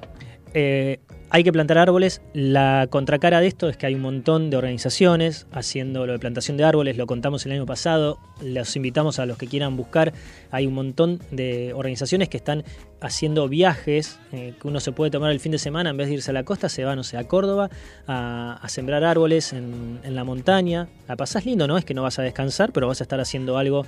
eh, hay que plantar árboles. La contracara de esto es que hay un montón de organizaciones haciendo lo de plantación de árboles. Lo contamos el año pasado. Los invitamos a los que quieran buscar. Hay un montón de organizaciones que están haciendo viajes eh, que uno se puede tomar el fin de semana. En vez de irse a la costa, se va, no sé, a Córdoba a, sembrar árboles en, en la montaña. La pasás lindo, ¿no? Es que no vas a descansar, pero vas a estar haciendo algo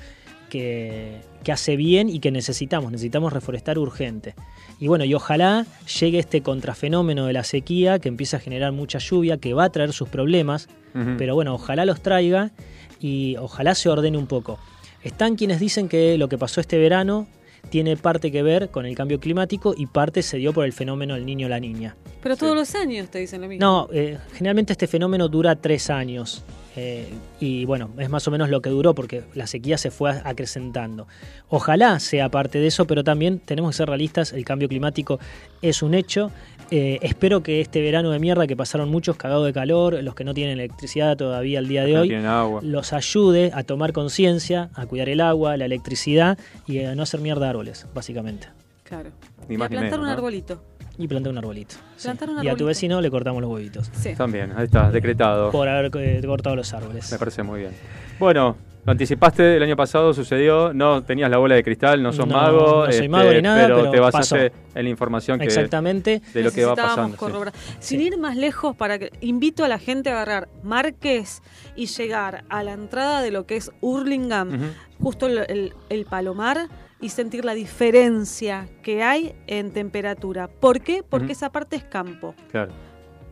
que, que hace bien y que necesitamos. Necesitamos reforestar urgente. Y bueno, y ojalá llegue este contrafenómeno de la sequía que empieza a generar mucha lluvia, que va a traer sus problemas, pero bueno, ojalá los traiga y ojalá se ordene un poco. Están quienes dicen que lo que pasó este verano tiene parte que ver con el cambio climático y parte se dio por el fenómeno del niño la niña. Pero todos los años te dicen lo mismo. No, eh, generalmente este fenómeno dura tres años. Eh, y bueno, es más o menos lo que duró porque la sequía se fue acrecentando. Ojalá sea parte de eso, pero también tenemos que ser realistas, el cambio climático es un hecho. Eh, espero que este verano de mierda que pasaron muchos cagados de calor, los que no tienen electricidad todavía al día de No hoy, agua. los ayude a tomar conciencia, a cuidar el agua, la electricidad y a no hacer mierda árboles, básicamente. Claro. Ni y más a ni plantar menos, un ¿no? arbolito. Y plantar un arbolito. sí. Plantar un Y a tu arbolito. vecino le cortamos los huevitos. Sí. También, ahí está, decretado. Por haber eh, cortado los árboles. Me parece muy bien. Bueno, lo anticipaste el año pasado, sucedió, no tenías la bola de cristal, no sos No, mago. no soy mago ni nada, pero, pero te basaste en la información que, Exactamente. de lo que va pasando. sí. corroborar. Sin ir más lejos, para que invito a la gente a agarrar Márquez y llegar a la entrada de lo que es Hurlingham, Ujú. justo el, el- el Palomar, y sentir la diferencia que hay en temperatura. ¿Por qué? Porque esa parte es campo. Claro.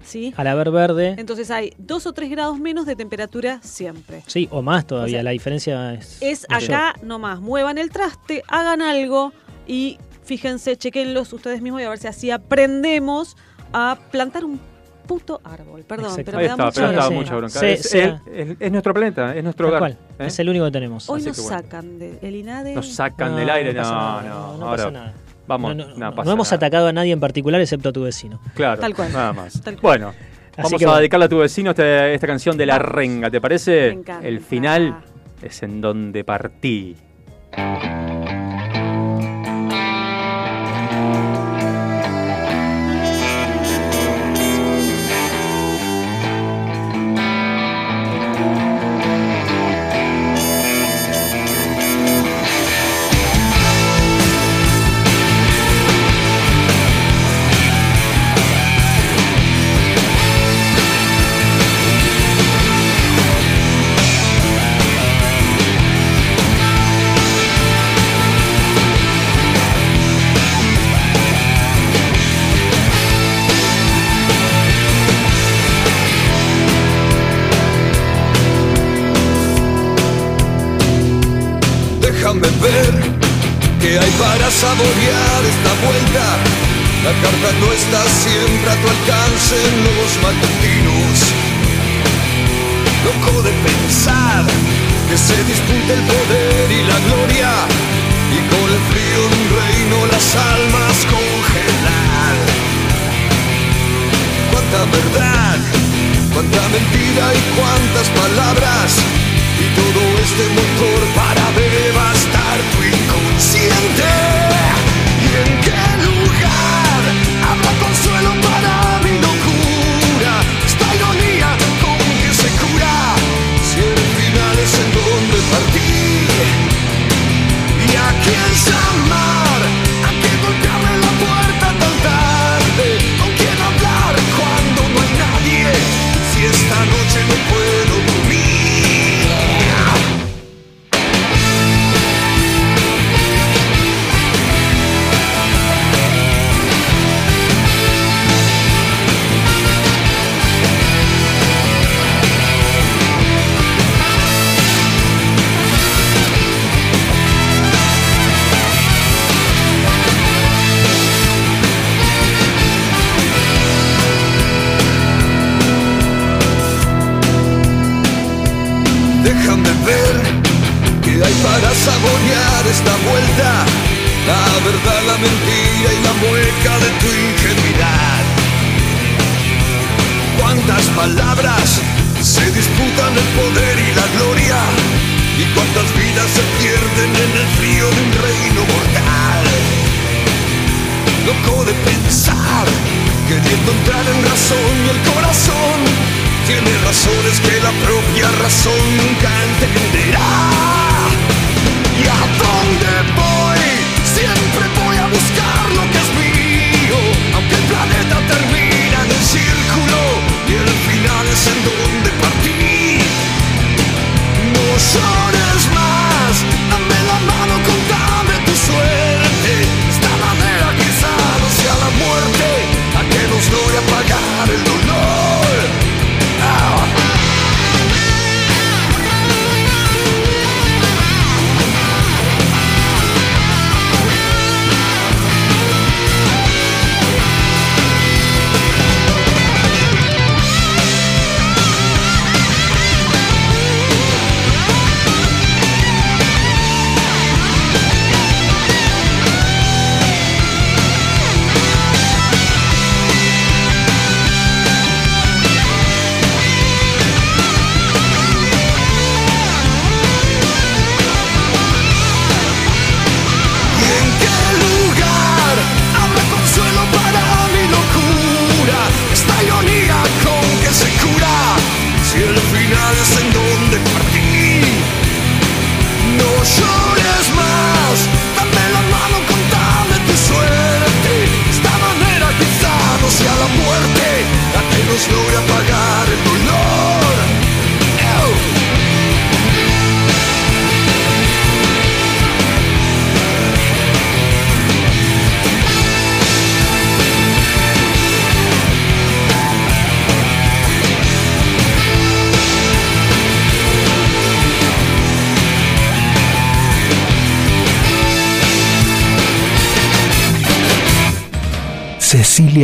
¿sí? Al haber verde, Entonces hay dos o tres grados menos de temperatura siempre. sí, o más todavía, O sea, la diferencia es. Es mayor. acá nomás, muevan el traste, hagan algo y fíjense, chequenlos ustedes mismos y a ver si así aprendemos a plantar un puto árbol. Perdón, pero Ahí me da está, mucha pero bronca. mucha bronca. Sí, es, sí. es- es- es nuestro planeta, es nuestro Tal hogar. cual, ¿eh? Es el único que tenemos. Hoy Así nos bueno. sacan de el INADE. Nos sacan No, del aire, no no, pasa nada, no, no ahora pasa nada. Vamos, No, no, no, pasa no hemos nada. atacado a nadie en particular excepto a tu vecino. Claro, Tal cual. nada más. Tal cual. Bueno, Así vamos que a bueno. dedicarle a tu vecino este- esta canción de La. Renga, ¿te parece? Me encanta. El final es en donde partí. Déjame ver qué hay para saborear esta vuelta. La carta no está siempre a tu alcance en los matutinos. Loco de pensar que se dispute el poder y la gloria. Y con el frío de un reino las almas congelar. Cuánta verdad, cuánta mentira y cuántas palabras. Y todo este motor para devastar ¿Y en qué lugar habrá consuelo para mi locura? Esta ironía, ¿cómo que se cura? Si en el final es el dónde partí, ¿y a quién?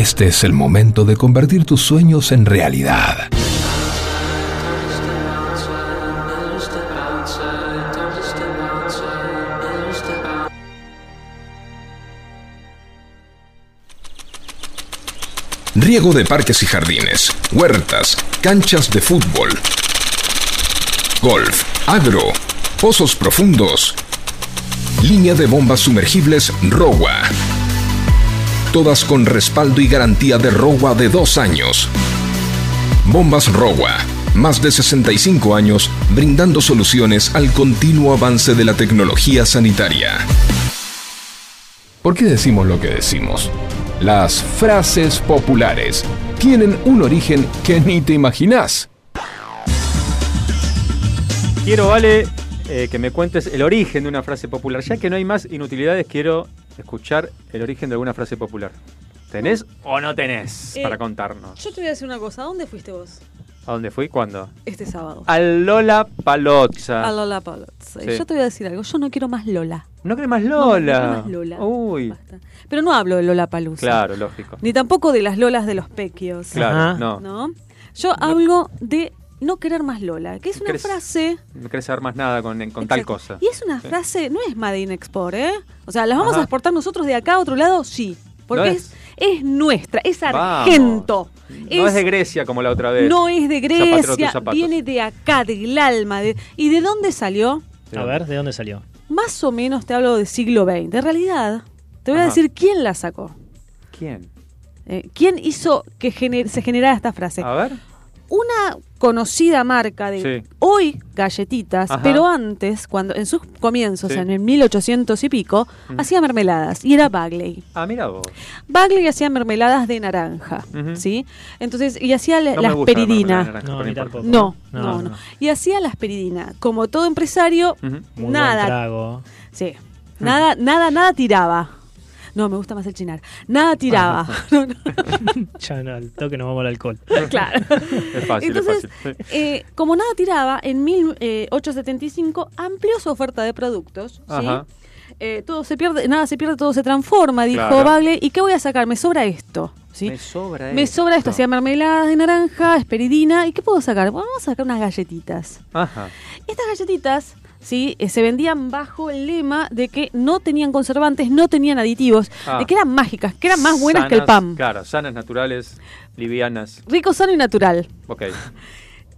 Este es el momento de convertir tus sueños en realidad. Riego de parques y jardines, huertas, canchas de fútbol, golf, agro, pozos profundos, línea de bombas sumergibles ROWA. Todas con respaldo y garantía de ROWA de dos años. Bombas ROWA. Más de 65 años brindando soluciones al continuo avance de la tecnología sanitaria. ¿Por qué decimos lo que decimos? Las frases populares tienen un origen que ni te imaginás. Quiero, Vale, eh, que me cuentes el origen de una frase popular. Ya que no hay más inutilidades, quiero escuchar el origen de alguna frase popular. ¿Tenés o no tenés Eh, para contarnos? Yo te voy a decir una cosa. ¿A dónde fuiste vos ¿A dónde fui? ¿Cuándo? este sábado? Al Lola Palozza. A Lola Palazzo. Sí. Yo te voy a decir algo. Yo no quiero más Lola. ¿No querés más Lola? no quiero más Lola. Uy. Pero no hablo de Lola Palusa. Claro, lógico. Ni tampoco de las Lolas de los Pequios. Claro, no. ¿No? Yo hablo de no querer más Lola, que es una querés- frase. No querés saber más nada con, con tal cosa. Y es una Sí. frase, no es Made in Export, ¿eh? O sea, ¿las vamos Ajá. a exportar nosotros de acá a otro lado? Sí. Porque ¿No es, es nuestra, es Vamos. argento. No es de Grecia como la otra vez. No es de Grecia, zapatos. viene de acá, del alma. De, ¿Y de dónde salió? A ver, ¿de dónde salió? Más o menos te hablo del siglo XX. En realidad, te voy a decir quién la sacó. ¿Quién? Eh, ¿Quién hizo que gener- se generara esta frase? A ver. Una conocida marca de Sí. hoy galletitas, Ajá. pero antes, cuando en sus comienzos, Sí. en el 1800 y pico, Mm. hacía mermeladas y era Bagley. Ah, mira vos. Bagley hacía mermeladas de naranja. ¿sí? Entonces, y hacía la, No la me gusta la asperidina. naranja, No, tampoco. No, No, no, no, no. Y hacía la asperidina. Como todo empresario, Ujú. Muy buen nada, trago. sí, nada, nada, nada tiraba. No, me gusta más el chinar. Nada tiraba. No, no. Ya no, al toque nos vamos al alcohol. claro. Es fácil, Entonces, es fácil. Sí. eh, como nada tiraba, en 1875 amplió su oferta de productos. ¿sí? Ajá. Eh, todo se pierde, nada se pierde, todo se transforma, dijo Claro. Bagley. ¿Y qué voy a sacar? Me sobra esto. ¿sí? Me sobra Me sobra esto, hacía mermeladas de naranja, esperidina. ¿Y qué puedo sacar? Bueno, vamos a sacar unas galletitas. Ajá. Estas galletitas, sí, eh, se vendían bajo el lema de que no tenían conservantes, no tenían aditivos, Ah. de que eran mágicas, que eran más buenas que el pan. Claro, sanas, naturales, livianas. Rico, sano y natural. Ok.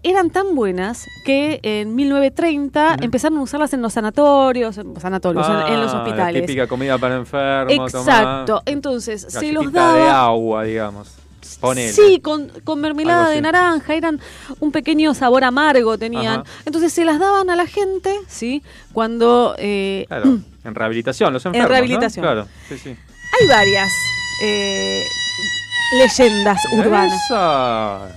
Eran tan buenas que en 1930 empezaron a usarlas en los sanatorios, en, sanatorios, en- en, los Ah, la hospitales. típica comida para enfermos. Exacto. tomá. Entonces, se los daba. de agua, digamos. Ponele. Sí, con, con mermelada de naranja, eran un pequeño sabor amargo tenían. Ajá. Entonces se las daban a la gente, ¿sí? Cuando eh, Claro, en rehabilitación, los enfermos. ¿no? rehabilitación. Claro, sí, sí. hay varias eh, leyendas urbanas. Esa.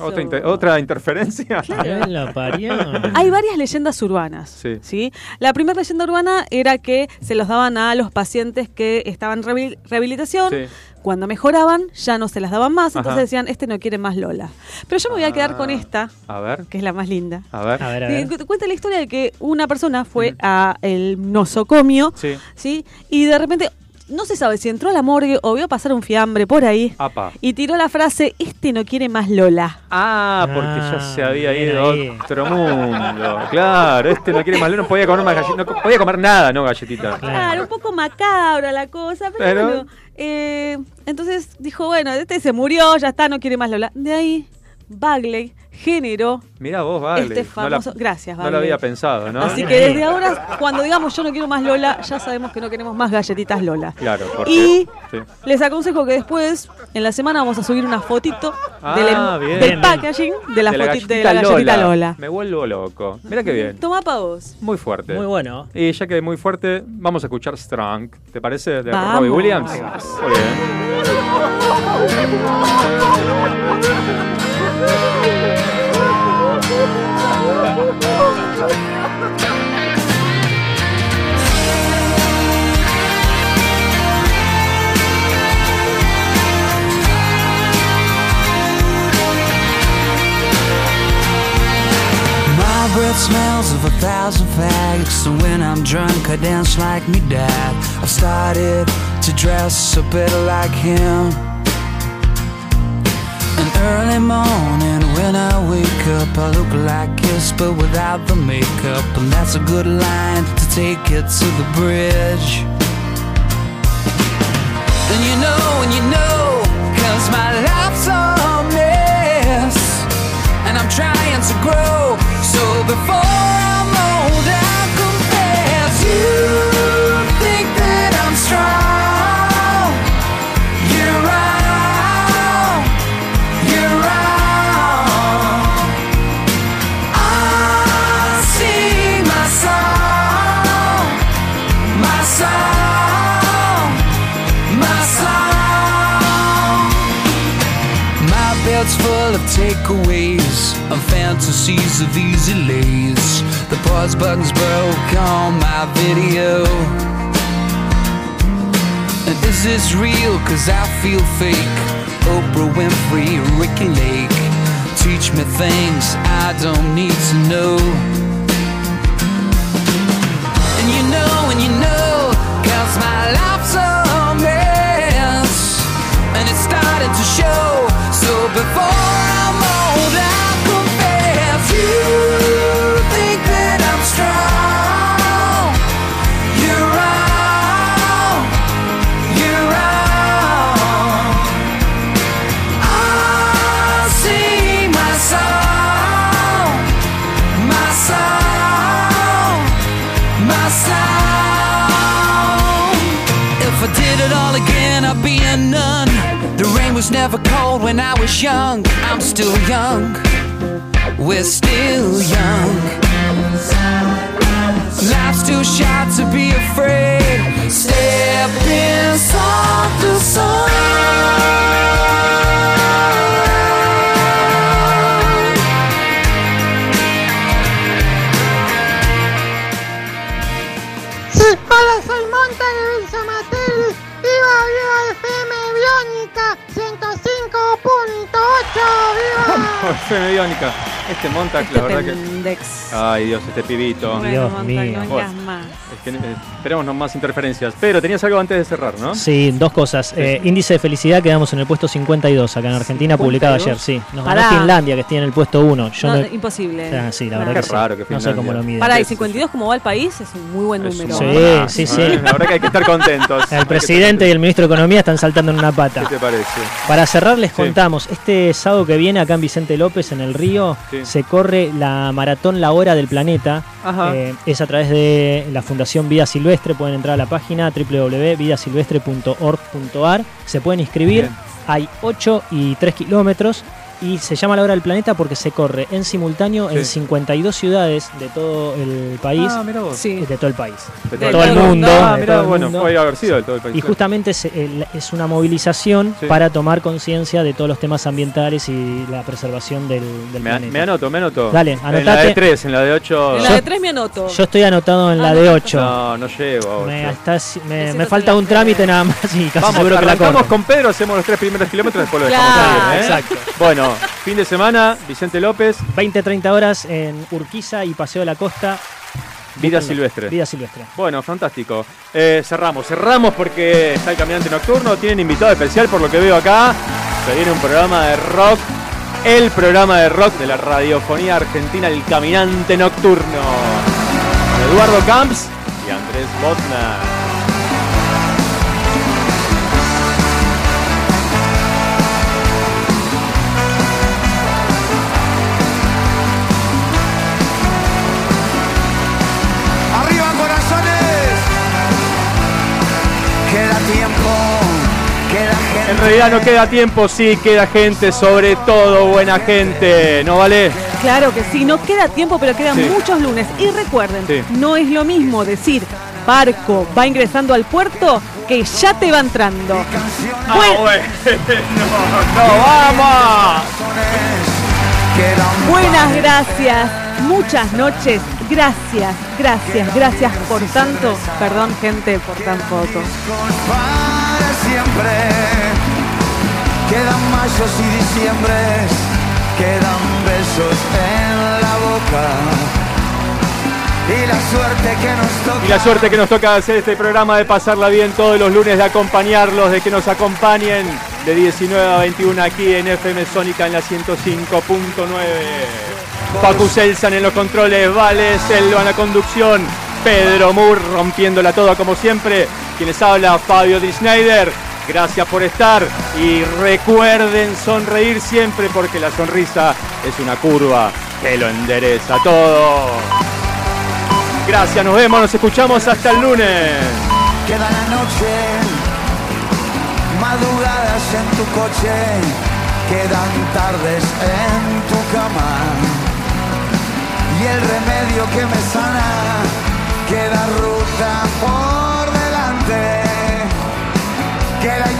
Otra, inter- otra interferencia. Parió. Hay varias leyendas urbanas. Sí. ¿sí? La primera leyenda urbana era que se los daban a los pacientes que estaban en rehabil- rehabilitación. Sí. Cuando mejoraban, ya no se las daban más, entonces Ajá. decían, este no quiere más Lola. Pero yo me voy a quedar con Ah. esta, A ver, que es la más linda. a ver. A ver, a ver. cu- Cuenta la historia de que una persona fue a el nosocomio, Sí. ¿sí? Y de repente, no se sabe si entró a la morgue o vio pasar un fiambre por ahí. Apa. Y tiró la frase, este no quiere más Lola. Ah, porque ya Ah, se había ido ahí. a otro mundo. Claro, este no quiere más, no podía comer más galletitas, no podía comer nada, no galletitas. Claro, un poco macabra la cosa, pero, Pero- bueno, eh, entonces dijo, bueno, este se murió, ya está, no quiere más Lola. De ahí, Bagley generó Mirá vos, vale. este famoso... Gracias, No Bagley. lo había pensado, ¿no? Así que desde ahora, cuando digamos yo no quiero más Lola, ya sabemos que no queremos más galletitas Lola. Claro, porque. Y sí. les aconsejo que después, en la semana, vamos a subir una fotito Ah, del, em- bien. del packaging de la, De foti- de la galletita Lola. Me vuelvo loco. Mira qué bien. Toma pa' vos. Muy fuerte. Muy bueno. Y ya que muy fuerte, vamos a escuchar Strong. ¿Te parece? De Vamos. Robbie Williams. Muy bien. My breath smells of a thousand fags. So when I'm drunk, I dance like me dad. I've started to dress a bit like him. An early morning when I wake up, I look like kiss, but without the makeup. And that's a good line to take it to the bridge. And you know, and you know, cause my life's a mess. And I'm trying to grow. So before I'm fantasies of easy lays. The pause button's broke on my video. And is this real? Cause I feel fake. Oprah Winfrey, Ricky Lake. Teach me things I don't need to know. And you know, and you know, cause my life's a mess. And it's starting to show. So before I'm old, never cold when I was young. I'm still young. We're still young. Life's too short to be afraid. Step inside the sun. Hola, soy Monta de Villa Materni. Viva, viva FM Biónica Pant 105.8. Viva. FM Biónica. Este Montac, la verdad que. Pendex. Ay, Dios, este pibito. Bueno, Dios mío. no Bueno. digas más. Es que, eh, esperemos no más interferencias. Pero tenías algo antes de cerrar, ¿no? Sí, dos cosas. Eh, índice de felicidad quedamos en el puesto 52 acá en Argentina, publicado ayer, sí. Nos ganó Pará. Finlandia, que tiene el puesto 1. Yo No, no, imposible. Ah, sí, la No. verdad Qué que sí. raro que No sé Finlandia. cómo lo miden. Pará, y 52 como va el país es un muy buen Es un número. Sí, sí, sí. La verdad que hay que estar contentos. El que presidente y el ministro de Economía están saltando en una pata. ¿Qué te parece? Para cerrar les Sí. contamos, este sábado que viene acá en Vicente López, en el Río, Sí. se corre la maratón La Hora del Planeta. Eh, es a través de la Fundación Vida Silvestre, pueden entrar a la página www.vidasilvestre.org.ar, se pueden inscribir, Bien. hay 8 y 3 kilómetros. Y se llama La Hora del Planeta porque se corre en simultáneo en Sí. 52 ciudades de todo el país. Ah, mirá vos. Sí. De todo el país. De De todo el mundo. Ah, de mirá, todo el bueno, mundo. puede haber sido de todo el país. Y justamente es, es una movilización Sí. para tomar conciencia de todos los temas ambientales y la preservación del, del Me, planeta. me anoto, me anoto. Dale, En la anotate. de 3, en la de 8. En la de 3 me anoto. Yo estoy anotado en la Ah, de no, 8. No, no llego. a Me, ocho. estás- me- me falta un trámite nada más y casi Vamos, seguro que la corro. con Pedro, hacemos los tres primeros kilómetros, después lo dejamos Claro, ¿eh? exacto. Bueno, fin de semana, Vicente López, 20-30 horas en Urquiza y Paseo de la Costa. Vida. Silvestre. Vida Silvestre. Bueno, fantástico. Eh, cerramos, cerramos porque está el caminante nocturno. Tienen invitado especial por lo que veo acá. Se viene un programa de rock. El programa de rock de la radiofonía argentina, El Caminante Nocturno. Eduardo Camps y Andrés Botna. Realidad no queda tiempo, sí, queda gente, sobre todo buena gente. ¿No vale? Claro que sí, no queda tiempo, pero quedan Sí. muchos lunes. Y recuerden, Sí. no es lo mismo decir barco va ingresando al puerto que ya te va entrando. Ah, Buen- bueno. no, vamos. Buenas gracias, muchas noches, gracias, gracias, gracias por tanto. Perdón, gente, por tan poco. Quedan mayos y diciembres. Quedan besos en la boca. Y la suerte que nos toca. Hacer este programa de pasarla bien todos los lunes, de acompañarlos, de que nos acompañen de 19 a 21 aquí en FM Sónica en la 105.9. Pacu Selsan en los controles, Vale Selva en la conducción, Pedro Moore rompiéndola toda como siempre. Quienes habla Fabio Di Schneider. Gracias por estar y recuerden sonreír siempre porque la sonrisa es una curva que lo endereza todo. Gracias, nos vemos, nos escuchamos hasta el lunes. Queda la noche, madrugadas en tu coche, quedan tardes en tu cama. Y el remedio que me sana, queda ruta por